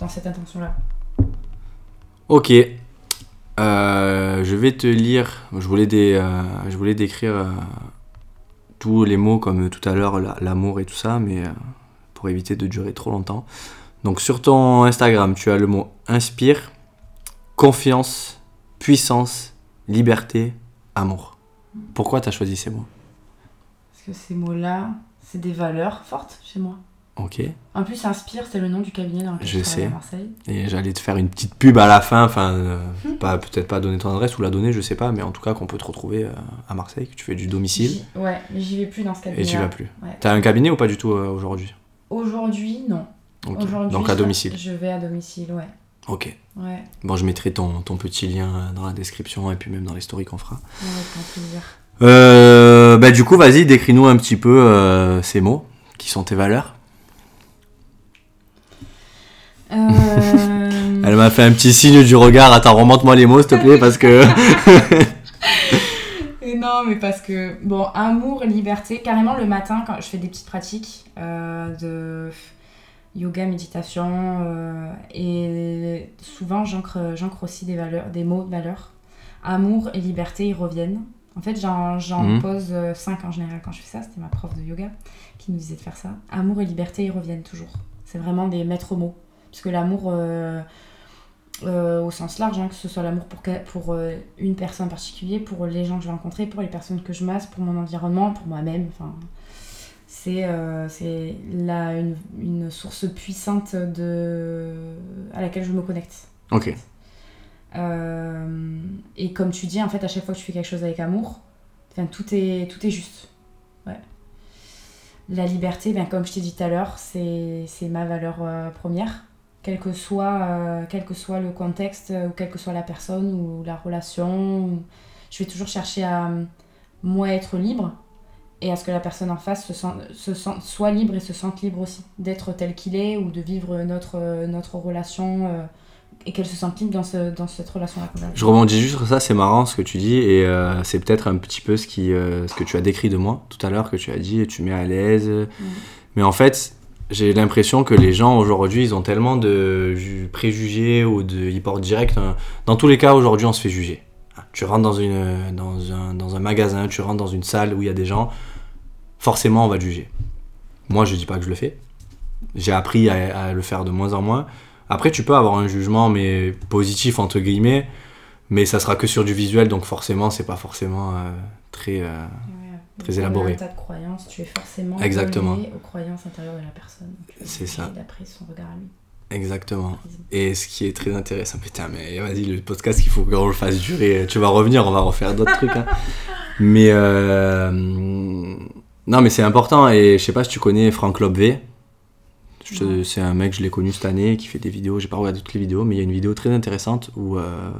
dans cette intention-là. Ok. Euh, je vais te lire. Je voulais, des, euh, je voulais décrire euh, tous les mots comme tout à l'heure, la- l'amour et tout ça, mais pour éviter de durer trop longtemps. Donc sur ton Instagram, tu as le mot inspire, confiance, puissance, liberté, amour. Pourquoi tu as choisi ces mots? Parce que ces mots-là, c'est des valeurs fortes chez moi. Ok. En plus, Inspire, c'est le nom du cabinet dans lequel Je je, travaille sais. à Marseille. Et j'allais te faire une petite pub à la fin, enfin, euh, pas peut-être pas donner ton adresse ou la donner, je sais pas, mais en tout cas qu'on peut te retrouver euh, à Marseille, que tu fais du domicile Ouais, mais j'y vais plus dans ce cabinet. et tu vas plus. Ouais. T'as un cabinet ou pas du tout euh, aujourd'hui? Aujourd'hui, non. Aujourd'hui, Donc à domicile. Je vais à domicile, ouais. Ok. Ouais, Bon, je mettrai ton, ton petit lien dans la description et puis même dans les stories qu'on fera. ouais, avec plaisir. Euh, bah du coup, vas-y, décris-nous un petit peu ces mots, qui sont tes valeurs. Euh, Elle m'a fait un petit signe du regard. Attends, remonte-moi les mots, s'il te plaît, parce que... Non, mais parce que, bon, amour, liberté, carrément le matin, quand je fais des petites pratiques euh, de yoga, méditation, euh, et souvent j'ancre aussi des valeurs, des mots de valeur. Amour et liberté, ils reviennent. En fait, j'en j'en Mhm. pose 5 en général quand je fais ça, c'était ma prof de yoga qui nous disait de faire ça. Amour et liberté, ils reviennent toujours. C'est vraiment des maîtres mots. Parce que l'amour, euh, euh, au sens large, hein, que ce soit l'amour pour, pour euh, une personne en particulier, pour les gens que je vais rencontrer, pour les personnes que je masse, pour mon environnement, pour moi-même. Enfin, c'est euh, là une, une source puissante de, à laquelle je me connecte. ok. Et comme tu dis, en fait, à chaque fois que tu fais quelque chose avec amour, tout, est, tout est juste. Ouais. La liberté, ben, comme je t'ai dit tout à l'heure, c'est ma valeur première. Quel que, soit, euh, quel que soit le contexte, euh, ou quelle que soit la personne ou la relation, ou- je vais toujours chercher à, euh, moi, être libre et à ce que la personne en face se sente, se sente, soit libre et se sente libre aussi d'être tel qu'il est ou de vivre notre, euh, notre relation euh, et qu'elle se sente libre dans, ce, dans cette relation-là. Je rebondis juste sur ça, c'est marrant ce que tu dis, et euh, c'est peut-être un petit peu ce, qui, euh, ce que tu as décrit de moi tout à l'heure, que tu as dit, tu mets à l'aise. Mais en fait, j'ai l'impression que les gens aujourd'hui, ils ont tellement de ju- préjugés ou de. Ils portent direct. un- Dans tous les cas, aujourd'hui, on se fait juger. Tu rentres dans, une, dans, un, dans un magasin, tu rentres dans une salle où il y a des gens, forcément, on va te juger. Moi, je dis pas que je le fais. J'ai appris à, à le faire de moins en moins. Après, tu peux avoir un jugement, mais positif, entre guillemets, mais ça sera que sur du visuel, donc forcément, c'est pas forcément euh, très. euh, Très comme élaboré. Un tas de croyances, tu es forcément Exactement. aux croyances intérieures de la personne. C'est ça. D'après son regard à lui. Exactement. Et ce qui est très intéressant, putain, mais vas-y, le podcast, il faut qu'on le fasse durer. Tu vas revenir, on va refaire d'autres trucs. hein. Mais euh, non, mais c'est important. Et je sais pas si tu connais Franck Lobvé. C'est un mec, je l'ai connu cette année, qui fait des vidéos. J'ai pas regardé toutes les vidéos, mais il y a une vidéo très intéressante où euh,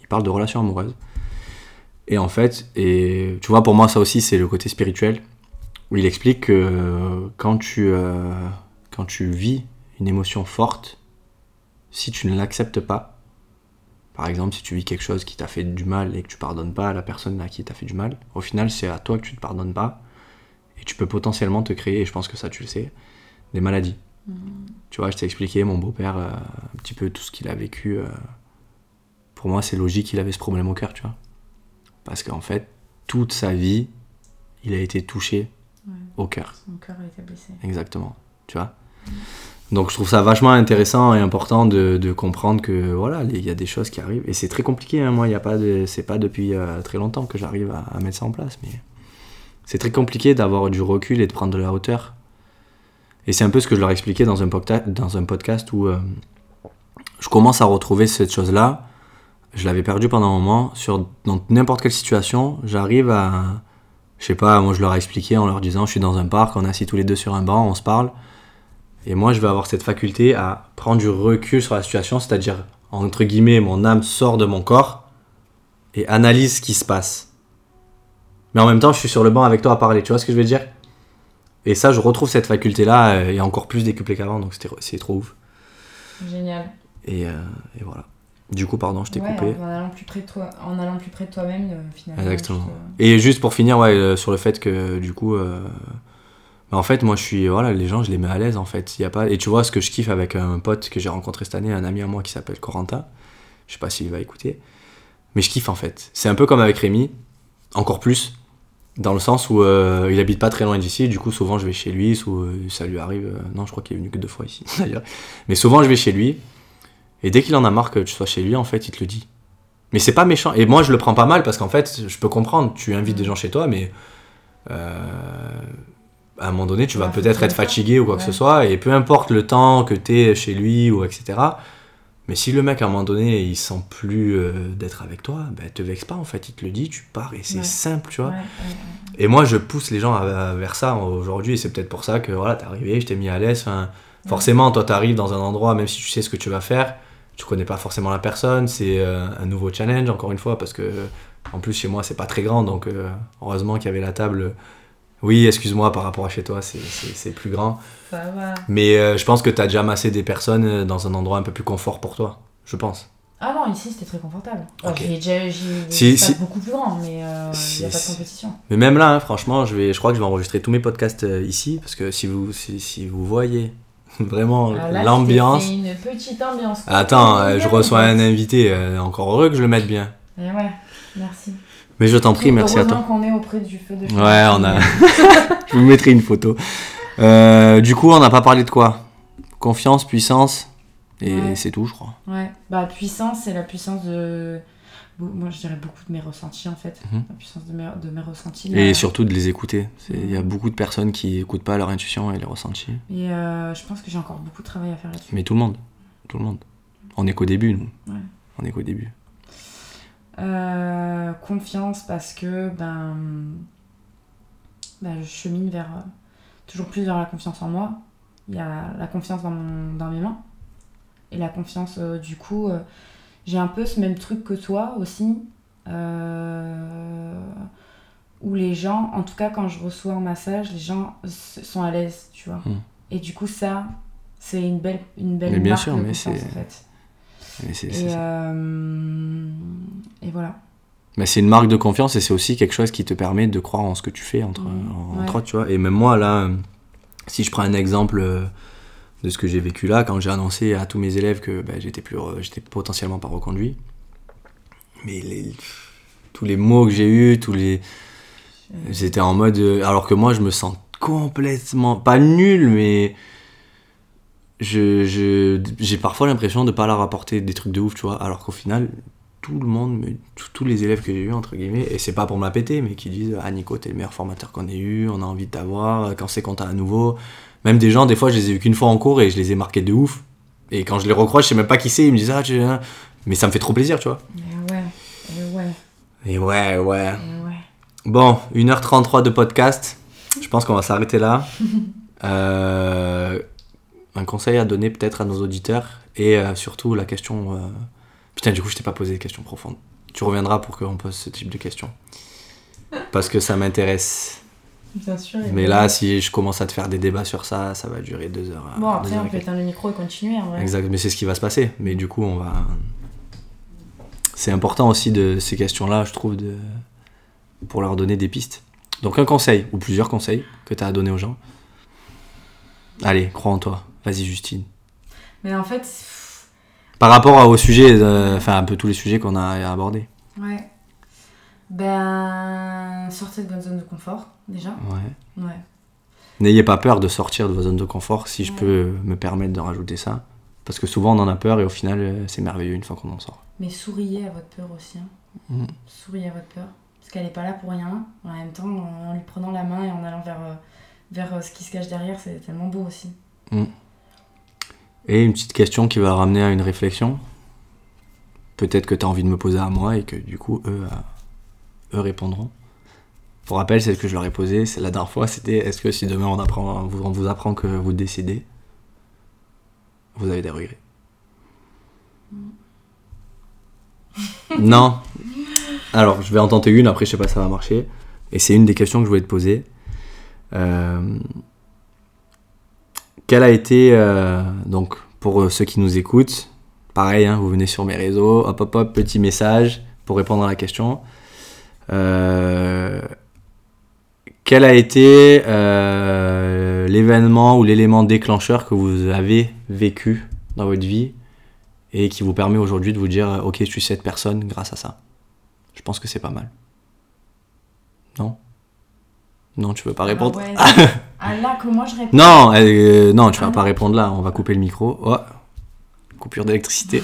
il parle de relations amoureuses. Et en fait, et tu vois, pour moi, ça aussi, c'est le côté spirituel. Où il explique que euh, quand tu, euh, quand tu vis une émotion forte, si tu ne l'acceptes pas, par exemple, si tu vis quelque chose qui t'a fait du mal et que tu pardonnes pas à la personne à qui t'a fait du mal, au final, c'est à toi que tu te pardonnes pas. Et tu peux potentiellement te créer, et je pense que ça, tu le sais, des maladies. Tu vois, je t'ai expliqué, mon beau-père, euh, un petit peu tout ce qu'il a vécu. euh, pour moi, c'est logique qu'il avait ce problème au cœur, tu vois. Parce qu'en fait, toute sa vie, il a été touché Ouais. au cœur. Son cœur a été blessé. Exactement. Tu vois? Donc je trouve ça vachement intéressant et important de, de comprendre que voilà, il y a des choses qui arrivent. Et c'est très compliqué, hein. moi, il y a pas de, c'est pas depuis euh, très longtemps que j'arrive à, à mettre ça en place. Mais c'est très compliqué d'avoir du recul et de prendre de la hauteur. Et c'est un peu ce que je leur expliquais dans un, dans un podcast où euh, je commence à retrouver cette chose-là. Je l'avais perdu pendant un moment. Sur, dans n'importe quelle situation, j'arrive à je sais pas, moi je leur ai expliqué en leur disant je suis dans un parc, on est assis tous les deux sur un banc, on se parle. Et moi je vais avoir cette faculté à prendre du recul sur la situation, c'est-à-dire, entre guillemets, mon âme sort de mon corps et analyse ce qui se passe. Mais en même temps, je suis sur le banc avec toi à parler, tu vois ce que je veux dire? Et ça, je retrouve cette faculté-là, euh, et encore plus décuplée qu'avant, donc c'est trop ouf. Génial. Et, euh, et voilà. Du coup, pardon, je t'ai Ouais, coupé. En allant plus près de toi, en allant plus près de toi-même, euh, finalement. Exactement. je te- Et juste pour finir, ouais, euh, sur le fait que du coup, euh, bah, en fait, moi, je suis, voilà, les gens, je les mets à l'aise, en fait. Il y a pas, et tu vois, ce que je kiffe avec un pote que j'ai rencontré cette année, un ami à moi qui s'appelle Corentin. Je sais pas s'il va écouter, mais je kiffe en fait. C'est un peu comme avec Rémi, encore plus, dans le sens où euh, il habite pas très loin d'ici. Du coup, souvent, je vais chez lui, euh, ça lui arrive. euh, non, je crois qu'il est venu que deux fois ici, d'ailleurs. Mais souvent, je vais chez lui. Et dès qu'il en a marre que tu sois chez lui, en fait, il te le dit. Mais c'est pas méchant. Et moi, je le prends pas mal parce qu'en fait, je peux comprendre. Tu invites des gens chez toi, mais euh, à un moment donné, tu vas Ouais, peut-être être fatigué ou quoi que ce soit. Et peu importe le temps que tu es chez lui ou etc. Mais si le mec, à un moment donné, il sent plus euh, d'être avec toi, ben, te vexe pas en fait. Il te le dit, tu pars et c'est Ouais. simple, tu vois. Ouais, ouais, ouais. Et moi, je pousse les gens à- à- vers ça aujourd'hui, et c'est peut-être pour ça que voilà, t'es arrivé, je t'ai mis à l'aise. Forcément, toi, t'arrives dans un endroit, même si tu sais ce que tu vas faire, tu connais pas forcément la personne, c'est euh, un nouveau challenge, encore une fois, parce que en plus, chez moi, c'est pas très grand, donc euh, heureusement qu'il y avait la table. Oui, excuse-moi, par rapport à chez toi, c'est- plus grand. Ça va. Mais euh, je pense que t'as déjà massé des personnes dans un endroit un peu plus confort pour toi, je pense. Ah non, ici c'était très confortable. Ok. J'ai déjà Si- beaucoup plus grand, mais il Si- n'y a pas de compétition. Mais même là, hein, franchement, je, vais, je crois que je vais enregistrer tous mes podcasts euh, ici, parce que si vous, si, si vous voyez vraiment l'ambiance. C'est une petite ambiance. Attends, euh, je reçois un invité, euh, encore heureux que je le mette bien. Et ouais, merci. Mais je t'en prie, merci à toi. qu'on est auprès du feu de Ouais, on a. je vous mettrai une photo. Euh, du coup, on n'a pas parlé de quoi? Confiance, puissance, et Ouais. c'est tout, je crois. Ouais, bah puissance, c'est la puissance de. Moi je dirais beaucoup de mes ressentis en fait. Mhm. La puissance de mes, de mes ressentis. Et là. surtout de les écouter. Il y a beaucoup de personnes qui écoutent pas leur intuition et les ressentis. Et euh, je pense que j'ai encore beaucoup de travail à faire là-dessus. Mais tout le monde. Tout le monde. On est qu'au début, nous. Ouais. On est qu'au début. Euh, confiance parce que ben, ben, je chemine vers euh, toujours plus vers la confiance en moi. Il y a la confiance dans, mon, dans mes mains et la confiance du coup. J'ai un peu ce même truc que toi aussi. euh, où les gens, en tout cas quand je reçois un massage, les gens sont à l'aise, tu vois. Hmm. Et du coup ça, c'est une belle, une belle Mais bien marque sûr, de mais confiance c'est- en fait. Et c'est- Et, c'est ça. euh, et voilà. Mais c'est une marque de confiance et c'est aussi quelque chose qui te permet de croire en ce que tu fais, entre, Mhm. en- Ouais. entre autres, tu vois. Et même moi, là, si je prends un exemple euh, de ce que j'ai vécu là, quand j'ai annoncé à tous mes élèves que ben, j'étais plus, j'étais potentiellement pas reconduit, mais tous les mots que j'ai eus, tous les, j'étais en mode, euh, alors que moi, je me sens complètement pas nul, mais je, je- j'ai parfois l'impression de pas leur apporter des trucs de ouf, tu vois, alors qu'au final, tout le monde, tous les élèves que j'ai eu entre guillemets, et c'est pas pour me la péter, mais qui disent Ah Nico, t'es le meilleur formateur qu'on ait eu, on a envie de t'avoir, quand c'est qu'on t'a à nouveau. Même des gens, des fois, je les ai eu qu'une fois en cours et je les ai marqués de ouf. Et quand je les recroise, je sais même pas qui c'est, ils me disent Ah, tu... mais ça me fait trop plaisir, tu vois. Et ouais, et ouais, Et ouais, ouais. et ouais. Bon, 1h33 de podcast. Je pense qu'on va s'arrêter là. Euh, un conseil à donner peut-être à nos auditeurs et euh, surtout la question. euh, Putain, du coup, je t'ai pas posé des questions profondes. Tu reviendras pour qu'on pose ce type de questions. Parce que ça m'intéresse. Bien sûr. Mais là, si je commence à te faire des débats sur ça, ça va durer deux heures. Bon, deux après, heures on peut éteindre le micro et continuer en vrai. Exact, mais c'est ce qui va se passer. Mais du coup, on va. C'est important aussi de ces questions-là, je trouve, de... pour leur donner des pistes. Donc un conseil, ou plusieurs conseils, que tu as à donner aux gens. Allez, crois en toi. Vas-y, Justine. Mais en fait, Par rapport au sujet, euh, enfin un peu tous les sujets qu'on a abordés. ouais. Ben, sortez de votre zone de confort, déjà. Ouais. Ouais. N'ayez pas peur de sortir de vos zones de confort, si je Ouais. peux me permettre de rajouter ça. Parce que souvent on en a peur et au final euh, c'est merveilleux une fois qu'on en sort. Mais souriez à votre peur aussi. hein. Mhm. Souriez à votre peur. Parce qu'elle est pas là pour rien. En même temps, en lui prenant la main et en allant vers, euh, vers euh, ce qui se cache derrière, c'est tellement beau aussi. Et une petite question qui va ramener à une réflexion. Peut-être que tu as envie de me poser à moi et que du coup, eux, eux répondront. Pour rappel, celle que je leur ai posée, c'est la dernière fois, c'était est-ce que si demain on, apprend, on vous- on vous apprend que vous décidez, vous avez des regrets? Non Alors, je vais en tenter une, après je sais pas si ça va marcher. Et c'est une des questions que je voulais te poser. Euh, quel a été, euh, donc pour ceux qui nous écoutent, pareil, hein, vous venez sur mes réseaux, hop hop hop, petit message pour répondre à la question. Euh, quel a été euh, l'événement ou l'élément déclencheur que vous avez vécu dans votre vie et qui vous permet aujourd'hui de vous dire ok je suis cette personne grâce à ça? Je pense que c'est pas mal. Non? Non, tu veux pas répondre? Ah, ouais. ah là, je réponds. Non, euh, non, tu vas Ah pas non. répondre là, on va couper le micro. Oh, coupure d'électricité.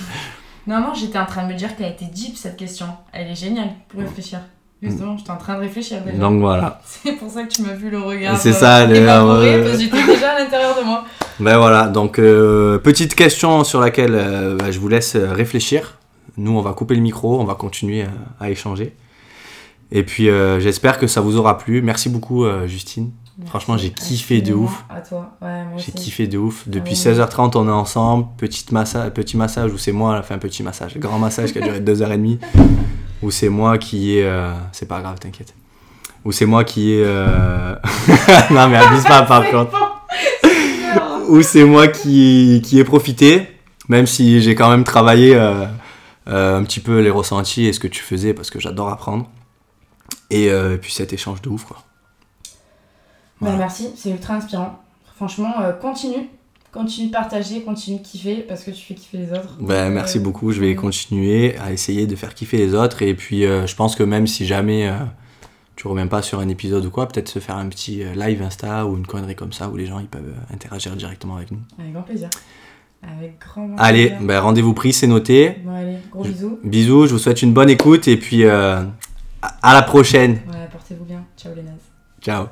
Non, non, j'étais en train de me dire qu'elle était deep cette question. Elle est géniale pour réfléchir. Justement, j'étais en train de réfléchir déjà. Donc voilà. C'est pour ça que tu m'as vu le regard. C'est euh, ça, le- évaporé, euh, parce que j'étais déjà à l'intérieur de moi. Ben voilà, donc euh, petite question sur laquelle euh, bah, je vous laisse réfléchir. Nous, on va couper le micro, on va continuer à échanger. Et puis, j'espère que ça vous aura plu. Merci beaucoup, Justine. Franchement, j'ai kiffé de ouf. À toi, ouais, J'ai kiffé de ouf. Depuis oui. 16h30, on est ensemble. Petite massa petit massage où c'est moi, enfin petit massage, grand massage qui a duré 2h30. Où c'est moi qui est. euh, C'est pas grave, t'inquiète. Où c'est moi qui est. euh, non, mais abuse pas par contre. bon, c'est bien. Où c'est moi qui, qui ai profité. Même si j'ai quand même travaillé euh, euh, un petit peu les ressentis et ce que tu faisais parce que j'adore apprendre. Et euh, puis cet échange de ouf, quoi. Bah, Voilà. merci, c'est ultra inspirant. Franchement, euh, continue. Continue de partager, continue de kiffer parce que tu fais kiffer les autres. Ben, merci euh, beaucoup. Je vais continuer à essayer de faire kiffer les autres. Et puis, euh, je pense que même si jamais euh, tu reviens pas sur un épisode ou quoi, peut-être se faire un petit euh, live Insta ou une connerie comme ça où les gens ils peuvent interagir directement avec nous. Avec grand plaisir. Avec grand, grand Allez, plaisir. ben, rendez-vous pris, c'est noté. Bon, allez, gros bisous. Bisous, je vous souhaite une bonne écoute et puis à- à la prochaine. Ouais, portez-vous bien. Ciao les nazes. Ciao.